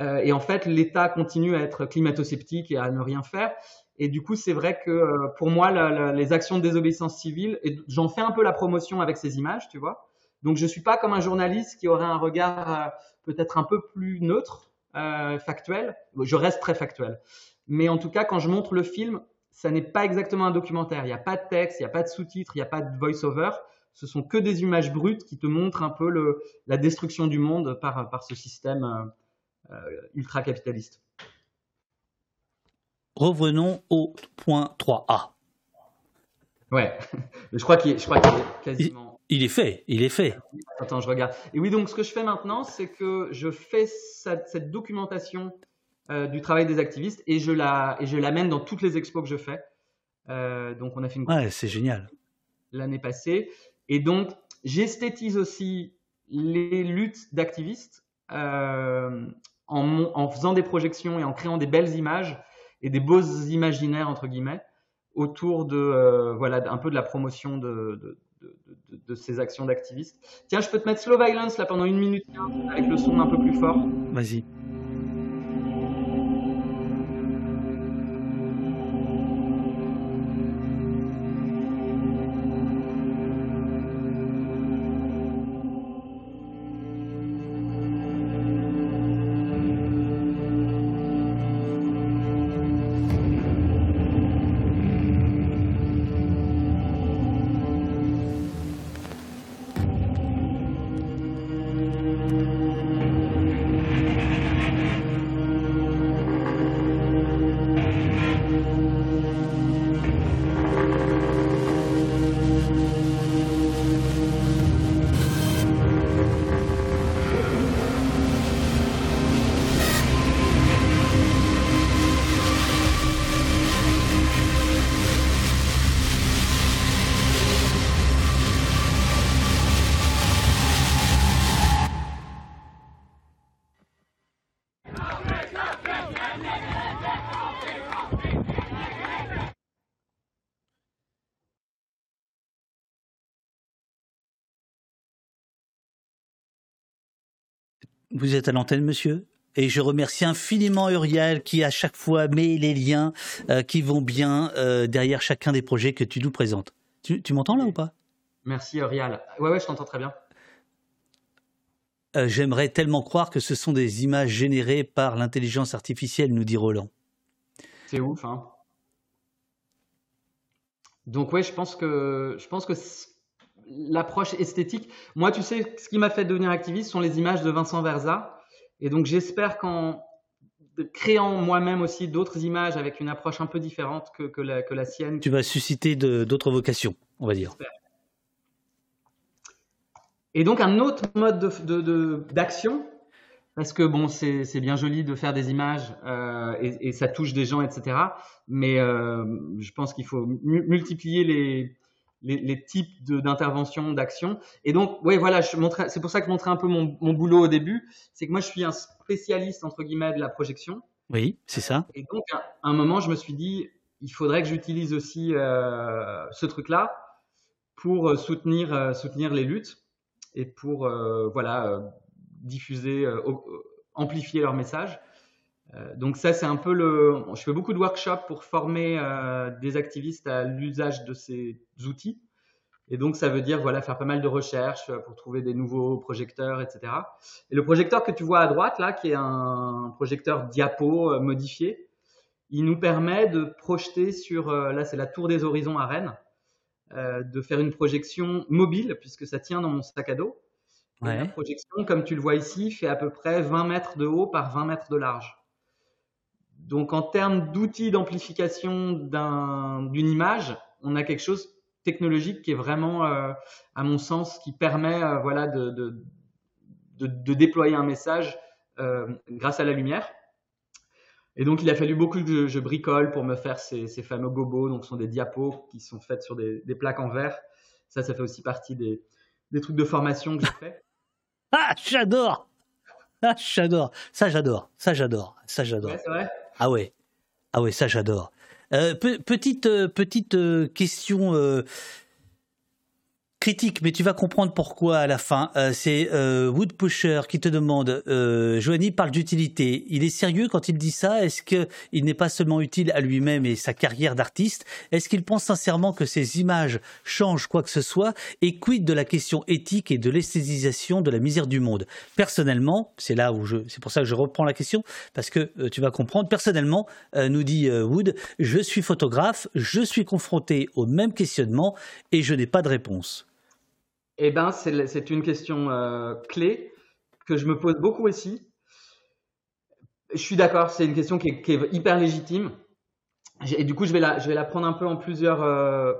Euh, et en fait, l'État continue à être climato-sceptique et à ne rien faire. Et du coup, c'est vrai que euh, pour moi, la, la, les actions de désobéissance civile, et j'en fais un peu la promotion avec ces images, tu vois. Donc, je suis pas comme un journaliste qui aurait un regard euh, peut-être un peu plus neutre euh, factuel. Je reste très factuel. Mais en tout cas, quand je montre le film, ça n'est pas exactement un documentaire. Il n'y a pas de texte, il n'y a pas de sous-titres, il n'y a pas de voice-over. Ce sont que des images brutes qui te montrent un peu le, la destruction du monde par, par ce système euh, euh ultra-capitaliste. Revenons au point 3A. Ouais, *laughs* je crois qu'il est, est, quasiment. Il est fait, il est fait. Attends, je regarde. Et oui, donc ce que je fais maintenant, c'est que je fais cette, documentation euh, du travail des activistes et je la et je l'amène dans toutes les expos que je fais. Euh, donc on a fait une. Ouais, c'est génial. L'année passée. Et donc j'esthétise aussi les luttes d'activistes euh, en, en, faisant des projections et en créant des belles images et des beaux imaginaires entre guillemets autour de voilà un peu de la promotion de, de de, ces actions d'activistes. Tiens, je peux te mettre Slow Violence là pendant une minute avec le son un peu plus fort. Vas-y. Vous êtes à l'antenne, monsieur et je remercie infiniment Uriel qui à chaque fois met les liens euh, qui vont bien euh, derrière chacun des projets que tu nous présentes. Tu, m'entends là ou pas? Merci Uriel. Ouais, ouais, je t'entends très bien. Euh, j'aimerais tellement croire que ce sont des images générées par l'intelligence artificielle, nous dit Roland. C'est ouf, hein. Donc ouais, je pense que je pense que l'approche esthétique. Moi, tu sais, ce qui m'a fait devenir activiste sont les images de Vincent Verza et donc j'espère qu'en créant moi-même aussi d'autres images avec une approche un peu différente que, la, sienne. Tu vas susciter d'autres vocations, on va dire. Et donc un autre mode d'action, de, parce que bon, c'est bien joli de faire des images euh, et, ça touche des gens, etc. Mais euh, je pense qu'il faut multiplier les, les, types d'intervention, d'action. Et donc, oui, voilà, c'est pour ça que je montrais un peu mon, boulot au début. C'est que moi, je suis un spécialiste, entre guillemets, de la projection. Oui, c'est ça. Et donc, à un moment, je me suis dit, il faudrait que j'utilise aussi euh, ce truc-là pour euh, soutenir, euh, soutenir les luttes et pour, voilà, diffuser, amplifier leur message. Donc ça, c'est un peu le. Je fais beaucoup de workshops pour former des activistes à l'usage de ces outils. Et donc, ça veut dire voilà, faire pas mal de recherches pour trouver des nouveaux projecteurs, etc. Et le projecteur que tu vois à droite, là, qui est un projecteur diapo euh, modifié, il nous permet de projeter sur, euh, là, c'est la Tour des Horizons à Rennes, euh, de faire une projection mobile, puisque ça tient dans mon sac à dos. La projection, comme tu le vois ici, fait à peu près 20 mètres de haut par 20 mètres de large. Donc, en termes d'outils d'amplification d'une image, on a quelque chose technologique qui est vraiment, euh, à mon sens, qui permet euh, voilà, de, de, de, déployer un message euh, grâce à la lumière. Et donc, il a fallu beaucoup que je, bricole pour me faire ces, ces, fameux gobos. Donc, ce sont des diapos qui sont faites sur des, des plaques en verre. Ça, ça fait aussi partie des, des trucs de formation que j'ai fait. *laughs* ah, j'adore Ah, j'adore Ça, j'adore Ça, j'adore Ça, j'adore. Ouais, c'est vrai? Ah ouais. Ah ouais, ça, j'adore. Euh, petite euh, petite euh, question critique, mais tu vas comprendre pourquoi à la fin. Euh, c'est euh, Wood Pusher qui te demande, euh, Joanie parle d'utilité. Il est sérieux quand il dit ça? Est-ce qu'il n'est pas seulement utile à lui-même et sa carrière d'artiste? Est-ce qu'il pense sincèrement que ces images changent quoi que ce soit? Et quid de la question éthique et de l'esthétisation de la misère du monde? Personnellement, c'est là où je, c'est pour ça que je reprends la question parce que euh, tu vas comprendre. Personnellement, nous dit Wood, je suis photographe, je suis confronté au même questionnement et je n'ai pas de réponse. Eh ben, c'est une question euh, clé que je me pose beaucoup aussi. Je suis d'accord, c'est une question qui est, hyper légitime. Et du coup, je vais la, je vais la prendre un peu en plusieurs, euh,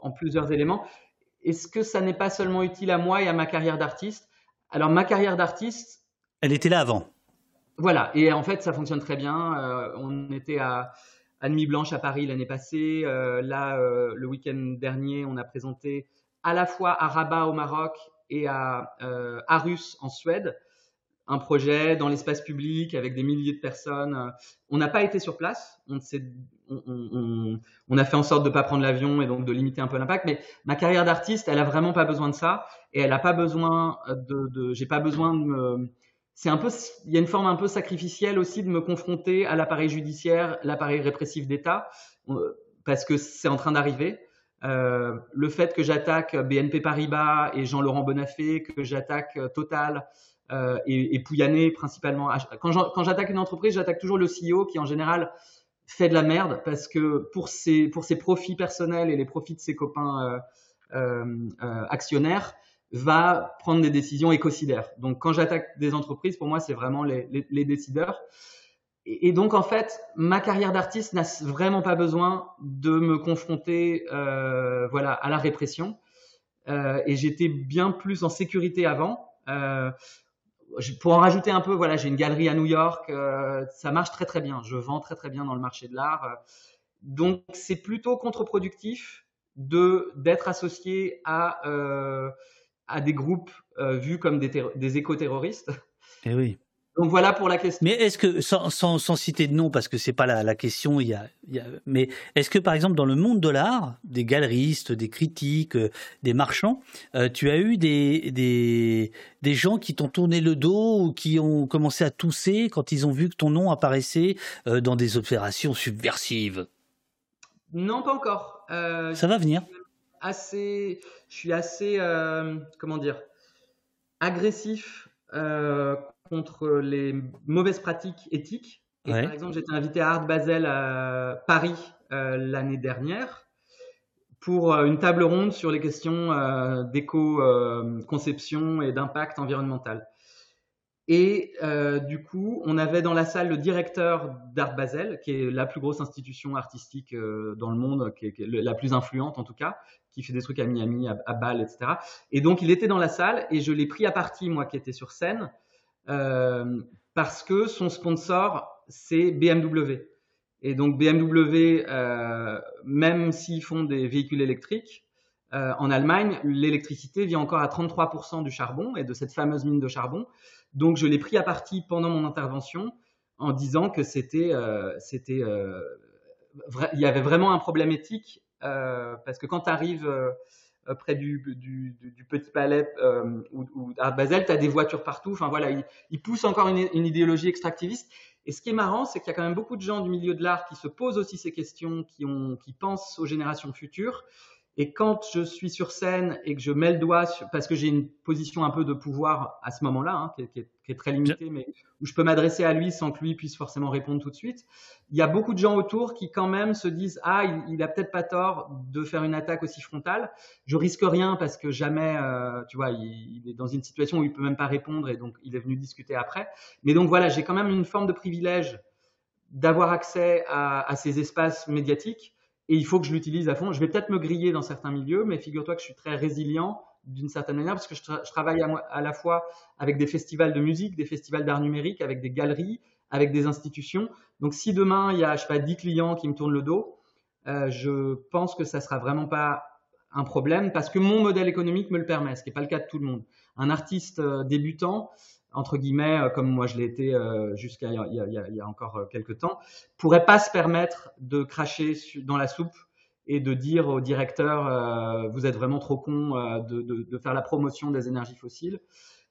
en plusieurs éléments. Est-ce que ça n'est pas seulement utile à moi et à ma carrière d'artiste? Alors, ma carrière d'artiste. Elle était là avant. Voilà, et en fait, ça fonctionne très bien. Euh, on était à, à Nuit Blanche à Paris l'année passée. là, le week-end dernier, on a présenté à la fois à Rabat au Maroc et à euh, Arus en Suède, un projet dans l'espace public avec des milliers de personnes. On n'a pas été sur place, on, on, on, a fait en sorte de ne pas prendre l'avion et donc de limiter un peu l'impact. Mais ma carrière d'artiste, elle a vraiment pas besoin de ça et elle n'a pas besoin de, de j'ai pas besoin de me c'est un peu, il y a une forme un peu sacrificielle aussi de me confronter à l'appareil judiciaire, l'appareil répressif d'État, euh, parce que c'est en train d'arriver. Euh, le fait que j'attaque BNP Paribas et Jean-Laurent Bonafé, que j'attaque euh, Total euh, et, et Pouyanné principalement. Quand j'attaque une entreprise, j'attaque toujours le CEO qui en général fait de la merde parce que pour ses, pour ses profits personnels et les profits de ses copains actionnaires, va prendre des décisions écocidaires. Donc quand j'attaque des entreprises, pour moi, c'est vraiment les, les décideurs et, donc en fait, ma carrière d'artiste n'a vraiment pas besoin de me confronter, euh, voilà, à la répression. Euh, et j'étais bien plus en sécurité avant. Euh, pour en rajouter un peu, voilà, j'ai une galerie à New York, euh, ça marche très très bien. Je vends très très bien dans le marché de l'art. Donc c'est plutôt contre-productif de d'être associé à euh, à des groupes vus comme des, des éco-terroristes. Et eh oui Donc voilà pour la question. Mais est-ce que, sans, sans, sans, citer de nom, parce que c'est pas la, la question, il y, a, il y a, mais est-ce que par exemple dans le monde de l'art, des galeristes, des critiques, euh, des marchands, euh, tu as eu des, des, des gens qui t'ont tourné le dos ou qui ont commencé à tousser quand ils ont vu que ton nom apparaissait euh, dans des opérations subversives? Non, pas encore. Ça va venir. Assez, je suis assez, comment dire, agressif contre les mauvaises pratiques éthiques. Par exemple, j'étais invité à Art Basel à Paris euh, l'année dernière pour euh, une table ronde sur les questions euh, d'éco-conception et d'impact environnemental. Et du coup, on avait dans la salle le directeur d'Art Basel, qui est la plus grosse institution artistique dans le monde, qui est, la plus influente en tout cas, qui fait des trucs à Miami, à, à Bâle, etc. Et donc, il était dans la salle et je l'ai pris à partie, moi qui étais sur scène, parce que son sponsor, c'est BMW. Et donc BMW, euh, même s'ils font des véhicules électriques, euh, en Allemagne, l'électricité vient encore à 33% du charbon et de cette fameuse mine de charbon. Donc je l'ai pris à partie pendant mon intervention en disant que c'était, c'était, il y avait vraiment un problème éthique parce que quand tu arrives euh, près du, du, Petit Palais euh, ou, à Basel, tu as des voitures partout. Enfin voilà, il, il pousse encore une, une, idéologie extractiviste. Et ce qui est marrant, c'est qu'il y a quand même beaucoup de gens du milieu de l'art qui se posent aussi ces questions, qui, ont, qui pensent aux générations futures et quand je suis sur scène et que je mets le doigt, parce que j'ai une position un peu de pouvoir à ce moment-là, hein, qui, qui, qui, est très limitée, mais où je peux m'adresser à lui sans que lui puisse forcément répondre tout de suite, il y a beaucoup de gens autour qui quand même se disent ah il, il a peut-être pas tort de faire une attaque aussi frontale. Je risque rien parce que jamais, euh, tu vois, il, il, est dans une situation où il peut même pas répondre et donc il est venu discuter après. Mais donc voilà, j'ai quand même une forme de privilège d'avoir accès à, à ces espaces médiatiques et il faut que je l'utilise à fond. Je vais peut-être me griller dans certains milieux, mais figure-toi que je suis très résilient d'une certaine manière parce que je, tra je travaille à, à, la fois avec des festivals de musique, des festivals d'art numérique, avec des galeries, avec des institutions. Donc si demain il y a, je sais pas, 10 clients qui me tournent le dos, euh, je pense que ça sera vraiment pas un problème parce que mon modèle économique me le permet, ce qui n'est pas le cas de tout le monde. Un artiste euh, débutant, entre guillemets, euh, comme moi je l'ai été euh, jusqu'à il, il, y a encore euh, quelques temps, pourrait pas se permettre de cracher dans la soupe et de dire au directeur vous êtes vraiment trop con de, faire la promotion des énergies fossiles.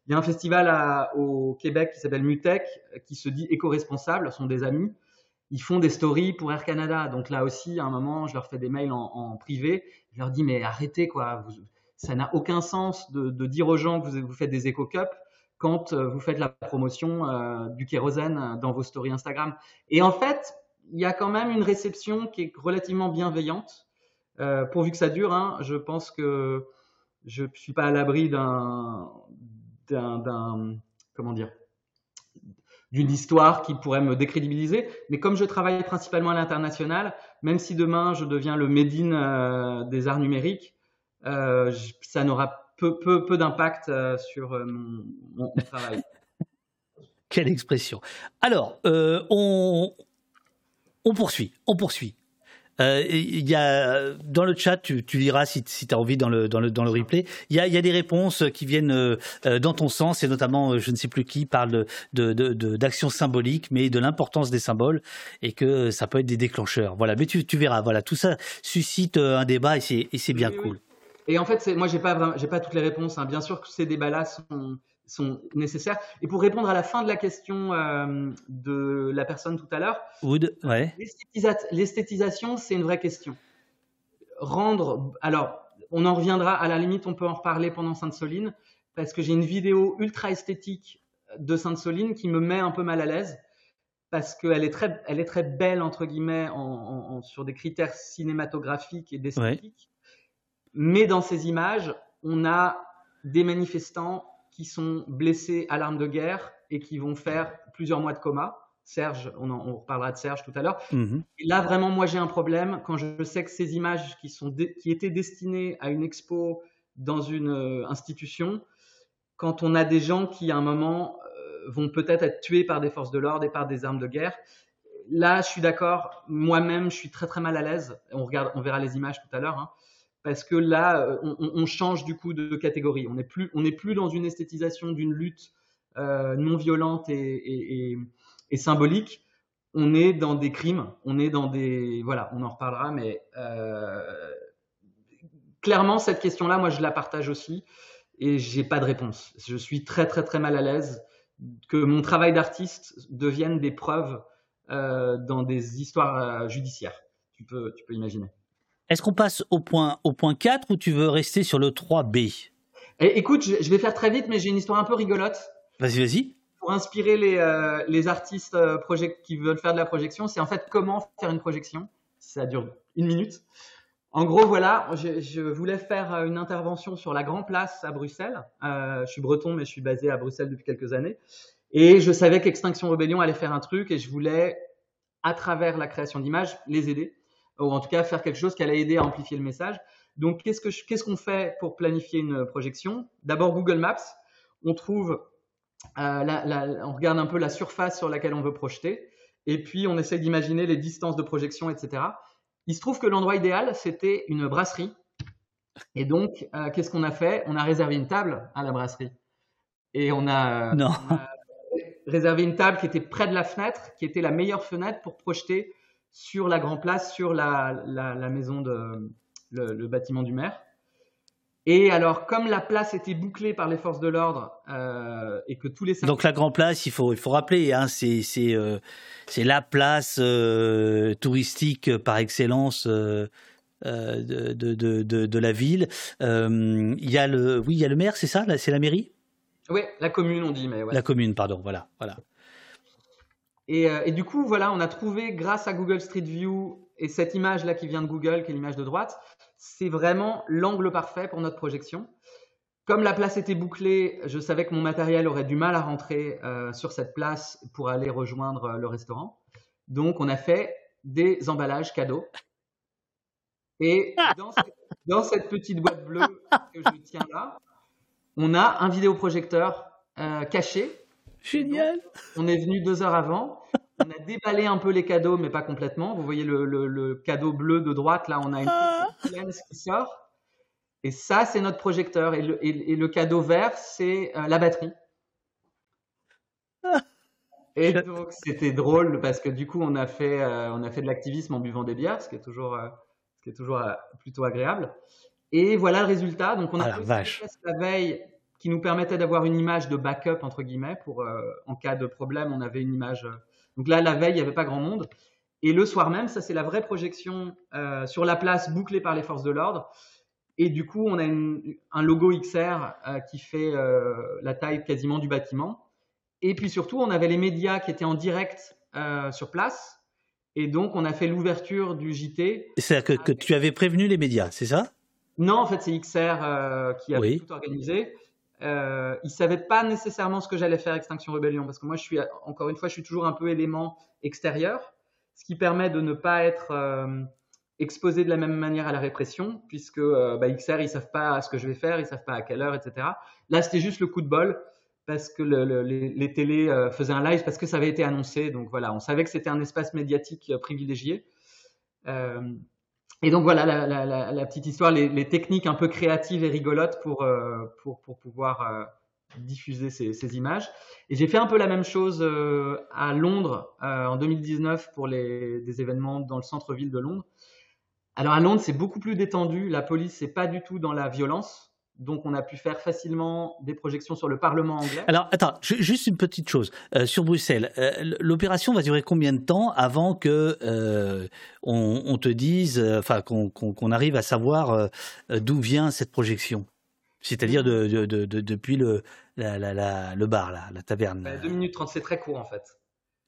Il y a un festival au Québec qui s'appelle Mutec qui se dit éco-responsable, sont des amis. Ils font des stories pour Air Canada. Donc là aussi, à un moment, je leur fais des mails en, privé. Je leur dis mais arrêtez quoi, ça n'a aucun sens de, de, dire aux gens que vous, vous faites des éco-cups quand euh, vous faites la promotion euh, du kérosène dans vos stories Instagram. Et en fait, il y a quand même une réception qui est relativement bienveillante, euh, pourvu que ça dure. Hein, je pense que je ne suis pas à l'abri d'un, comment dire, d'une histoire qui pourrait me décrédibiliser. Mais comme je travaille principalement à l'international, même si demain je deviens le Médine euh, des arts numériques, euh, ça n'aura peu, peu, peu d'impact euh, sur euh, mon, mon, travail. *laughs* Quelle expression. Alors, euh, on, on poursuit, on poursuit. Euh, il y a dans le chat, tu, tu liras si, si tu as envie dans le dans le dans le replay. Il y a y a des réponses qui viennent euh, dans ton sens et notamment je ne sais plus qui parle de de de, symboliques, mais de l'importance des symboles et que ça peut être des déclencheurs. Voilà, mais tu tu verras. Voilà, tout ça suscite un débat et c'est et c'est bien oui, cool. Oui. Et en fait, moi, j'ai pas, j'ai pas toutes les réponses. Hein. Bien sûr que ces débats-là sont, sont nécessaires. Et pour répondre à la fin de la question euh, de la personne tout à l'heure, ouais. l'esthétisation, c'est une vraie question. Rendre, alors, on en reviendra. À la limite, on peut en reparler pendant Sainte-Soline parce que j'ai une vidéo ultra esthétique de Sainte-Soline qui me met un peu mal à l'aise parce qu'elle est très, elle est très belle entre guillemets en, en, en, sur des critères cinématographiques et d'esthétique. Ouais mais dans ces images, on a des manifestants qui sont blessés à l'arme de guerre et qui vont faire plusieurs mois de coma. Serge, on, en, on de Serge tout à l'heure. Et là, vraiment, moi, j'ai un problème quand je sais que ces images qui, sont qui étaient destinées à une expo dans une euh, institution, quand on a des gens qui, à un moment, euh, vont peut-être être tués par des forces de l'ordre et par des armes de guerre, là, je suis d'accord. Moi-même, je suis très très mal à l'aise. On regarde, on verra les images tout à l'heure. Hein parce que là, euh, on, change du coup de catégorie. On n'est plus, on n'est plus dans une esthétisation d'une lutte non violente et, symbolique, on est dans des crimes, on est dans des voilà, on en reparlera, mais clairement cette question-là, moi je la partage aussi et j'ai pas de réponse. Je suis très très très mal à l'aise que mon travail d'artiste devienne des preuves euh, dans des histoires euh, judiciaires. Tu peux, tu peux imaginer. Est-ce qu'on passe au point, au point 4 ou tu veux rester sur le 3B eh, Écoute, je, vais faire très vite, mais j'ai une histoire un peu rigolote. Vas-y, vas-y. Pour inspirer les, euh, les artistes qui veulent faire de la projection, c'est en fait comment faire une projection. Ça dure une minute. En gros, voilà, je, voulais faire une intervention sur la Grand Place à Bruxelles. je suis breton, mais je suis basé à Bruxelles depuis quelques années. Et je savais qu'Extinction Rebellion allait faire un truc et je voulais, à travers la création d'images, les aider. Ou en tout cas, faire quelque chose qui allait aider à amplifier le message. Donc, qu'est-ce qu'on fait pour planifier une projection? D'abord, Google Maps. On trouve, euh, on regarde un peu la surface sur laquelle on veut projeter. Et puis, on essaie d'imaginer les distances de projection, etc. Il se trouve que l'endroit idéal, c'était une brasserie. Et donc, euh, qu'est-ce qu'on a fait? On a réservé une table à la brasserie. Et on a, non. on a réservé une table qui était près de la fenêtre, qui était la meilleure fenêtre pour projeter sur la Grand Place, sur la, la, maison de le, bâtiment du maire. Et alors, comme la place était bouclée par les forces de l'ordre euh, et que tous les donc la Grand Place, il faut il faut rappeler, hein, c'est c'est euh, c'est la place euh, touristique par excellence. de, de, de, de, la ville. il y a le, oui, il y a le maire, c'est ça C'est la mairie? Oui, la commune, on dit, mais La commune, pardon, voilà, voilà. Euh, et, du coup, voilà, on a trouvé grâce à Google Street View et cette image là qui vient de Google, qui est l'image de droite, c'est vraiment l'angle parfait pour notre projection. Comme la place était bouclée, je savais que mon matériel aurait du mal à rentrer euh, sur cette place pour aller rejoindre euh, le restaurant. Donc, on a fait des emballages cadeaux. Et dans, dans cette petite boîte bleue que je tiens là, on a un vidéoprojecteur euh, caché. Génial. on est venu deux heures avant. On a déballé un peu les cadeaux, mais pas complètement. Vous voyez le, cadeau bleu de droite, là, on a une ah. lens qui sort. Et ça, c'est notre projecteur. Et le, cadeau vert, c'est euh, la batterie. Ah. Et donc, c'était drôle parce que du coup, on a fait, euh, on a fait de l'activisme en buvant des bières, ce qui est toujours, ce qui est toujours plutôt agréable. Et voilà le résultat. Donc, on a ah, fait la veille qui nous permettait d'avoir une image de backup, entre guillemets, pour euh, en cas de problème, on avait une image. Euh. Donc là, la veille, il n'y avait pas grand monde. Et le soir même, ça, c'est la vraie projection euh, sur la place bouclée par les forces de l'ordre. Et du coup, on a un logo XR qui fait la taille quasiment du bâtiment. Et puis surtout, on avait les médias qui étaient en direct sur place. Et donc, on a fait l'ouverture du JT. C'est-à-dire que, tu avais prévenu les médias, c'est ça? Non, en fait, c'est XR qui a tout organisé. Euh, ils savaient pas nécessairement ce que j'allais faire Extinction Rebellion parce que moi, je suis encore une fois, je suis toujours un peu élément extérieur, ce qui permet de ne pas être euh, exposé de la même manière à la répression, puisque euh, bah, XR ils savent pas ce que je vais faire, ils savent pas à quelle heure, etc. Là, c'était juste le coup de bol parce que les, les, télés faisaient un live parce que ça avait été annoncé, donc voilà, on savait que c'était un espace médiatique privilégié. Et donc voilà la, petite histoire, les, techniques un peu créatives et rigolotes pour, euh, pour, pouvoir euh, diffuser ces, images. Et j'ai fait un peu la même chose euh, à Londres en 2019 pour les, des événements dans le centre-ville de Londres. Alors à Londres, c'est beaucoup plus détendu. La police n'est pas du tout dans la violence. Donc, on a pu faire facilement des projections sur le Parlement anglais. Alors, attends, juste une petite chose. Euh, sur Bruxelles, euh, l'opération va durer combien de temps avant que euh, on, te dise, enfin, qu'on arrive à savoir d'où vient cette projection? C'est-à-dire de, depuis le, le bar, là, la taverne. 2 bah, minutes 30, c'est très court en fait.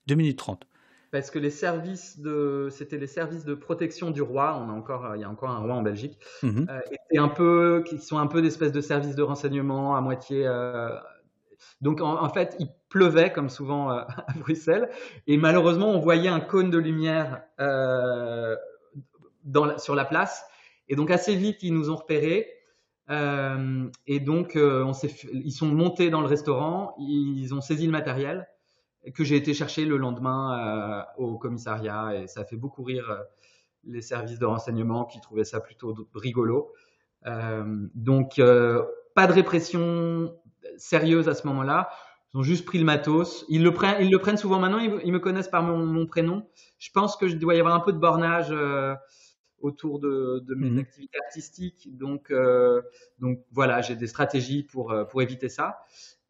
2 minutes 30 parce que les services de, c'était les services de protection du roi. On a encore, il y a encore un roi en Belgique. Mhm. Euh, un peu, qui sont un peu d'espèces de services de renseignement à moitié. Euh, donc en, fait, il pleuvait comme souvent euh, *laughs* à Bruxelles, et malheureusement, on voyait un cône de lumière dans sur la place. Et donc assez vite, ils nous ont repérés. et donc, on ils sont montés dans le restaurant, ils ont saisi le matériel que j'ai été chercher le lendemain euh, au commissariat et ça a fait beaucoup rire euh, les services de renseignement qui trouvaient ça plutôt rigolo. Euh, donc pas de répression sérieuse à ce moment-là. Ils ont juste pris le matos. Ils le prennent, ils le prennent souvent maintenant. Ils, me connaissent par mon, prénom. Je pense que je dois y avoir un peu de bornage autour de, mes mhm. activités artistiques. Donc, donc voilà, j'ai des stratégies pour pour éviter ça.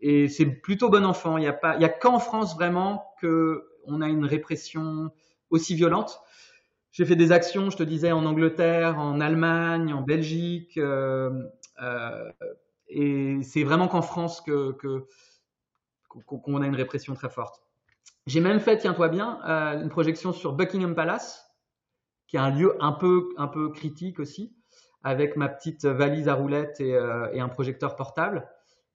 Et c'est plutôt bon enfant. Il y a a qu'en France vraiment que on a une répression aussi violente. J'ai fait des actions, je te disais, en Angleterre, en Allemagne, en Belgique, euh, euh, et c'est vraiment qu'en France que qu'on a une répression très forte. J'ai même fait, tiens-toi bien, euh, une projection sur Buckingham Palace, qui est un lieu un peu un peu critique aussi, avec ma petite valise à roulettes et, et un projecteur portable.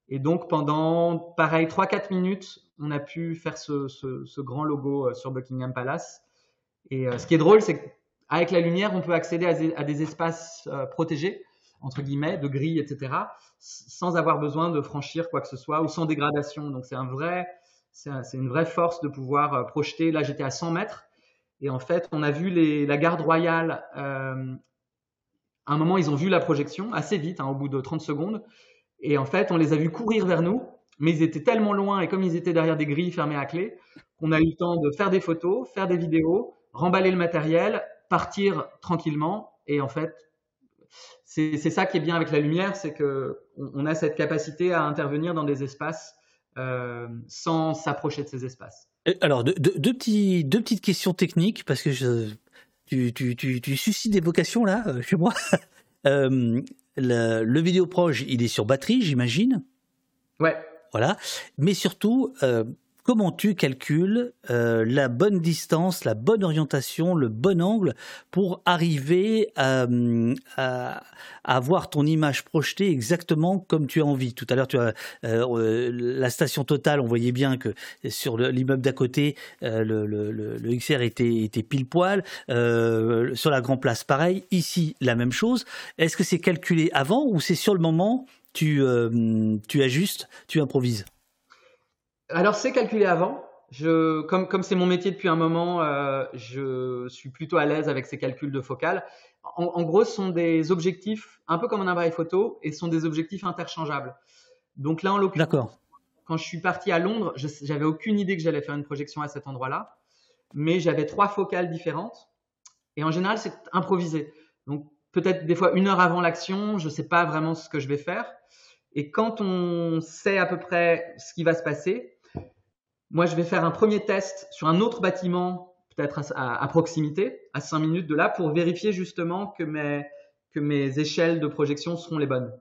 Et donc pendant pareil 3-4 minutes, on a pu faire ce, ce, grand logo sur Buckingham Palace et euh, ce qui est drôle, c'est qu'avec la lumière, on peut accéder à des, espaces euh, protégés, entre guillemets, de grilles, etc., sans avoir besoin de franchir quoi que ce soit ou sans dégradation. Donc c'est un vrai, c'est une vraie force de pouvoir euh, projeter. Là, j'étais à 100 mètres. Et en fait, on a vu les, la garde royale. Euh, à un moment, ils ont vu la projection assez vite, hein, au bout de 30 secondes. Et en fait, on les a vus courir vers nous, mais ils étaient tellement loin et comme ils étaient derrière des grilles fermées à clé, qu'on a eu le temps de faire des photos, faire des vidéos, remballer le matériel, partir tranquillement. Et en fait, c'est ça qui est bien avec la lumière, c'est que on, a cette capacité à intervenir dans des espaces euh, sans s'approcher de ces espaces. Alors, deux, petites questions techniques, parce que tu, suscites des vocations là, euh, chez moi. *laughs* euh, le, le vidéoproche, il est sur batterie, j'imagine. Ouais. Voilà. Mais surtout, euh, comment tu calcules euh, la bonne distance, la bonne orientation, le bon angle pour arriver à, avoir ton image projetée exactement comme tu as envie? Tout à l'heure, tu as euh, la station totale, on voyait bien que sur l'immeuble d'à côté, euh, le, XR était, était pile poil. sur la Grand Place, pareil. Ici, la même chose. Est-ce que c'est calculé avant ou c'est sur le moment tu, tu ajustes, tu improvises? Alors, c'est calculé avant. Je, comme comme c'est mon métier depuis un moment, euh, je suis plutôt à l'aise avec ces calculs de focale. En, gros, ce sont des objectifs un peu comme un appareil photo et ce sont des objectifs interchangeables. Donc là, en l'occurrence, quand je suis parti à Londres, j'avais aucune idée que j'allais faire une projection à cet endroit-là, mais j'avais trois focales différentes et en général, c'est improvisé. Donc peut-être des fois une heure avant l'action, je ne sais pas vraiment ce que je vais faire. Et quand on sait à peu près ce qui va se passer, moi, je vais faire un premier test sur un autre bâtiment, peut-être à, proximité, à 5 minutes de là, pour vérifier justement que mes, que mes échelles de projection seront les bonnes.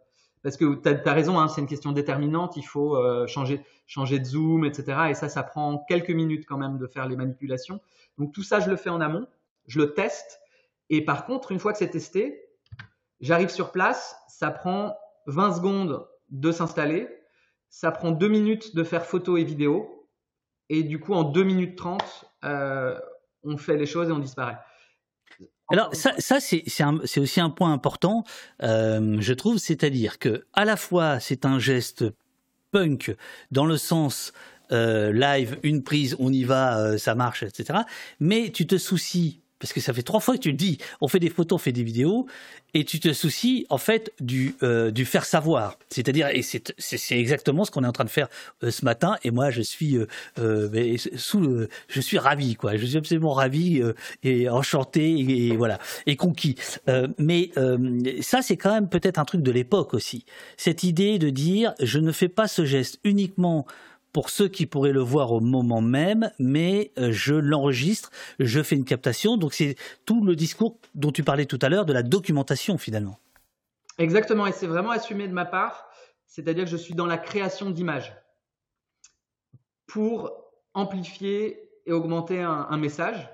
Parce que tu as, raison, hein, c'est une question déterminante, il faut euh, changer, changer de zoom, etc. Et ça, ça prend quelques minutes quand même de faire les manipulations. Donc tout ça, je le fais en amont, je le teste. Et par contre, une fois que c'est testé, j'arrive sur place, ça prend 20 secondes de s'installer, ça prend 2 minutes de faire photo et vidéo, et du coup, en 2 minutes 30, euh, on fait les choses et on disparaît. Alors ça, c'est aussi un point important, euh, je trouve, c'est-à-dire que à la fois c'est un geste punk dans le sens euh, live, une prise, on y va, ça marche, etc. Mais tu te soucies parce que ça fait trois fois que tu le dis, on fait des photos, on fait des vidéos, et tu te soucies en fait du, euh, faire savoir. C'est-à-dire, et c'est exactement ce qu'on est en train de faire euh, ce matin, et moi je suis euh, sous, je suis ravi, quoi. Je suis absolument ravi et enchanté et, voilà et conquis. mais ça, c'est quand même peut-être un truc de l'époque aussi. Cette idée de dire, je ne fais pas ce geste uniquement pour ceux qui pourraient le voir au moment même, mais euh, je l'enregistre, je fais une captation. Donc c'est tout le discours dont tu parlais tout à l'heure de la documentation finalement. Exactement, et c'est vraiment assumé de ma part, c'est-à-dire que je suis dans la création d'images pour amplifier et augmenter un, message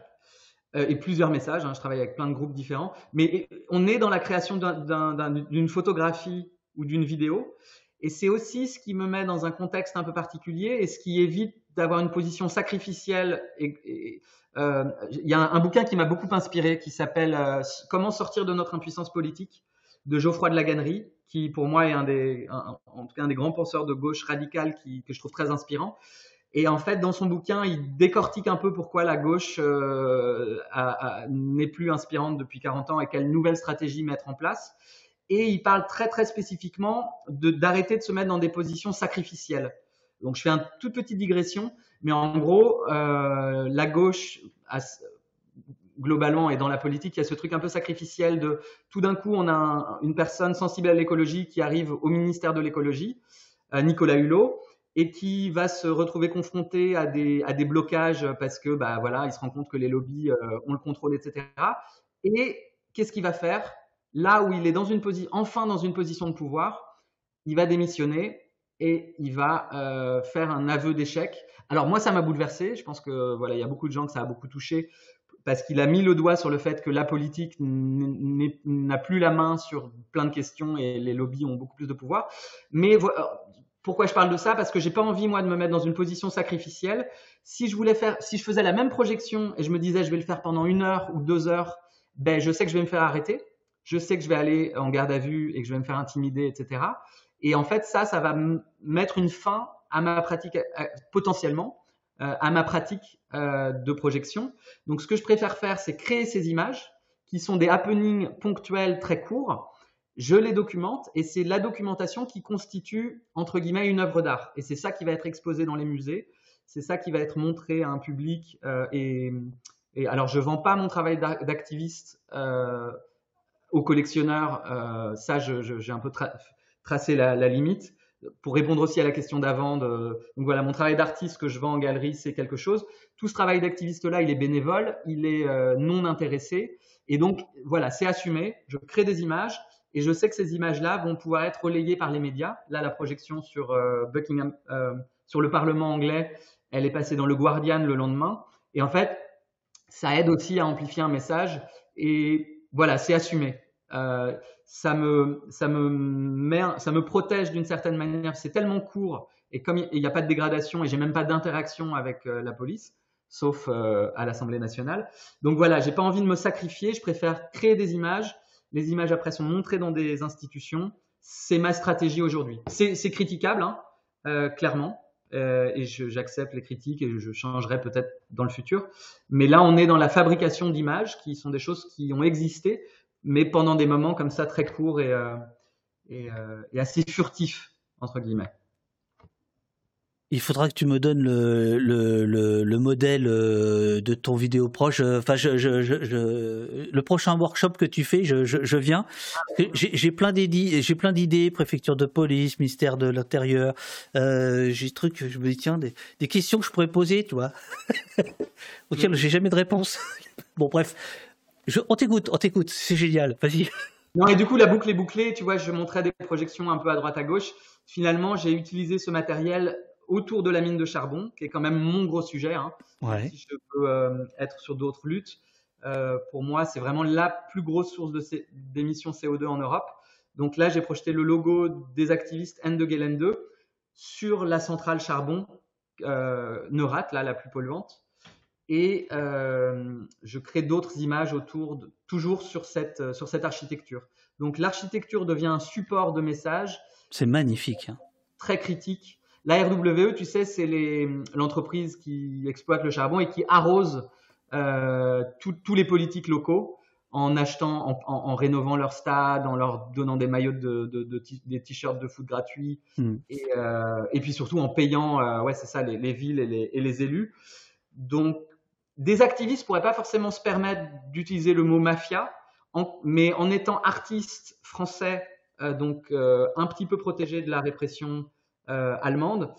euh, et plusieurs messages. Hein, je travaille avec plein de groupes différents, mais on est dans la création d'une photographie ou d'une vidéo et c'est aussi ce qui me met dans un contexte un peu particulier et ce qui évite d'avoir une position sacrificielle. Euh, il y a un, bouquin qui m'a beaucoup inspiré qui s'appelle euh, Comment sortir de notre impuissance politique de Geoffroy de la Gannerie, qui pour moi est un des, en tout cas un des grands penseurs de gauche radicale que je trouve très inspirant. Et en fait, dans son bouquin, il décortique un peu pourquoi la gauche euh, n'est plus inspirante depuis 40 ans et quelles nouvelles stratégies mettre en place et il parle très très spécifiquement d'arrêter de, se mettre dans des positions sacrificielles. Donc je fais une toute petite digression, mais en gros, euh, la gauche, globalement, et dans la politique, il y a ce truc un peu sacrificiel de tout d'un coup, on a une personne sensible à l'écologie qui arrive au ministère de l'écologie, Nicolas Hulot, et qui va se retrouver confronté à des, à des blocages parce que bah, voilà, il se rend compte que les lobbies euh, ont le contrôle, etc. Et qu'est-ce qu'il va faire? Là où il est enfin dans une position de pouvoir, il va démissionner et il va euh, faire un aveu d'échec. Alors moi, ça m'a bouleversé. Je pense que voilà, il y a beaucoup de gens que ça a beaucoup touché parce qu'il a mis le doigt sur le fait que la politique n'a plus la main sur plein de questions et les lobbies ont beaucoup plus de pouvoir. Mais pourquoi je parle de ça? Parce que j'ai pas envie moi de me mettre dans une position sacrificielle. Si je voulais faire, si je faisais la même projection et je me disais je vais le faire pendant une heure ou deux heures, ben je sais que je vais me faire arrêter. Je sais que je vais aller en garde à vue et que je vais me faire intimider, etc. Et en fait ça, ça va mettre une fin à ma pratique potentiellement euh, à ma pratique euh, de projection. Donc ce que je préfère faire, c'est créer ces images qui sont des happenings ponctuels très courts je les documente et c'est la documentation qui constitue, entre guillemets, une œuvre d'art. Et c'est ça qui va être exposé dans les musées, c'est ça qui va être montré à un public. Euh, et, alors, je ne vends pas mon travail d'activiste aux collectionneurs, euh, ça, j'ai un peu tracé la, limite. Pour répondre aussi à la question d'avant, donc voilà, mon travail d'artiste que je vends en galerie, c'est quelque chose. Tout ce travail d'activiste-là, il est bénévole, il est non intéressé. Et donc, voilà, c'est assumé. Je crée des images et je sais que ces images-là vont pouvoir être relayées par les médias. Là, la projection sur euh, Buckingham, euh, sur le Parlement anglais, elle est passée dans le Guardian le lendemain. Et en fait, ça aide aussi à amplifier un message. Et voilà, c'est assumé. Euh, ça me, ça me ça me protège d'une certaine manière. C'est tellement court et comme il n'y a pas de dégradation et j'ai même pas d'interaction avec la police, sauf à l'Assemblée nationale. Donc voilà, j'ai pas envie de me sacrifier. Je préfère créer des images les images après sont montrées dans des institutions. C'est ma stratégie aujourd'hui. C'est critiquable, hein, euh, clairement, euh, et j'accepte les critiques et je changerai peut-être dans le futur. Mais là, on est dans la fabrication d'images qui sont des choses qui ont existé, mais pendant des moments comme ça très courts et, euh, et assez furtifs, entre guillemets il faudra que tu me donnes le, le, le, modèle euh, de ton vidéo proche. Enfin, je, je, je, le prochain workshop que tu fais, je, viens. J'ai plein d'idées, j'ai plein d'idées, préfecture de police, ministère de l'Intérieur. Euh, j'ai des trucs, je me dis tiens, des, des, questions que je pourrais poser, tu vois, *laughs* auxquelles j'ai jamais de réponse. *laughs* bon, bref, on t'écoute, on t'écoute, c'est génial. Vas-y. Non, et du coup, la boucle est bouclée. Tu vois, je montrais des projections un peu à droite à gauche. Finalement, j'ai utilisé ce matériel autour de la mine de charbon, qui est quand même mon gros sujet. Hein. Si je peux euh, être sur d'autres luttes, euh, pour moi, c'est vraiment la plus grosse source d'émissions CO2 en Europe. Donc là, j'ai projeté le logo des activistes N de Gelen 2 sur la centrale charbon euh, Neurat, là, la plus polluante. Et euh, je crée d'autres images autour, de, toujours sur cette, sur cette architecture. Donc l'architecture devient un support de message. C'est magnifique. Hein. Très critique la RWE, tu sais, c'est l'entreprise qui exploite le charbon et qui arrose euh, tous les politiques locaux en achetant, en, rénovant leur stade, en leur donnant des maillots de, des t-shirts de foot gratuits, hmm. euh, et, puis surtout en payant, euh, ouais, c'est ça, les, villes et les, élus. Donc, des activistes pourraient pas forcément se permettre d'utiliser le mot mafia, mais en étant artistes français, donc un petit peu protégés de la répression allemande.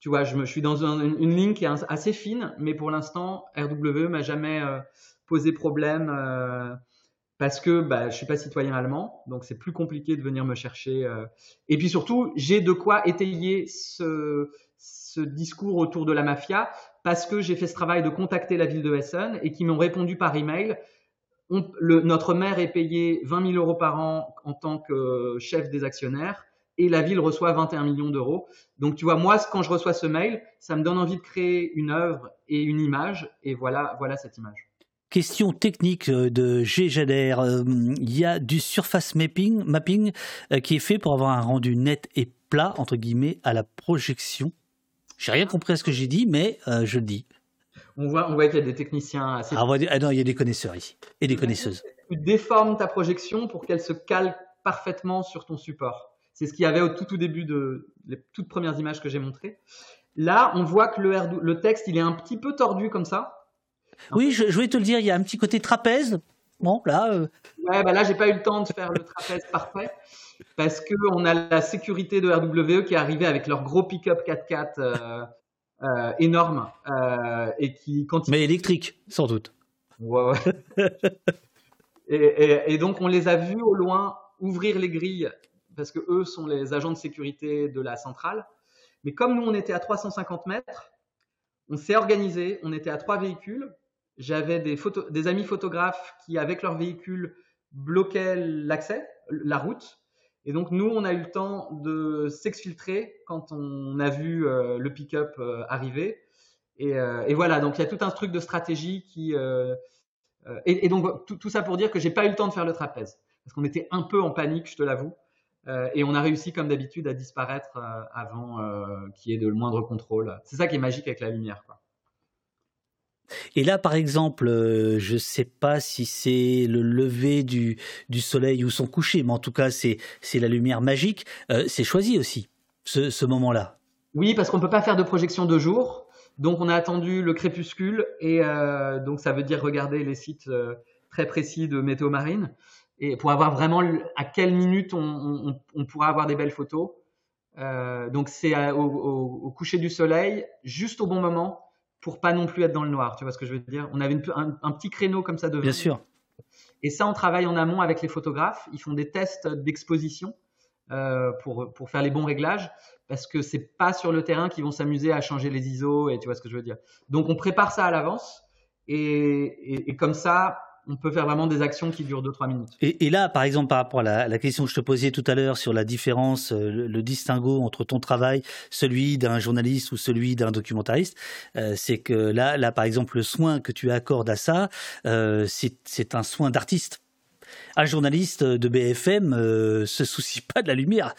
Tu vois, je, me, suis dans une ligne qui est assez fine, mais pour l'instant, RWE m'a jamais euh, posé problème euh, parce que bah, je suis pas citoyen allemand, donc c'est plus compliqué de venir me chercher. Et puis surtout, j'ai de quoi étayer ce, discours autour de la mafia parce que j'ai fait ce travail de contacter la ville de Essen et qui m'ont répondu par email. On, notre maire est payé 20 000 euros par an en tant que chef des actionnaires et la ville reçoit 21 millions d'euros. Donc tu vois, moi, quand je reçois ce mail, ça me donne envie de créer une œuvre et une image, et voilà, voilà cette image. Question technique euh, de G. euh, Il y a du surface mapping, mapping euh, qui est fait pour avoir un rendu net et plat, entre guillemets, à la projection. J'ai rien compris à ce que j'ai dit, mais euh, je le dis. On voit, on voit qu'il y a des techniciens assez. Ah, ah, non, il y a des connaisseurs ici et des connaisseuses. Tu déformes ta projection pour qu'elle se cale parfaitement sur ton support C'est ce qu'il y avait au tout, tout début de les toutes premières images que j'ai montrées. Là, on voit que le, le texte, il est un petit peu tordu comme ça. Oui, je, je, vais te le dire, il y a un petit côté trapèze. Bon, là. Euh... Ouais, bah là, j'ai pas eu le temps de faire le trapèze parfait parce que on a la sécurité de RWE qui est arrivée avec leur gros pick-up 4x4 euh, euh, énorme euh, et qui continue. Mais électrique, sans doute. Ouais, ouais. *laughs* et, et, et, donc, on les a vus au loin ouvrir les grilles parce que eux sont les agents de sécurité de la centrale. Mais comme nous, on était à 350 mètres, on s'est organisé, on était à trois véhicules. J'avais des, amis photographes qui, avec leur véhicule, bloquaient l'accès, la route. Et donc, nous, on a eu le temps de s'exfiltrer quand on a vu euh, le pick-up euh, arriver. Et, euh, et, voilà, donc il y a tout un truc de stratégie qui. Et, et, donc, tout, tout, ça pour dire que j'ai pas eu le temps de faire le trapèze. Parce qu'on était un peu en panique, je te l'avoue. Euh, et on a réussi, comme d'habitude, à disparaître euh, avant euh, qu'il y ait de le moindre contrôle. C'est ça qui est magique avec la lumière. Quoi. Et là, par exemple, je ne sais pas si c'est le lever du, du, soleil ou son coucher, mais en tout cas, c'est la lumière magique. c'est choisi aussi, ce, ce moment-là. Oui, parce qu'on ne peut pas faire de projection de jour. Donc, on a attendu le crépuscule. Et donc, ça veut dire regarder les sites très précis de météo marine et pour avoir vraiment à quelle minute on, on, on pourra avoir des belles photos. Euh, donc c'est au, au, au, coucher du soleil, juste au bon moment, pour pas non plus être dans le noir. Tu vois ce que je veux dire? On avait une, un, un, petit créneau comme ça devant. Bien sûr. Et ça, on travaille en amont avec les photographes. Ils font des tests d'exposition euh, pour pour faire les bons réglages, parce que c'est pas sur le terrain qu'ils vont s'amuser à changer les ISO et tu vois ce que je veux dire. Donc on prépare ça à l'avance et, et, et comme ça, on peut faire vraiment des actions qui durent 2-3 minutes. Et, et, là, par exemple, par rapport à la, la, question que je te posais tout à l'heure sur la différence, euh, le, le, distinguo entre ton travail, celui d'un journaliste ou celui d'un documentariste, euh, c'est que là, là, par exemple, le soin que tu accordes à ça, euh, c'est un soin d'artiste un journaliste de BFM euh, se soucie pas de la lumière.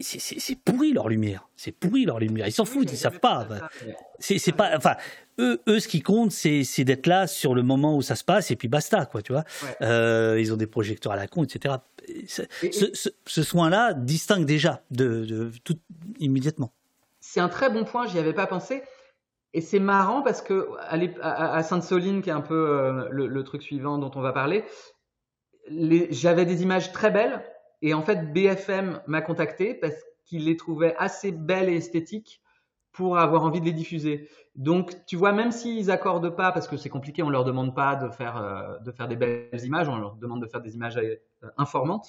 C'est pourri leur lumière. C'est pourri leur lumière. Ils s'en foutent, ils savent pas. C'est pas. Enfin, eux, eux, ce qui compte, c'est d'être là sur le moment où ça se passe et puis basta, quoi. Tu vois. Ouais. Euh, ils ont des projecteurs à la con, etc. Ce, ce, ce soin-là distingue déjà de, de tout immédiatement. C'est un très bon point. J'y avais pas pensé. Et c'est marrant parce que à, à Sainte-Soline, qui est un peu euh, le, le, truc suivant dont on va parler, j'avais des images très belles et en fait BFM m'a contacté parce qu'il les trouvait assez belles et esthétiques pour avoir envie de les diffuser. Donc tu vois, même s'ils accordent pas, parce que c'est compliqué, on leur demande pas de faire euh, de faire des belles images, on leur demande de faire des images euh, informantes.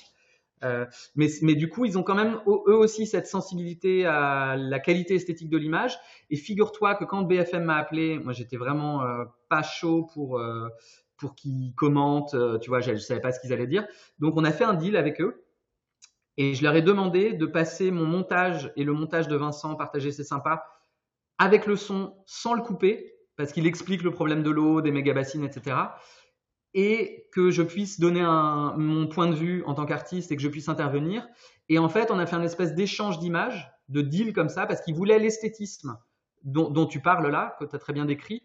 Euh, mais, mais du coup, ils ont quand même eux aussi cette sensibilité à la qualité esthétique de l'image. Et figure-toi que quand BFM m'a appelé, moi j'étais vraiment pas chaud pour pour qu'ils commentent, tu vois, je ne savais pas ce qu'ils allaient dire. Donc on a fait un deal avec eux et je leur ai demandé de passer mon montage et le montage de Vincent, partager c'est sympa, avec le son sans le couper, parce qu'il explique le problème de l'eau, des méga-bassines, etc. Et que je puisse donner mon point de vue en tant qu'artiste et que je puisse intervenir. Et en fait, on a fait un espèce d'échange d'images, de deal comme ça, parce qu'ils voulaient l'esthétisme dont, dont, tu parles là, que tu as très bien décrit.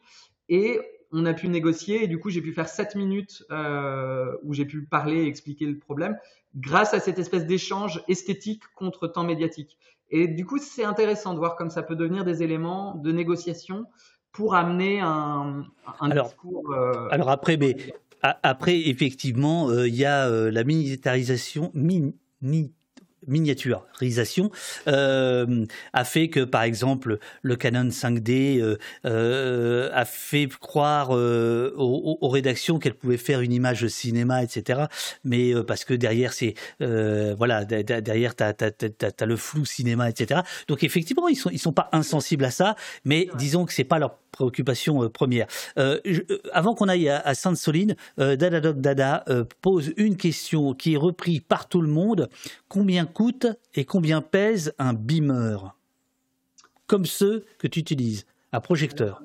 Et on a pu négocier et du coup j'ai pu faire 7 minutes euh, où j'ai pu parler et expliquer le problème grâce à cette espèce d'échange esthétique contre temps médiatique. Et du coup c'est intéressant de voir comme ça peut devenir des éléments de négociation pour amener un, un alors, discours. Euh, alors après, mais après effectivement il euh, y a la militarisation min, mi, miniaturisation euh, a fait que par exemple le Canon 5D euh, euh, a fait croire euh, aux, aux, rédactions qu'elles pouvaient faire une image cinéma etc mais euh, parce que derrière c'est euh, voilà derrière t'as as, as, as, le flou cinéma etc donc effectivement ils sont ils sont pas insensibles à ça mais disons que c'est pas leur préoccupation euh, première. Euh, je, avant qu'on aille à, à Sainte-Soline, euh, Dada Doc Dada pose une question qui est reprise par tout le monde. Combien coûte et combien pèse un beamer? Comme ceux que tu utilises, un projecteur.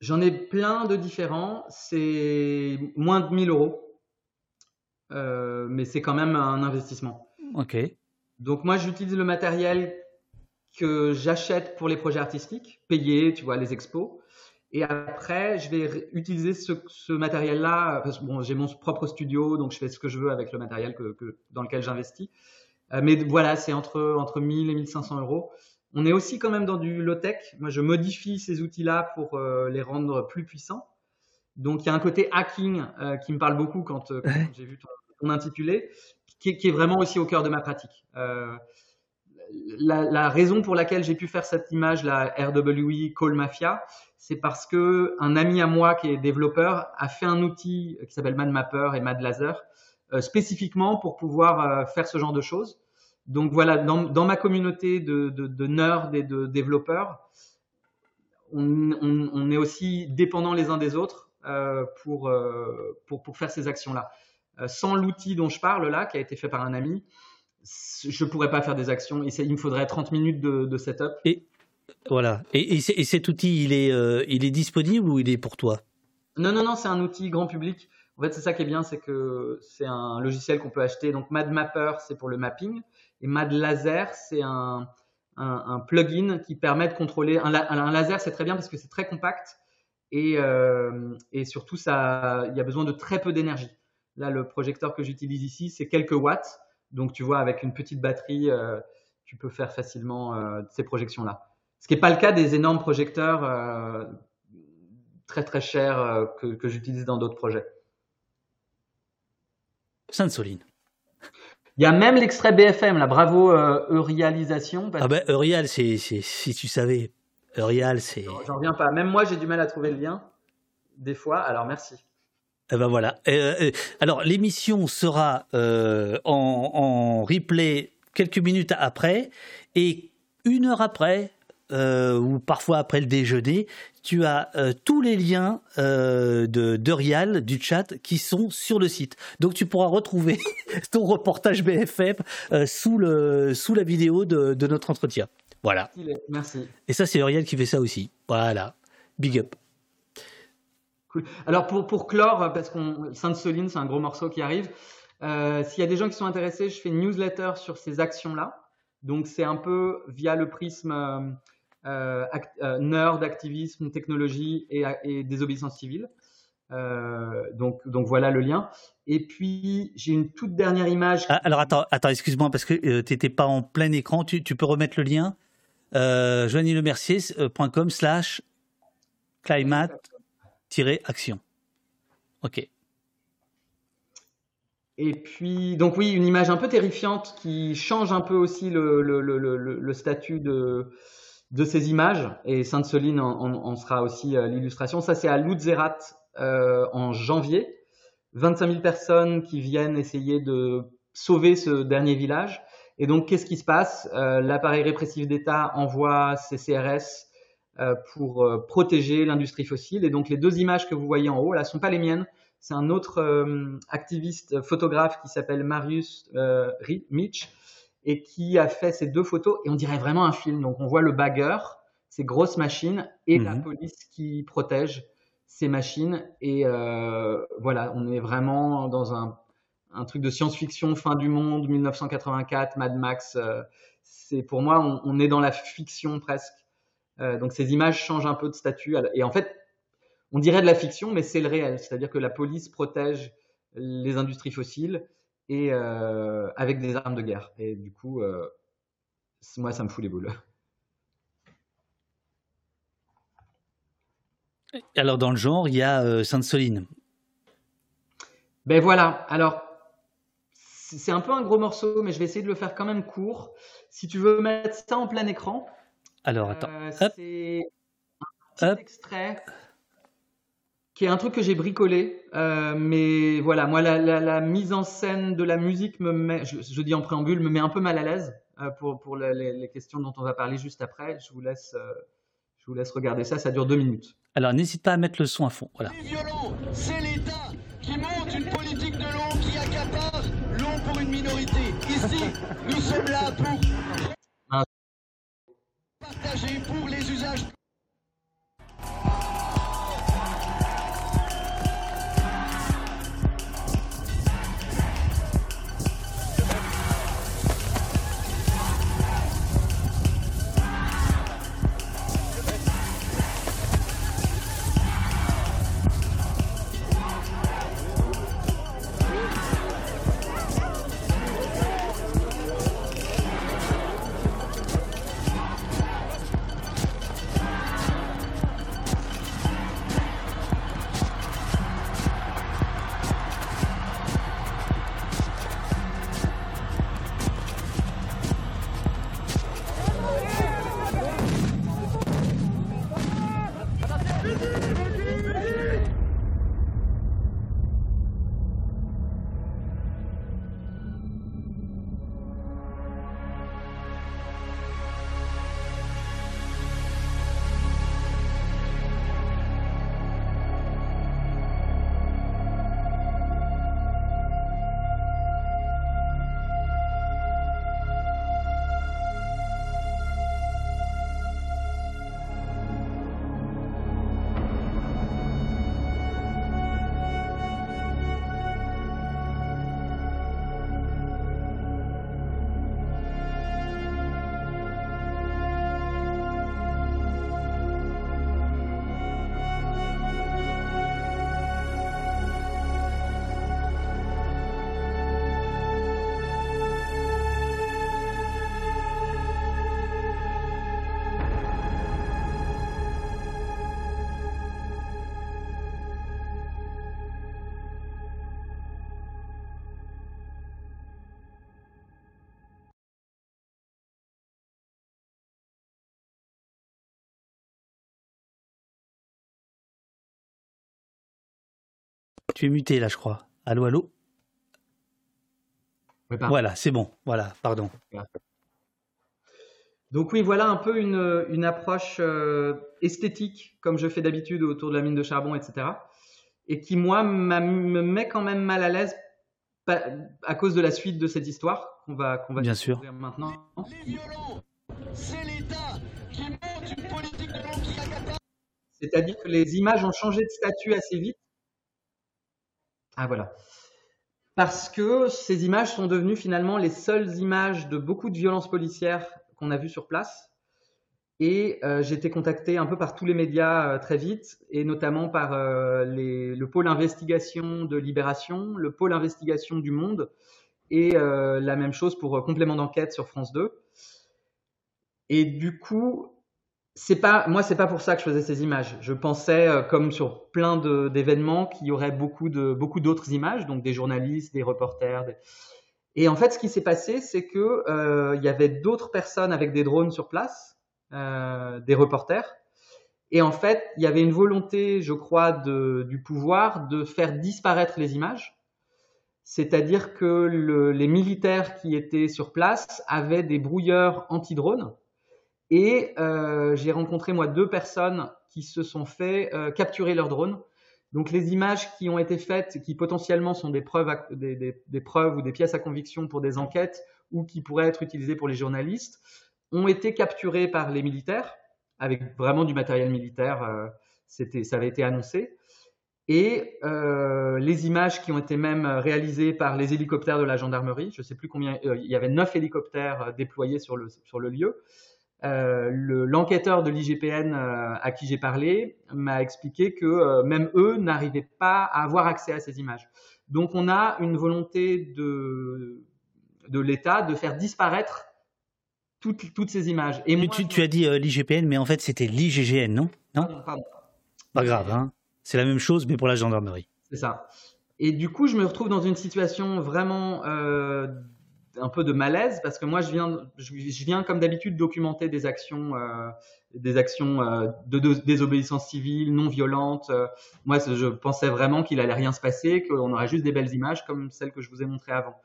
J'en ai plein de différents. C'est moins de 1000 euros. Euh, mais c'est quand même un investissement. Ok. Donc moi, j'utilise le matériel que j'achète pour les projets artistiques, payés, tu vois, les expos. Et après, je vais utiliser ce, ce matériel-là, parce que bon, j'ai mon propre studio, donc je fais ce que je veux avec le matériel que, que dans lequel j'investis. mais voilà, c'est entre, entre 1000 et 1500 euros. On est aussi quand même dans du low-tech. Moi, je modifie ces outils-là pour les rendre plus puissants. Donc, il y a un côté hacking qui me parle beaucoup quand, j'ai vu ton, intitulé, qui, qui, est vraiment aussi au cœur de ma pratique la, raison pour laquelle j'ai pu faire cette image, la RWE Call Mafia, c'est parce que un ami à moi qui est développeur a fait un outil qui s'appelle MadMapper et MadLaser euh, spécifiquement pour pouvoir euh, faire ce genre de choses. Donc voilà, dans, ma communauté de, nerds et de développeurs, on, est aussi dépendants les uns des autres euh, pour, pour, pour faire ces actions-là. sans l'outil dont je parle là, qui a été fait par un ami, je pourrais pas faire des actions. Il me faudrait 30 minutes de, setup. Et voilà. Et, cet outil, il est, euh, il est disponible ou il est pour toi? Non, non, non, c'est un outil grand public. En fait, c'est ça qui est bien, c'est que c'est un logiciel qu'on peut acheter. Donc, MadMapper, c'est pour le mapping. Et MadLaser, c'est un, plugin qui permet de contrôler. Un, laser, c'est très bien parce que c'est très compact. Et, euh, surtout, il y a besoin de très peu d'énergie. Là, le projecteur que j'utilise ici, c'est quelques watts. Donc, tu vois, avec une petite batterie, euh, tu peux faire facilement ces projections-là. Ce qui n'est pas le cas des énormes projecteurs euh, très très chers que, j'utilise dans d'autres projets. Sainte-Soline. Il y a même l'extrait BFM, la bravo Eurialisation. Ah ben Eurial, c'est, si tu savais. Eurial, c'est. J'en reviens pas. Même moi, j'ai du mal à trouver le lien, des fois, alors merci. Eh ben voilà. Euh, euh, alors l'émission sera euh, en, replay quelques minutes après et une heure après ou parfois après le déjeuner, tu as tous les liens de d'Eurial du chat qui sont sur le site. Donc tu pourras retrouver *laughs* ton reportage BFM sous le sous la vidéo de, de notre entretien. Voilà. Merci. Et ça c'est Eurial qui fait ça aussi. Voilà. Big up. Alors pour, pour clore, parce qu'on Sainte-Soline, c'est un gros morceau qui arrive. Euh, s'il y a des gens qui sont intéressés, je fais une newsletter sur ces actions-là. Donc c'est un peu via le prisme euh, euh, nerd, activisme, technologie et, et désobéissance civile. donc, donc voilà le lien. Et puis j'ai une toute dernière image. Ah, alors attends, attends excuse-moi parce que tu n'étais pas en plein écran. Tu, tu peux remettre le lien euh, slash climate action. Ok. Et puis, donc oui, une image un peu terrifiante qui change un peu aussi le, le, le, le statut de, de ces images. Et Sainte-Soline en, sera aussi euh, l'illustration. Ça, c'est à Lutzerat euh, en janvier. 25 000 personnes qui viennent essayer de sauver ce dernier village. Et donc, qu'est-ce qui se passe? Euh, L'appareil répressif d'État envoie ses CRS euh, pour protéger l'industrie fossile. Et donc les deux images que vous voyez en haut, là, sont pas les miennes. C'est un autre activiste photographe qui s'appelle Marius Mitch et qui a fait ces deux photos et on dirait vraiment un film. Donc on voit le bagger, ces grosses machines et la mhm. police qui protège ces machines. Et euh, voilà, on est vraiment dans un, un truc de science-fiction, fin du monde, 1984, Mad Max. c'est pour moi, on, on, est dans la fiction presque. Euh, donc ces images changent un peu de statut. Et en fait, on dirait de la fiction, mais c'est le réel. C'est-à-dire que la police protège les industries fossiles et euh, avec des armes de guerre. Et du coup, euh, moi, ça me fout les boules. Alors dans le genre, il y a Sainte-Soline. Ben voilà. Alors c'est un peu un gros morceau, mais je vais essayer de le faire quand même court. Si tu veux mettre ça en plein écran, alors, attends. Euh, c'est un extrait qui est un truc que j'ai bricolé. Euh, mais voilà, moi, la, mise en scène de la musique me met, je, dis en préambule, me met un peu mal à l'aise euh, pour, pour les, questions dont on va parler juste après. Je vous laisse, je vous laisse regarder ça. Ça dure deux minutes. Alors, n'hésite pas à mettre le son à fond. Voilà. C'est l'État qui monte une politique de l'eau qui accapare l'eau pour une minorité. Ici, nous sommes là pour *laughs* partagé pour les usages tu es muté là, je crois. Allô, allô Voilà, c'est bon. Voilà, pardon. Donc oui, voilà un peu une, une approche euh, esthétique, comme je fais d'habitude autour de la mine de charbon, etc. Et qui, moi, me met quand même mal à l'aise à cause de la suite de cette histoire qu'on va, qu'on va Bien sûr. maintenant. c'est l'État qui monte une politique de C'est-à-dire que les images ont changé de statut assez vite. Ah voilà. Parce que ces images sont devenues finalement les seules images de beaucoup de violences policières qu'on a vues sur place. Et euh, j'ai été contacté un peu par tous les médias euh, très vite, et notamment par euh, le pôle investigation de Libération, le pôle investigation du Monde, et la même chose pour complément d'enquête sur France 2. Et du coup, c'est pas, moi, c'est pas pour ça que je faisais ces images. Je pensais, comme sur plein d'événements, qu'il y aurait beaucoup de beaucoup d'autres images, donc des journalistes, des reporters. Et en fait, ce qui s'est passé, c'est que il y avait d'autres personnes avec des drones sur place euh, des reporters. Et en fait, il y avait une volonté, je crois, du pouvoir de faire disparaître les images. C'est-à-dire que les militaires qui étaient sur place avaient des brouilleurs anti-drones. Et euh, j'ai rencontré, moi, deux personnes qui se sont fait euh, capturer leurs drones. Donc les images qui ont été faites, qui potentiellement sont des preuves, des, preuves ou des pièces à conviction pour des enquêtes ou qui pourraient être utilisées pour les journalistes, ont été capturés par les militaires, avec vraiment du matériel militaire, euh, c'était, ça avait été annoncé. Et les images qui ont été même réalisées par les hélicoptères de la gendarmerie, je ne sais plus combien, il y avait neuf hélicoptères déployés sur le, sur le lieu. L'enquêteur de l'IGPN à qui j'ai parlé m'a expliqué que même eux n'arrivaient pas à avoir accès à ces images. Donc on a une volonté de, de l'État de faire disparaître toutes, ces images. Et tu, as dit euh, l'IGPN, mais en fait c'était l'IGGN, non? Non? Pas grave, hein c'est la même chose, mais pour la gendarmerie. C'est ça. Et du coup, je me retrouve dans une situation vraiment euh, un peu de malaise parce que moi, je viens, je, viens comme d'habitude documenter des actions, euh, des actions de, désobéissance civile non violente. moi, je pensais vraiment qu'il allait rien se passer, qu'on aurait juste des belles images comme celles que je vous ai montrées avant.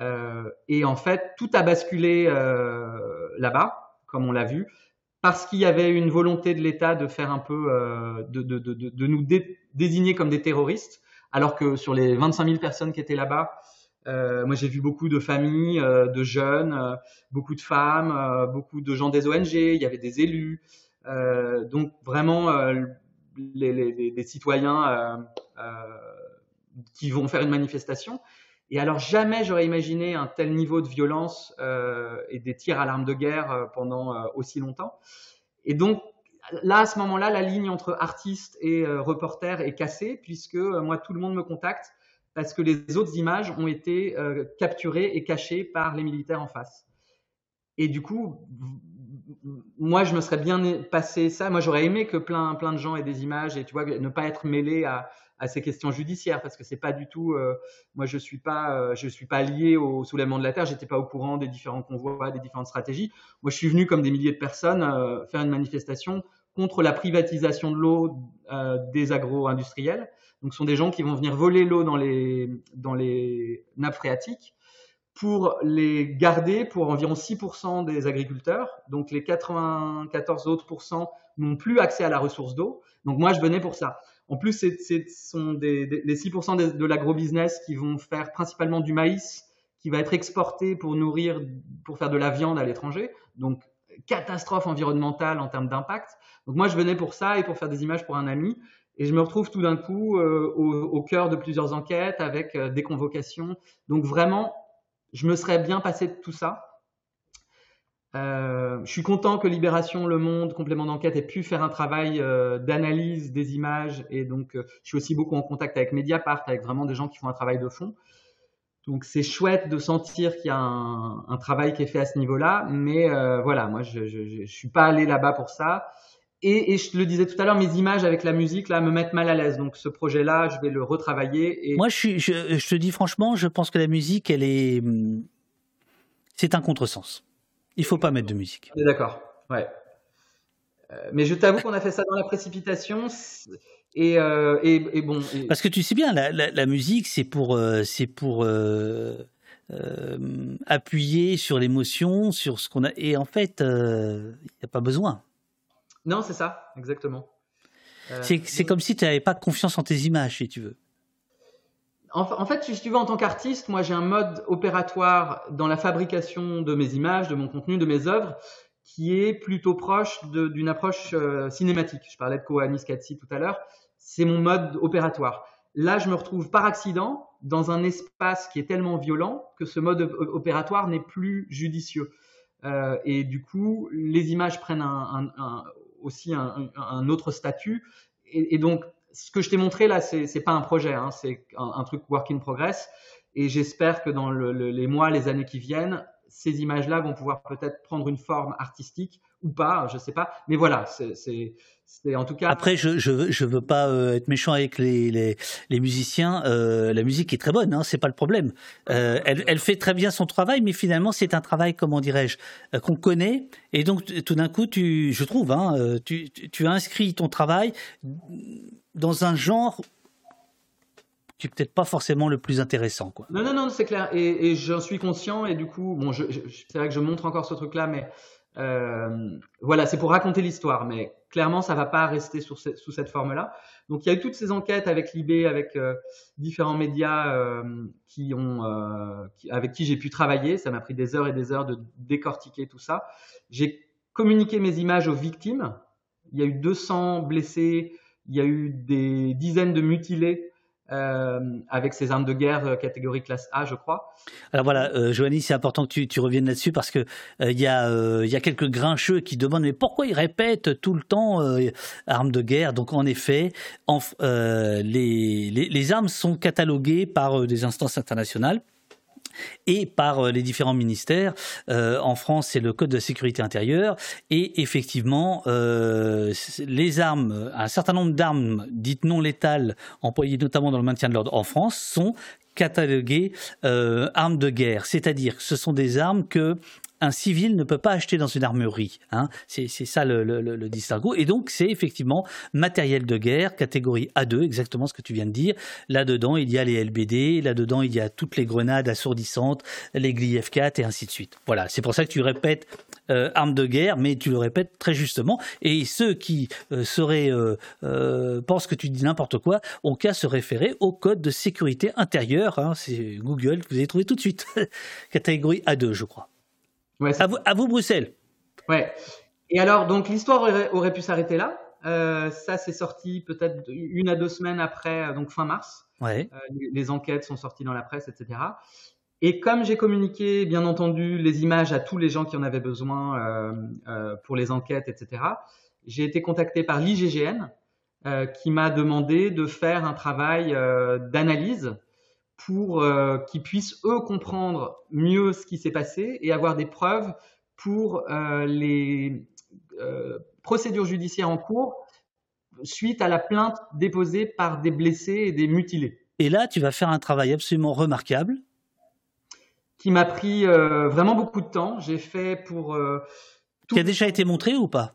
Euh, et en fait, tout a basculé euh, là-bas, comme on l'a vu, parce qu'il y avait une volonté de l'État de faire un peu, euh, de, de, de, de, nous désigner comme des terroristes, alors que sur les 25 000 personnes qui étaient là-bas, euh, moi j'ai vu beaucoup de familles, euh, de jeunes, beaucoup de femmes, beaucoup de gens des ONG, il y avait des élus, donc vraiment les, les, des citoyens qui vont faire une manifestation. Et alors jamais j'aurais imaginé un tel niveau de violence euh, et des tirs à l'arme de guerre euh, pendant euh, aussi longtemps. Et donc là, à ce moment-là, la ligne entre artiste et reporter est cassée puisque moi, tout le monde me contacte parce que les autres images ont été capturées et cachées par les militaires en face. Et du coup, moi, je me serais bien passé ça. Moi, j'aurais aimé que plein, plein de gens aient des images et tu vois, ne pas être mêlé à, ces questions judiciaires parce que c'est pas du tout. Euh, moi, je suis pas, euh, je suis pas lié au soulèvement de la terre. J'étais pas au courant des différents convois, des différentes stratégies. Moi, je suis venu comme des milliers de personnes euh, faire une manifestation contre la privatisation de l'eau des agro-industriels. Donc, ce sont des gens qui vont venir voler l'eau dans les nappes phréatiques pour les garder pour environ 6% des agriculteurs. Donc les 94 autres n'ont plus accès à la ressource d'eau. Donc moi, je venais pour ça. En plus, ce sont des, les 6% de, de l'agro-business qui vont faire principalement du maïs, qui va être exporté pour nourrir, pour faire de la viande à l'étranger. Donc, catastrophe environnementale en termes d'impact. Donc, moi, je venais pour ça et pour faire des images pour un ami. Et je me retrouve tout d'un coup euh, au, cœur de plusieurs enquêtes avec euh, des convocations. Donc, vraiment, je me serais bien passé de tout ça. Euh, je suis content que Libération, Le Monde, complément d'enquête ait pu faire un travail d'analyse des images et donc je suis aussi beaucoup en contact avec Mediapart, avec vraiment des gens qui font un travail de fond. Donc c'est chouette de sentir qu'il y a un, travail qui est fait à ce niveau-là, mais voilà, moi je, je, suis pas allé là-bas pour ça. Et, et, je le disais tout à l'heure, mes images avec la musique là me mettent mal à l'aise. Donc ce projet-là, je vais le retravailler. Et... Moi, je, suis, je, je te dis franchement, je pense que la musique, elle est, hum, c'est un contresens. Il faut pas mettre de musique. D'accord. Ouais. Euh, mais je t'avoue qu'on a fait ça dans la précipitation. Et, et, bon. Parce que tu sais bien, la, la, musique, c'est pour, c'est pour appuyer sur l'émotion, sur ce qu'on a. Et en fait, il n'y a pas besoin. Non, c'est ça, exactement. c'est comme si tu n'avais pas confiance en tes images, si tu veux. En, fait, si tu veux, en tant qu'artiste, moi j'ai un mode opératoire dans la fabrication de mes images, de mon contenu, de mes œuvres, qui est plutôt proche d'une approche euh, cinématique. Je parlais de Kohanis Katsi tout à l'heure. C'est mon mode opératoire. Là, je me retrouve par accident dans un espace qui est tellement violent que ce mode opératoire n'est plus judicieux. Euh, et du coup, les images prennent un, un, aussi un, autre statut. Et, donc, ce que je t'ai montré là, c'est n'est pas un projet, hein, c'est un, truc work in progress. Et j'espère que dans les mois, les années qui viennent, ces images-là vont pouvoir peut-être prendre une forme artistique ou pas, je sais pas. Mais voilà, c'est en tout cas. Après, je je je veux pas euh, être méchant avec les les, les musiciens. Euh, la musique est très bonne, hein, c'est pas le problème. Euh, elle elle fait très bien son travail, mais finalement c'est un travail comment dirais-je qu'on connaît et donc tout d'un coup tu je trouve hein, tu tu as inscrit ton travail dans un genre qui est peut-être pas forcément le plus intéressant. Quoi. Non, non, non, c'est clair. Et, et j'en suis conscient. Et du coup, bon, je, c'est vrai que je montre encore ce truc-là, mais euh, voilà, c'est pour raconter l'histoire. Mais clairement, ça va pas rester sous cette forme-là. Donc, il y a eu toutes ces enquêtes avec Libé, avec euh, différents médias euh, qui ont, euh, avec qui j'ai pu travailler. Ça m'a pris des heures et des heures de décortiquer tout ça. J'ai communiqué mes images aux victimes. Il y a eu 200 blessés, il y a eu des dizaines de mutilés euh, avec ces armes de guerre euh, catégorie classe A, je crois. Alors voilà, euh, c'est important que tu, reviennes là-dessus parce que il y, a, quelques grincheux qui demandent mais pourquoi ils répètent tout le temps armes de guerre? Donc en effet, les, armes sont cataloguées par des instances internationales et par euh, les différents ministères. Euh, en France, c'est le Code de sécurité intérieure. Et effectivement, euh, les armes, un certain nombre d'armes dites non létales, employées notamment dans le maintien de l'ordre en France, sont cataloguées armes de guerre. C'est-à-dire que ce sont des armes que un civil ne peut pas acheter dans une armerie. Hein. C'est ça le, distinguo. Et donc, c'est effectivement matériel de guerre, catégorie A2, exactement ce que tu viens de dire. Là-dedans, il y a les LBD, là-dedans, il y a toutes les grenades assourdissantes, les GLI-F4 et ainsi de suite. Voilà, c'est pour ça que tu répètes euh, armes de guerre, mais tu le répètes très justement. Et ceux qui euh, seraient, euh, pensent que tu dis n'importe quoi, ont qu'à se référer au code de sécurité intérieure. Hein. C'est Google que vous avez trouvé tout de suite. *laughs* catégorie A2, je crois. Ouais, à, vous, Bruxelles. Ouais. Et alors, donc l'histoire aurait, pu s'arrêter là. Euh, ça, c'est sorti peut-être une à deux semaines après, euh, donc fin mars. Ouais. Euh, les, enquêtes sont sorties dans la presse, etc. Et comme j'ai communiqué, bien entendu, les images à tous les gens qui en avaient besoin euh, euh, pour les enquêtes, etc., j'ai été contacté par l'IGGN qui m'a demandé de faire un travail d'analyse pour euh, qu'ils puissent eux comprendre mieux ce qui s'est passé et avoir des preuves pour euh, les euh, procédures judiciaires en cours suite à la plainte déposée par des blessés et des mutilés. Et là, tu vas faire un travail absolument remarquable. Qui m'a pris vraiment beaucoup de temps. J'ai fait pour... qui a déjà été montré ou pas?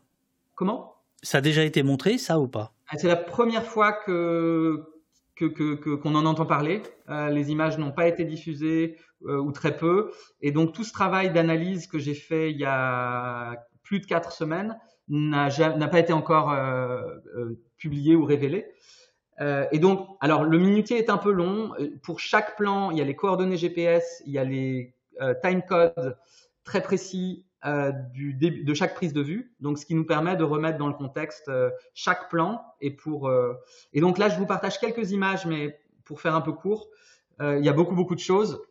Comment? Ça a déjà été montré, ça ou pas? Ah, C'est la première fois que qu'on que, qu'on en entend parler. Euh, les images n'ont pas été diffusées euh, ou très peu. Et donc tout ce travail d'analyse que j'ai fait il y a plus de quatre semaines n'a pas été encore euh, publié ou révélé. Et donc, alors le minutier est un peu long. Pour chaque plan, il y a les coordonnées GPS, il y a les time codes très précis euh, de chaque prise de vue, donc ce qui nous permet de remettre dans le contexte euh, chaque plan. Et pour euh, et donc là, je vous partage quelques images, mais pour faire un peu court, il y a beaucoup beaucoup de choses.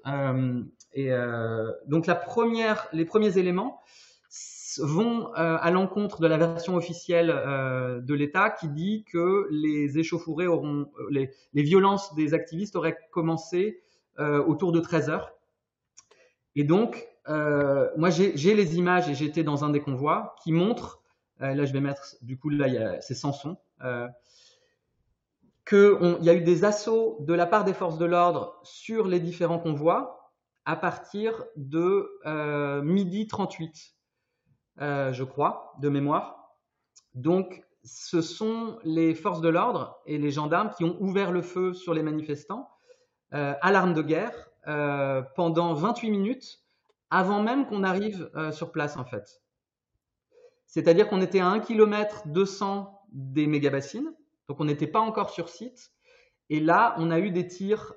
et donc la première, les premiers éléments vont à l'encontre de la version officielle de l'État qui dit que les échauffourées auront, les, les, violences des activistes auraient commencé autour de 13 heures. Et donc, euh, moi, j'ai les images et j'étais dans un des convois qui montrent, euh, là je vais mettre, du coup là c'est sans son, euh, qu'il y a eu des assauts de la part des forces de l'ordre sur les différents convois à partir de euh, midi 38, euh, je crois, de mémoire. Donc ce sont les forces de l'ordre et les gendarmes qui ont ouvert le feu sur les manifestants à l'arme de guerre pendant 28 minutes avant même qu'on arrive euh, sur place en fait. C'est-à-dire qu'on était à 1 km 200 des mégabassines, donc on n'était pas encore sur site. Et là, on a eu des tirs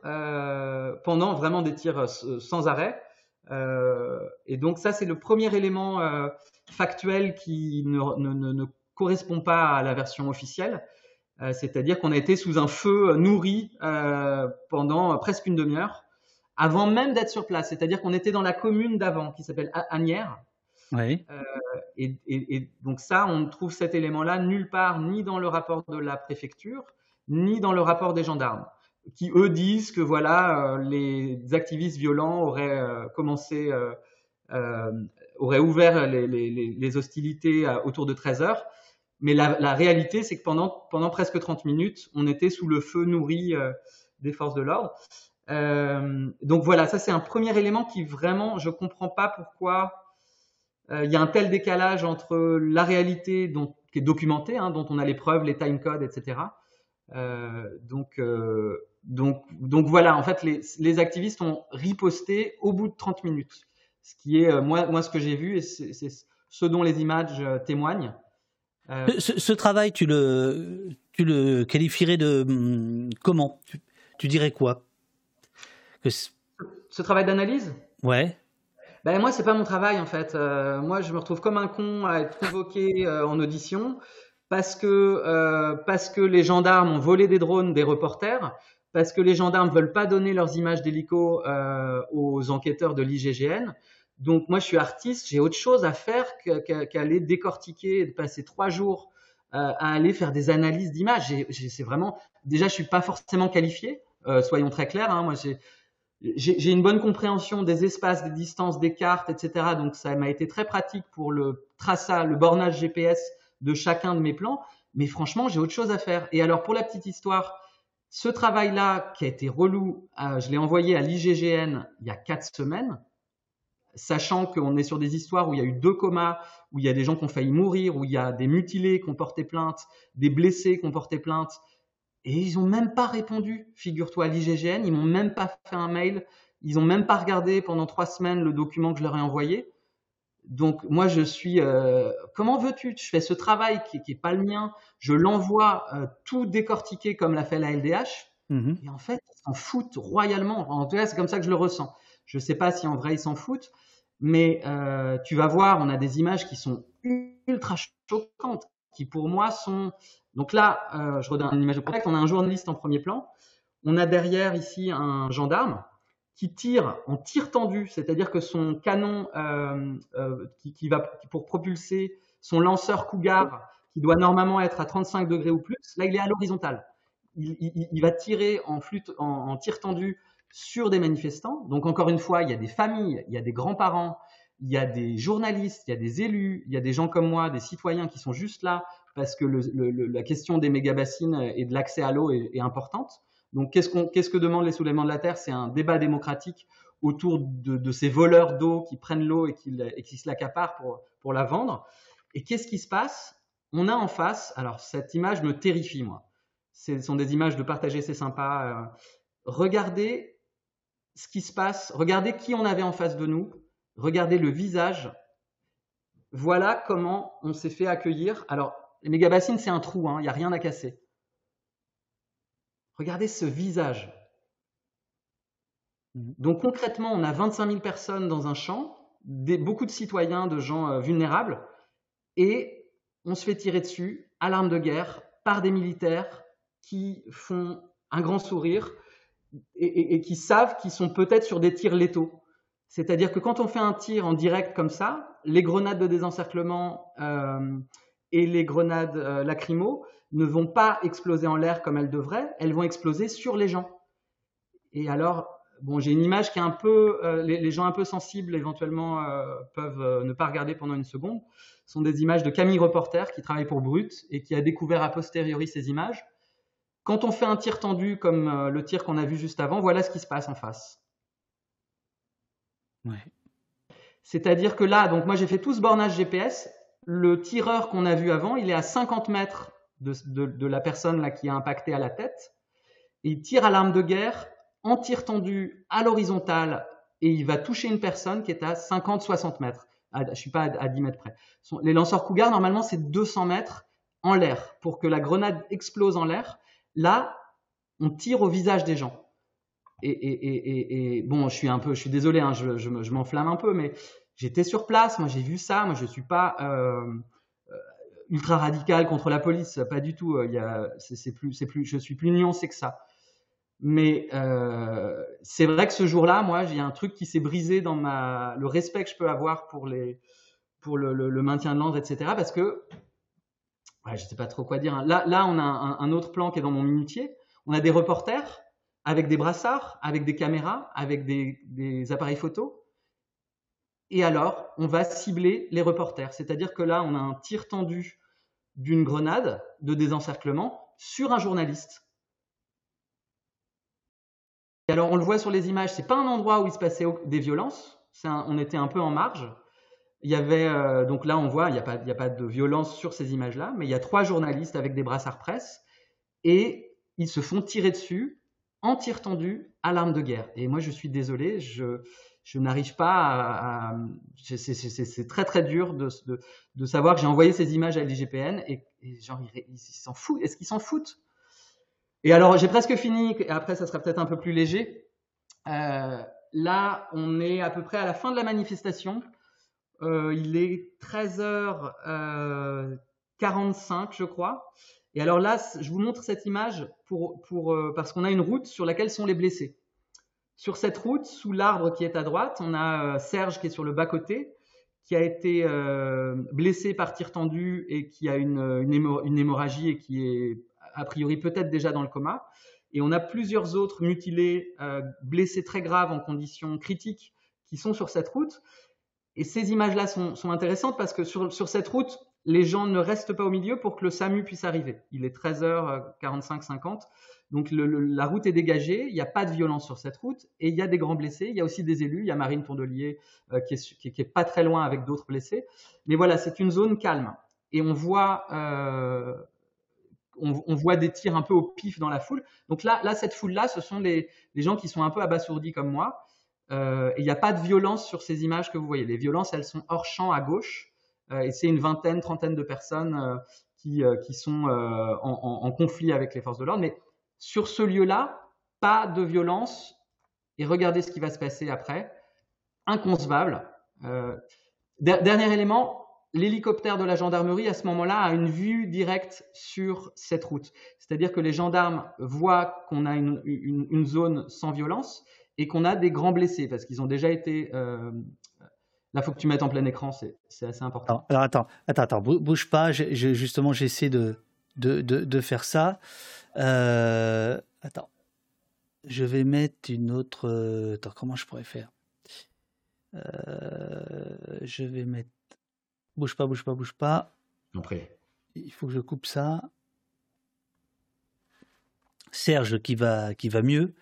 pendant vraiment des tirs sans arrêt. et donc ça, c'est le premier élément factuel qui ne, correspond pas à la version officielle. Euh, c'est-à-dire qu'on a été sous un feu nourri euh, pendant presque une demi-heure avant même d'être sur place. C'est-à-dire qu'on était dans la commune d'avant qui s'appelle Agnières. Oui. Euh, et, et, donc ça, on trouve cet élément-là nulle part, ni dans le rapport de la préfecture, ni dans le rapport des gendarmes, qui eux disent que voilà, les activistes violents auraient commencé, auraient ouvert les, les, les hostilités autour de 13 heures. Mais la, réalité, c'est que pendant, pendant presque 30 minutes, on était sous le feu nourri euh, des forces de l'ordre. Euh, donc voilà, ça c'est un premier élément qui vraiment, je comprends pas pourquoi euh, il y a un tel décalage entre la réalité qui est documentée, hein, dont on a les preuves, les timecodes, etc. donc, donc, voilà, en fait, les, activistes ont riposté au bout de 30 minutes. Ce qui est, moi, ce que j'ai vu, et c'est ce dont les images témoignent. Euh, ce, travail, tu le, tu le qualifierais de hum, comment? Tu, dirais quoi? Ce travail d'analyse? Ouais. Ben moi, c'est pas mon travail en fait. Euh, moi, je me retrouve comme un con à être convoqué euh, en audition parce que parce que les gendarmes ont volé des drones des reporters, parce que les gendarmes veulent pas donner leurs images d'hélico aux enquêteurs de l'IGGN, donc moi, je suis artiste, j'ai autre chose à faire qu'aller décortiquer et de passer trois jours euh, à aller faire des analyses d'images. C'est vraiment déjà, je suis pas forcément qualifié. Euh, soyons très clairs. Hein, moi, j'ai une bonne compréhension des espaces, des distances, des cartes, etc. Donc ça m'a été très pratique pour le traçage, le bornage GPS de chacun de mes plans. Mais franchement, j'ai autre chose à faire. Et alors pour la petite histoire, ce travail-là qui a été relou, euh, je l'ai envoyé à l'IGGN il y a quatre semaines sachant qu'on est sur des histoires où il y a eu deux comas, où il y a des gens qui ont failli mourir, où il y a des mutilés qui ont porté plainte, des blessés qui ont porté plainte, et ils n'ont même pas répondu, figure-toi, à l'IGGN, ils m'ont même pas fait un mail, ils n'ont même pas regardé pendant trois semaines le document que je leur ai envoyé. Donc moi je suis, euh, comment veux-tu? Je fais ce travail qui n'est pas le mien, je l'envoie euh, tout décortiqué comme l'a fait la LDH, mmh et en fait ils s'en foutent royalement. En tout cas c'est comme ça que je le ressens. Je ne sais pas si en vrai ils s'en foutent, mais euh, tu vas voir, on a des images qui sont ultra choquantes, qui pour moi sont. Donc là, euh, je redonne une image de contact. On a un journaliste en premier plan. On a derrière ici un gendarme qui tire en tir tendu, c'est-à-dire que son canon euh, qui, va pour propulser son lanceur Cougar, qui doit normalement être à 35 degrés ou plus, là il est à l'horizontale. Il, va tirer en en tir tendu sur des manifestants. Donc encore une fois, il y a des familles, il y a des grands-parents, il y a des journalistes, il y a des élus, il y a des gens comme moi, des citoyens qui sont juste là parce que la question des méga-bassines et de l'accès à l'eau est, importante. Donc qu'est-ce, que demandent les soulèvements de la Terre? C'est un débat démocratique autour de, ces voleurs d'eau qui prennent l'eau et qui, se l'accaparent pour, la vendre. Et qu'est-ce qui se passe? On a en face, alors cette image me terrifie moi. Ce sont des images de partager, c'est sympa. Euh, regardez ce qui se passe, regardez qui on avait en face de nous, regardez le visage. Voilà comment on s'est fait accueillir. Alors, les mégabassines, c'est un trou, hein, il n'y a rien à casser. Regardez ce visage. Mhm. Donc concrètement, on a 25 000 personnes dans un champ, beaucoup de citoyens, de gens euh, vulnérables, et on se fait tirer dessus à l'arme de guerre par des militaires qui font un grand sourire, et, qui savent qu'ils sont peut-être sur des tirs létaux. C'est-à-dire que quand on fait un tir en direct comme ça, les grenades de désencerclement euh, et les grenades euh, lacrymo ne vont pas exploser en l'air comme elles devraient, elles vont exploser sur les gens. Et alors, bon, j'ai une image qui est un peu, euh, les, gens un peu sensibles éventuellement peuvent ne pas regarder pendant une seconde. Ce sont des images de Camille Reporter qui travaille pour Brut et qui a découvert a posteriori ces images. Quand on fait un tir tendu comme euh, le tir qu'on a vu juste avant, voilà ce qui se passe en face. C'est-à-dire que là, donc moi j'ai fait tout ce bornage GPS. Le tireur qu'on a vu avant, il est à 50 mètres de, la personne là qui a impacté à la tête. Il tire à l'arme de guerre en tir tendu à l'horizontale et il va toucher une personne qui est à 50-60 mètres. À, je suis pas à, à 10 mètres près. Les lanceurs Cougar, normalement, c'est 200 mètres en l'air pour que la grenade explose en l'air. Là, on tire au visage des gens. Et, bon, je suis un peu, je suis désolé, hein, je, je, je m'enflamme un peu, mais j'étais sur place, moi j'ai vu ça, moi je suis pas euh, ultra radical contre la police, pas du tout. Il y a, c'est plus, c'est plus, je suis plus nuancé que ça. Mais euh, c'est vrai que ce jour-là, moi, j'ai un truc qui s'est brisé dans ma, le respect que je peux avoir pour les, pour le, maintien de l'ordre, etc. Parce que, ouais, je sais pas trop quoi dire. Hein. Là, là, on a un, autre plan qui est dans mon minutier. On a des reporters avec des brassards, avec des caméras, avec des, des appareils photo. Et alors, on va cibler les reporters. C'est-à-dire que là, on a un tir tendu d'une grenade de désencerclement sur un journaliste. Et alors, on le voit sur les images, c'est pas un endroit où il se passait des violences. On était un peu en marge. Il y avait euh, donc là, on voit, il n'y a a pas de violence sur ces images-là, mais il y a trois journalistes avec des brassards presse et ils se font tirer dessus en tir tendu à l'arme de guerre. Et moi, je suis désolé, je, je n'arrive pas à. c'est très très dur de, savoir que j'ai envoyé ces images à l'IGPN et, genre ils s'en foutent. Est-ce qu'ils s'en foutent? Et alors j'ai presque fini. Après, ça sera peut-être un peu plus léger. Euh, là, on est à peu près à la fin de la manifestation. Euh, il est 13h45, euh, je crois. Et alors là, je vous montre cette image pour, parce qu'on a une route sur laquelle sont les blessés. Sur cette route, sous l'arbre qui est à droite, on a euh, Serge qui est sur le bas-côté, qui a été euh, blessé par tir tendu et qui a une, une, hémor une hémorragie et qui est a priori peut-être déjà dans le coma. Et on a plusieurs autres mutilés, euh, blessés très graves en conditions critiques, qui sont sur cette route. Et ces images-là sont, intéressantes parce que sur, cette route, les gens ne restent pas au milieu pour que le SAMU puisse arriver. Il est 13h45-50. Donc le, le, la route est dégagée, il n'y a pas de violence sur cette route et il y a des grands blessés. Il y a aussi des élus. Il y a Marine Tondelier euh, qui, est, pas très loin avec d'autres blessés. Mais voilà, c'est une zone calme. Et on voit, euh, on, voit des tirs un peu au pif dans la foule. Donc là, là cette foule-là, ce sont les, gens qui sont un peu abasourdis comme moi. Euh, et il n'y a pas de violence sur ces images que vous voyez. Les violences, elles sont hors champ à gauche. Euh, et c'est une vingtaine, trentaine de personnes euh, qui, qui sont en, conflit avec les forces de l'ordre. Mais sur ce lieu-là, pas de violence. Et regardez ce qui va se passer après. Inconcevable. Euh, dernier élément, l'hélicoptère de la gendarmerie, à ce moment-là, a une vue directe sur cette route. C'est-à-dire que les gendarmes voient qu'on a une, zone sans violence et qu'on a des grands blessés, parce qu'ils ont déjà été... Euh, Là, faut que tu mettes en plein écran, c'est assez important. Alors, attends, attends, attends, bouge pas. Je, je, justement, j'essaie de, de, de, de, faire ça. Euh, attends. Je vais mettre une autre. Euh, attends, comment je pourrais faire? Euh, Je vais mettre. Bouge pas, bouge pas, bouge pas. Après. Il faut que je coupe ça. Serge qui va, qui va mieux.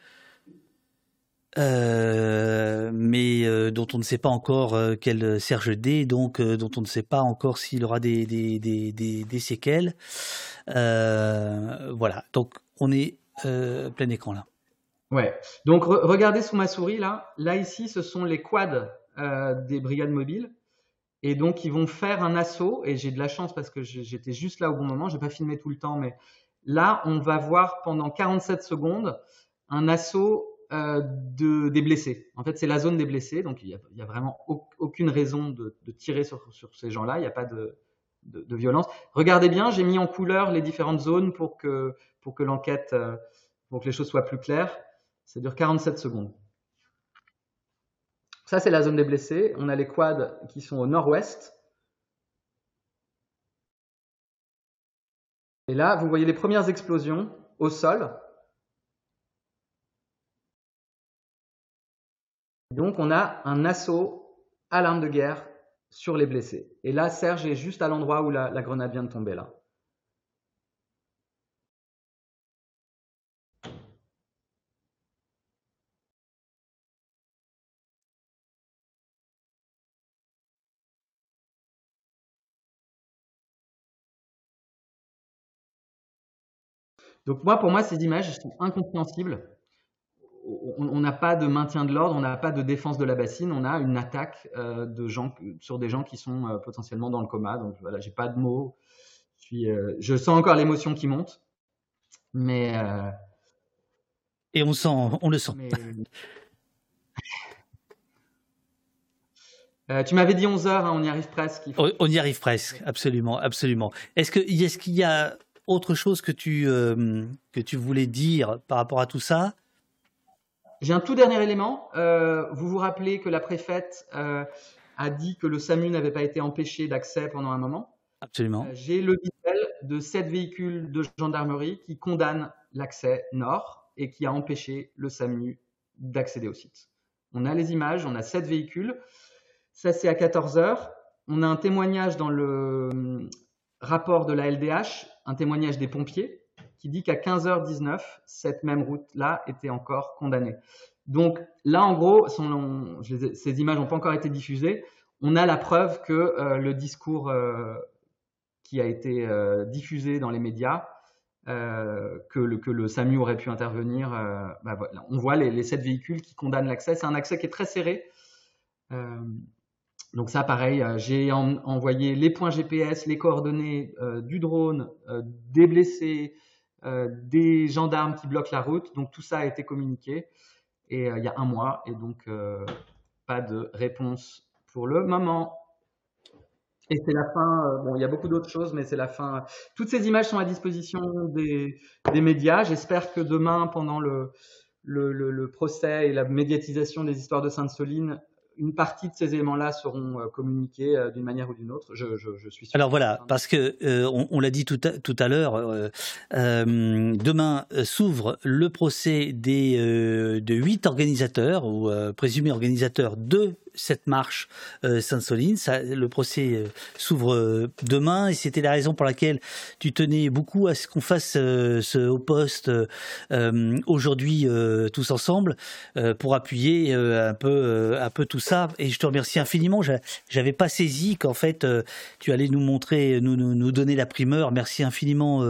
Euh, mais euh, dont on ne sait pas encore euh, quel Serge D, donc dont on ne sait pas encore s'il aura des, des, des, des, séquelles. voilà, donc on est plein écran là. Ouais, donc re regardez sous ma souris là, là ici ce sont les quads des brigades mobiles. Et donc ils vont faire un assaut, et j'ai de la chance parce que j'étais juste là au bon moment, j'ai pas filmé tout le temps, mais là on va voir pendant 47 secondes un assaut euh, de, des blessés. En fait, c'est la zone des blessés, donc il n'y a, vraiment aucune raison de, tirer sur, ces gens-là, il n'y a pas de, de, de, violence. Regardez bien, j'ai mis en couleur les différentes zones pour que, pour que l'enquête, euh, pour que les choses soient plus claires. Ça dure 47 secondes. Ça, c'est la zone des blessés. On a les quads qui sont au nord-ouest. Et là, vous voyez les premières explosions au sol. Donc, on a un assaut à l'arme de guerre sur les blessés. Et là, Serge est juste à l'endroit où la, grenade vient de tomber là. Donc moi, pour moi, ces images sont incompréhensibles. On n'a pas de maintien de l'ordre, on n'a pas de défense de la bassine, on a une attaque euh, de gens sur des gens qui sont euh, potentiellement dans le coma. Donc voilà, j'ai pas de mots. Je, suis, euh, je sens encore l'émotion qui monte, mais et on sent, on le sent. tu m'avais dit 11 heures, hein, on y arrive presque. On, y arrive presque, absolument, absolument. Est-ce que, est-ce qu'il y a autre chose que tu, que tu voulais dire par rapport à tout ça? J'ai un tout dernier élément. Euh, vous vous rappelez que la préfète euh, a dit que le SAMU n'avait pas été empêché d'accès pendant un moment Absolument. J'ai le visuel de sept véhicules de gendarmerie qui condamnent l'accès nord et qui a empêché le SAMU d'accéder au site. On a les images, on a sept véhicules. Ça, c'est à 14 heures. On a un témoignage dans le rapport de la LDH, un témoignage des pompiers, qui dit qu'à 15h19, cette même route-là était encore condamnée. Donc là, en gros, ces images n'ont pas encore été diffusées. On a la preuve que euh, le discours euh, qui a été euh, diffusé dans les médias, que, le, SAMU aurait pu intervenir, bah on voit les, sept véhicules qui condamnent l'accès. C'est un accès qui est très serré. Donc ça, pareil, j'ai envoyé les points GPS, les coordonnées du drone, des blessés, des gendarmes qui bloquent la route. Donc tout ça a été communiqué et il y a un mois et donc pas de réponse pour le moment. Et c'est la fin. bon, il y a beaucoup d'autres choses, mais c'est la fin. Toutes ces images sont à disposition des, médias. J'espère que demain, pendant le, le, procès et la médiatisation des histoires de Sainte-Soline, une partie de ces éléments-là seront euh, communiqués euh, d'une manière ou d'une autre. Je, suis sûr. Alors voilà, parce que euh, on, l'a dit tout à, tout à l'heure, demain s'ouvre le procès des de huit organisateurs ou présumés organisateurs de cette marche euh, Sainte-Soline. Le procès euh, s'ouvre euh, demain et c'était la raison pour laquelle tu tenais beaucoup à ce qu'on fasse ce haut poste aujourd'hui tous ensemble pour appuyer un peu un peu tout ça. Et je te remercie infiniment. J'avais pas saisi qu'en fait tu allais nous montrer, nous, nous, donner la primeur. Merci infiniment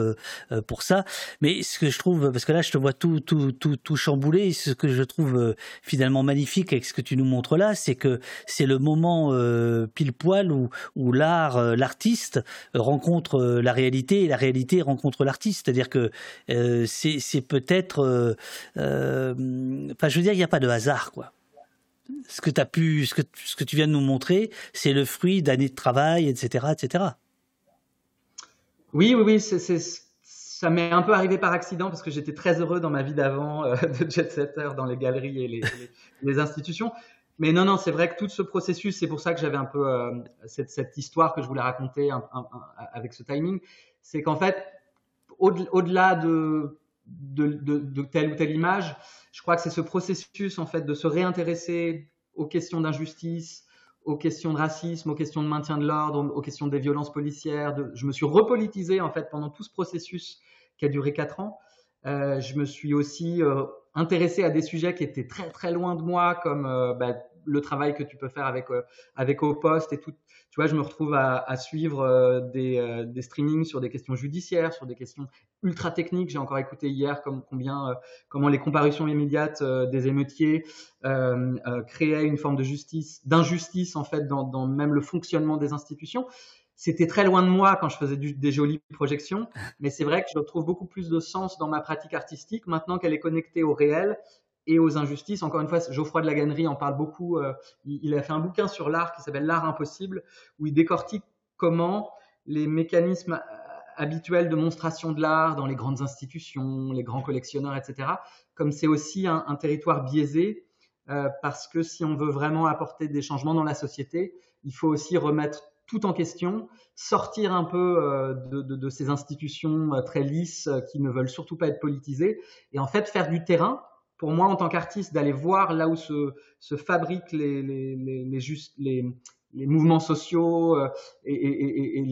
pour ça. Mais ce que je trouve, parce que là je te vois tout tout tout tout chamboulé, ce que je trouve finalement magnifique avec ce que tu nous montres là, c'est que c'est le moment euh, pile poil où, l'art, euh, l'artiste rencontre euh, la réalité et la réalité rencontre l'artiste. C'est-à-dire que c'est, peut-être, enfin, je veux dire, il n'y a pas de hasard, quoi. Ce que tu pu, ce que, tu viens de nous montrer, c'est le fruit d'années de travail, etc., etc. Oui, oui, oui, ça m'est un peu arrivé par accident parce que j'étais très heureux dans ma vie d'avant *laughs* de jet setter dans les galeries et les institutions. Mais non, non, c'est vrai que tout ce processus, c'est pour ça que j'avais un peu euh, cette, histoire que je voulais raconter avec ce timing, c'est qu'en fait, au-delà de, telle ou telle image, je crois que c'est ce processus en fait de se réintéresser aux questions d'injustice, aux questions de racisme, aux questions de maintien de l'ordre, aux questions des violences policières. Je me suis repolitisé en fait pendant tout ce processus qui a duré quatre ans. Euh, je me suis aussi euh, intéressé à des sujets qui étaient très très loin de moi, comme euh, bah, le travail que tu peux faire avec avec au poste et tout. Tu vois, je me retrouve à, à suivre des, des, streamings sur des questions judiciaires, sur des questions ultra techniques. J'ai encore écouté hier comme combien comment les comparutions immédiates des émeutiers créaient une forme de justice, d'injustice en fait dans, dans même le fonctionnement des institutions c'était très loin de moi quand je faisais des jolies projections, mais c'est vrai que je trouve beaucoup plus de sens dans ma pratique artistique maintenant qu'elle est connectée au réel et aux injustices. Encore une fois, Geoffroy de la Gannerie en parle beaucoup. Euh, il, a fait un bouquin sur l'art qui s'appelle L'art impossible, où il décortique comment les mécanismes euh, habituels de monstration de l'art dans les grandes institutions, les grands collectionneurs, etc., comme c'est aussi un, territoire biaisé, euh, parce que si on veut vraiment apporter des changements dans la société, il faut aussi remettre tout en question, sortir un peu euh, de, ces institutions euh, très lisses euh, qui ne veulent surtout pas être politisées, et en fait faire du terrain. Pour moi, en tant qu'artiste, d'aller voir là où se, fabriquent les, mouvements sociaux et,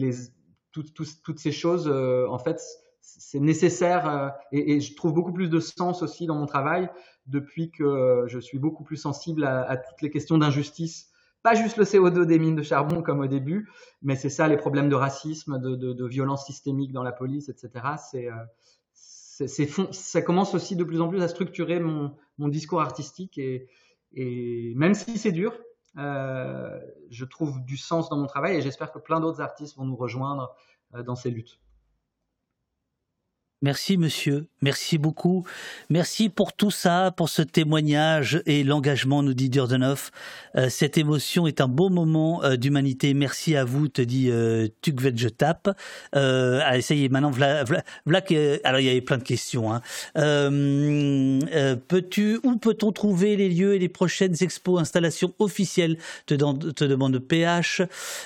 toutes ces choses, en fait, c'est nécessaire et, je trouve beaucoup plus de sens aussi dans mon travail depuis que je suis beaucoup plus sensible à toutes les questions d'injustice pas juste le CO2 des mines de charbon comme au début, mais c'est ça les problèmes de racisme, de, violence systémique dans la police, etc. C'est euh, ça commence aussi de plus en plus à structurer mon, discours artistique et, et même si c'est dur, euh, je trouve du sens dans mon travail et j'espère que plein d'autres artistes vont nous rejoindre euh, dans ces luttes. Merci monsieur, merci beaucoup. Merci pour tout ça, pour ce témoignage et l'engagement, nous dit Durdenov. Euh, cette émotion est un beau moment euh, d'humanité. Merci à vous, te dit euh, je tape. Euh, allez, ça maintenant, v'là, alors il y avait plein de questions. Hein. Peux-tu, où peut-on trouver les lieux et les prochaines expos, installations officielles? Te, te demande PH.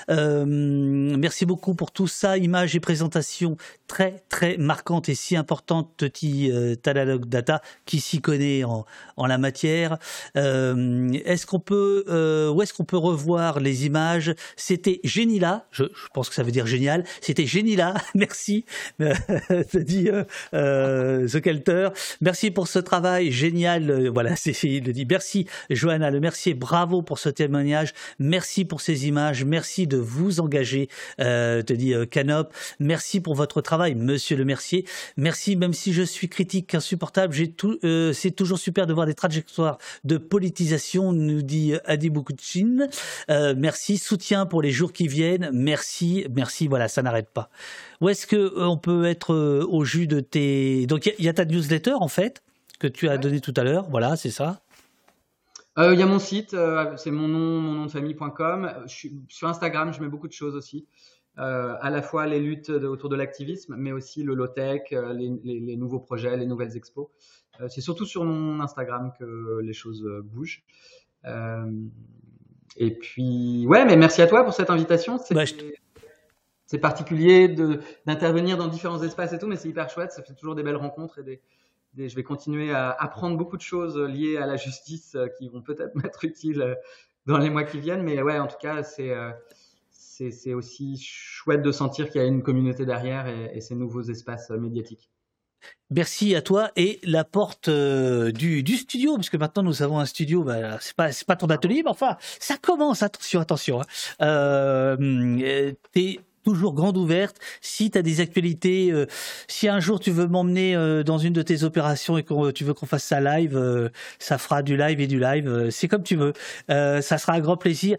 merci beaucoup pour tout ça, images et présentations très très marquantes et si importante, Toti euh, Talalog Data, qui s'y connaît en, en, la matière. Euh, est-ce qu'on peut, euh, où est-ce qu'on peut revoir les images? C'était Génila, je, je, pense que ça veut dire génial. C'était Génila, *laughs* merci, *laughs* te dit The Kelter. Merci pour ce travail génial. Voilà, *laughs* c'est il le dit. Merci Johanna Le Mercier, bravo pour ce témoignage. Merci pour ces images. Merci de vous engager, te dit Canop. Merci pour votre travail, Monsieur Le Mercier. Merci, même si je suis critique insupportable, euh, c'est toujours super de voir des trajectoires de politisation, nous dit Adi Boukouchin. Euh, merci, soutien pour les jours qui viennent. Merci, merci, voilà, ça n'arrête pas. Où est-ce que euh, on peut être au jus de tes... Donc il y, a ta newsletter en fait, que tu as donné tout à l'heure, voilà, c'est ça il y a mon site, c'est mon nom, mon nom de famille.com. Sur Instagram, je mets beaucoup de choses aussi. Euh, à la fois les luttes autour de l'activisme, mais aussi le low-tech, euh, les, nouveaux projets, les nouvelles expos. Euh, c'est surtout sur mon Instagram que les choses bougent. et puis, ouais, mais merci à toi pour cette invitation. C'est bah, particulier d'intervenir dans différents espaces et tout, mais c'est hyper chouette. Ça fait toujours des belles rencontres et des, je vais continuer à apprendre beaucoup de choses liées à la justice qui vont peut-être *laughs* m'être utiles dans les mois qui viennent. Mais ouais, en tout cas, c'est c'est aussi chouette de sentir qu'il y a une communauté derrière et, ces nouveaux espaces euh, médiatiques. Merci à toi et la porte euh, du, studio, parce que maintenant nous avons un studio, bah, c'est pas pas ton atelier, mais enfin ça commence. Attention, attention. Hein. Euh, toujours grande ouverte. Si tu as des actualités, euh, si un jour tu veux m'emmener euh, dans une de tes opérations et que tu veux qu'on fasse ça live, euh, ça fera du live et du live. c'est comme tu veux. ça sera un grand plaisir.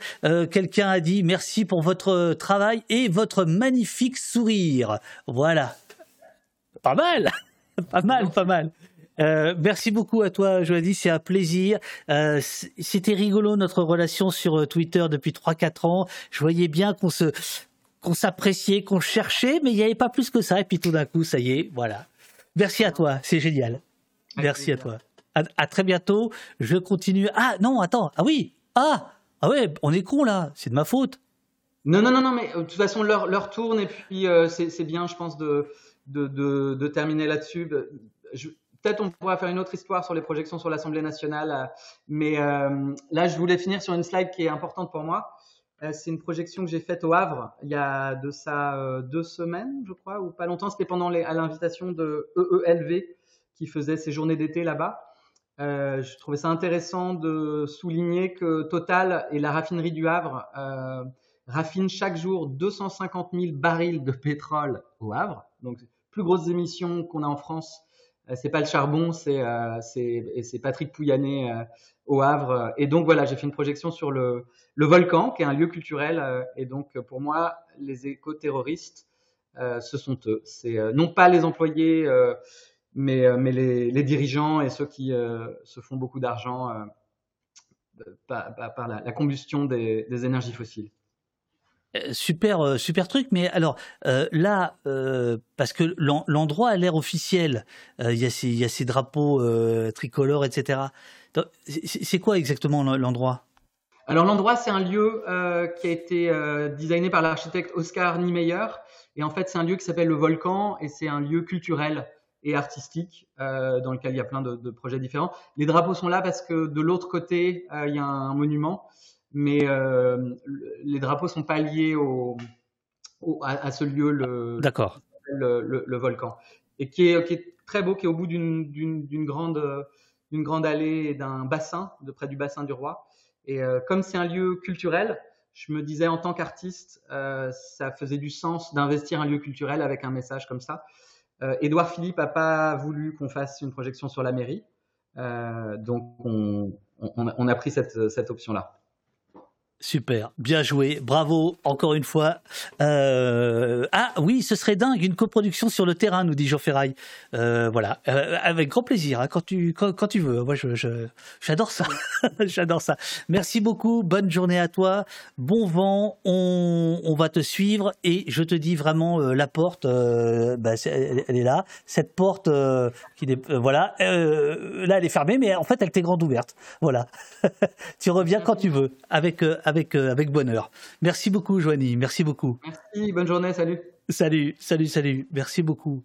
Quelqu'un a dit merci pour votre travail et votre magnifique sourire. Voilà. Pas mal. *laughs* pas mal, pas mal. merci beaucoup à toi, Joanie, c'est un plaisir. C'était rigolo notre relation sur Twitter depuis 3-4 ans. Je voyais bien qu'on se, qu'on s'appréciait, qu'on cherchait, mais il n'y avait pas plus que ça. Et puis tout d'un coup, ça y est, voilà. Merci à toi, c'est génial. Merci à toi. À, très bientôt. Je continue. Ah non, attends. Ah oui. Ah ah ouais, on est con là. C'est de ma faute. Non non non non, mais euh, de toute façon l'heure tourne et puis euh, c'est bien, je pense de de, de, terminer là-dessus. Peut-être on pourra faire une autre histoire sur les projections sur l'Assemblée nationale, euh, mais là je voulais finir sur une slide qui est importante pour moi. Euh, c'est une projection que j'ai faite au Havre il y a de ça euh, deux semaines, je crois, ou pas longtemps. C'était pendant les, à l'invitation de EELV qui faisait ses journées d'été là-bas. Euh, je trouvais ça intéressant de souligner que Total et la raffinerie du Havre raffinent chaque jour 250 000 barils de pétrole au Havre. Donc, plus grosses émissions qu'on a en France. Euh, c'est pas le charbon, c'est c'est Patrick Pouyanné au Havre. Et donc voilà, j'ai fait une projection sur le, le volcan, qui est un lieu culturel. Euh, et donc pour moi, les éco-terroristes, euh, ce sont eux. C'est euh, non pas les employés, mais, mais les, les, dirigeants et ceux qui se font beaucoup d'argent par, par la, la, combustion des, des énergies fossiles. Super, super truc. Mais alors là, parce que l'endroit a l'air officiel, il y, a ces drapeaux tricolores, etc. C'est quoi exactement l'endroit? Alors l'endroit, c'est un lieu euh, qui a été euh, designé par l'architecte Oscar Niemeyer. Et en fait, c'est un lieu qui s'appelle le Volcan et c'est un lieu culturel et artistique euh, dans lequel il y a plein de, projets différents. Les drapeaux sont là parce que de l'autre côté, euh, il y a un monument, mais euh, les drapeaux sont pas liés au, au à, à, ce lieu, le, D'accord. Le, le, le, volcan, et qui est, qui est très beau, qui est au bout d'une grande d'une grande allée et d'un bassin, de près du bassin du roi. Et euh, comme c'est un lieu culturel, je me disais en tant qu'artiste, euh, ça faisait du sens d'investir un lieu culturel avec un message comme ça. Édouard Philippe n'a pas voulu qu'on fasse une projection sur la mairie. donc, on, on, a pris cette, cette option-là. Super, bien joué, bravo encore une fois. Euh, ah oui, ce serait dingue, une coproduction sur le terrain, nous dit Jean Ferraille. Euh, voilà, euh, avec grand plaisir, hein, quand tu veux. Moi, j'adore ça, *laughs* j'adore ça. Merci beaucoup, bonne journée à toi, bon vent. On, va te suivre et je te dis vraiment la porte, bah, elle, est là. Cette porte voilà, là elle est fermée, mais en fait elle t'est grande ouverte. Voilà, *laughs* tu reviens quand tu veux avec avec, euh, avec bonheur. Merci beaucoup, Joanie. Merci beaucoup. Merci, bonne journée, salut. Salut, salut, salut. Merci beaucoup.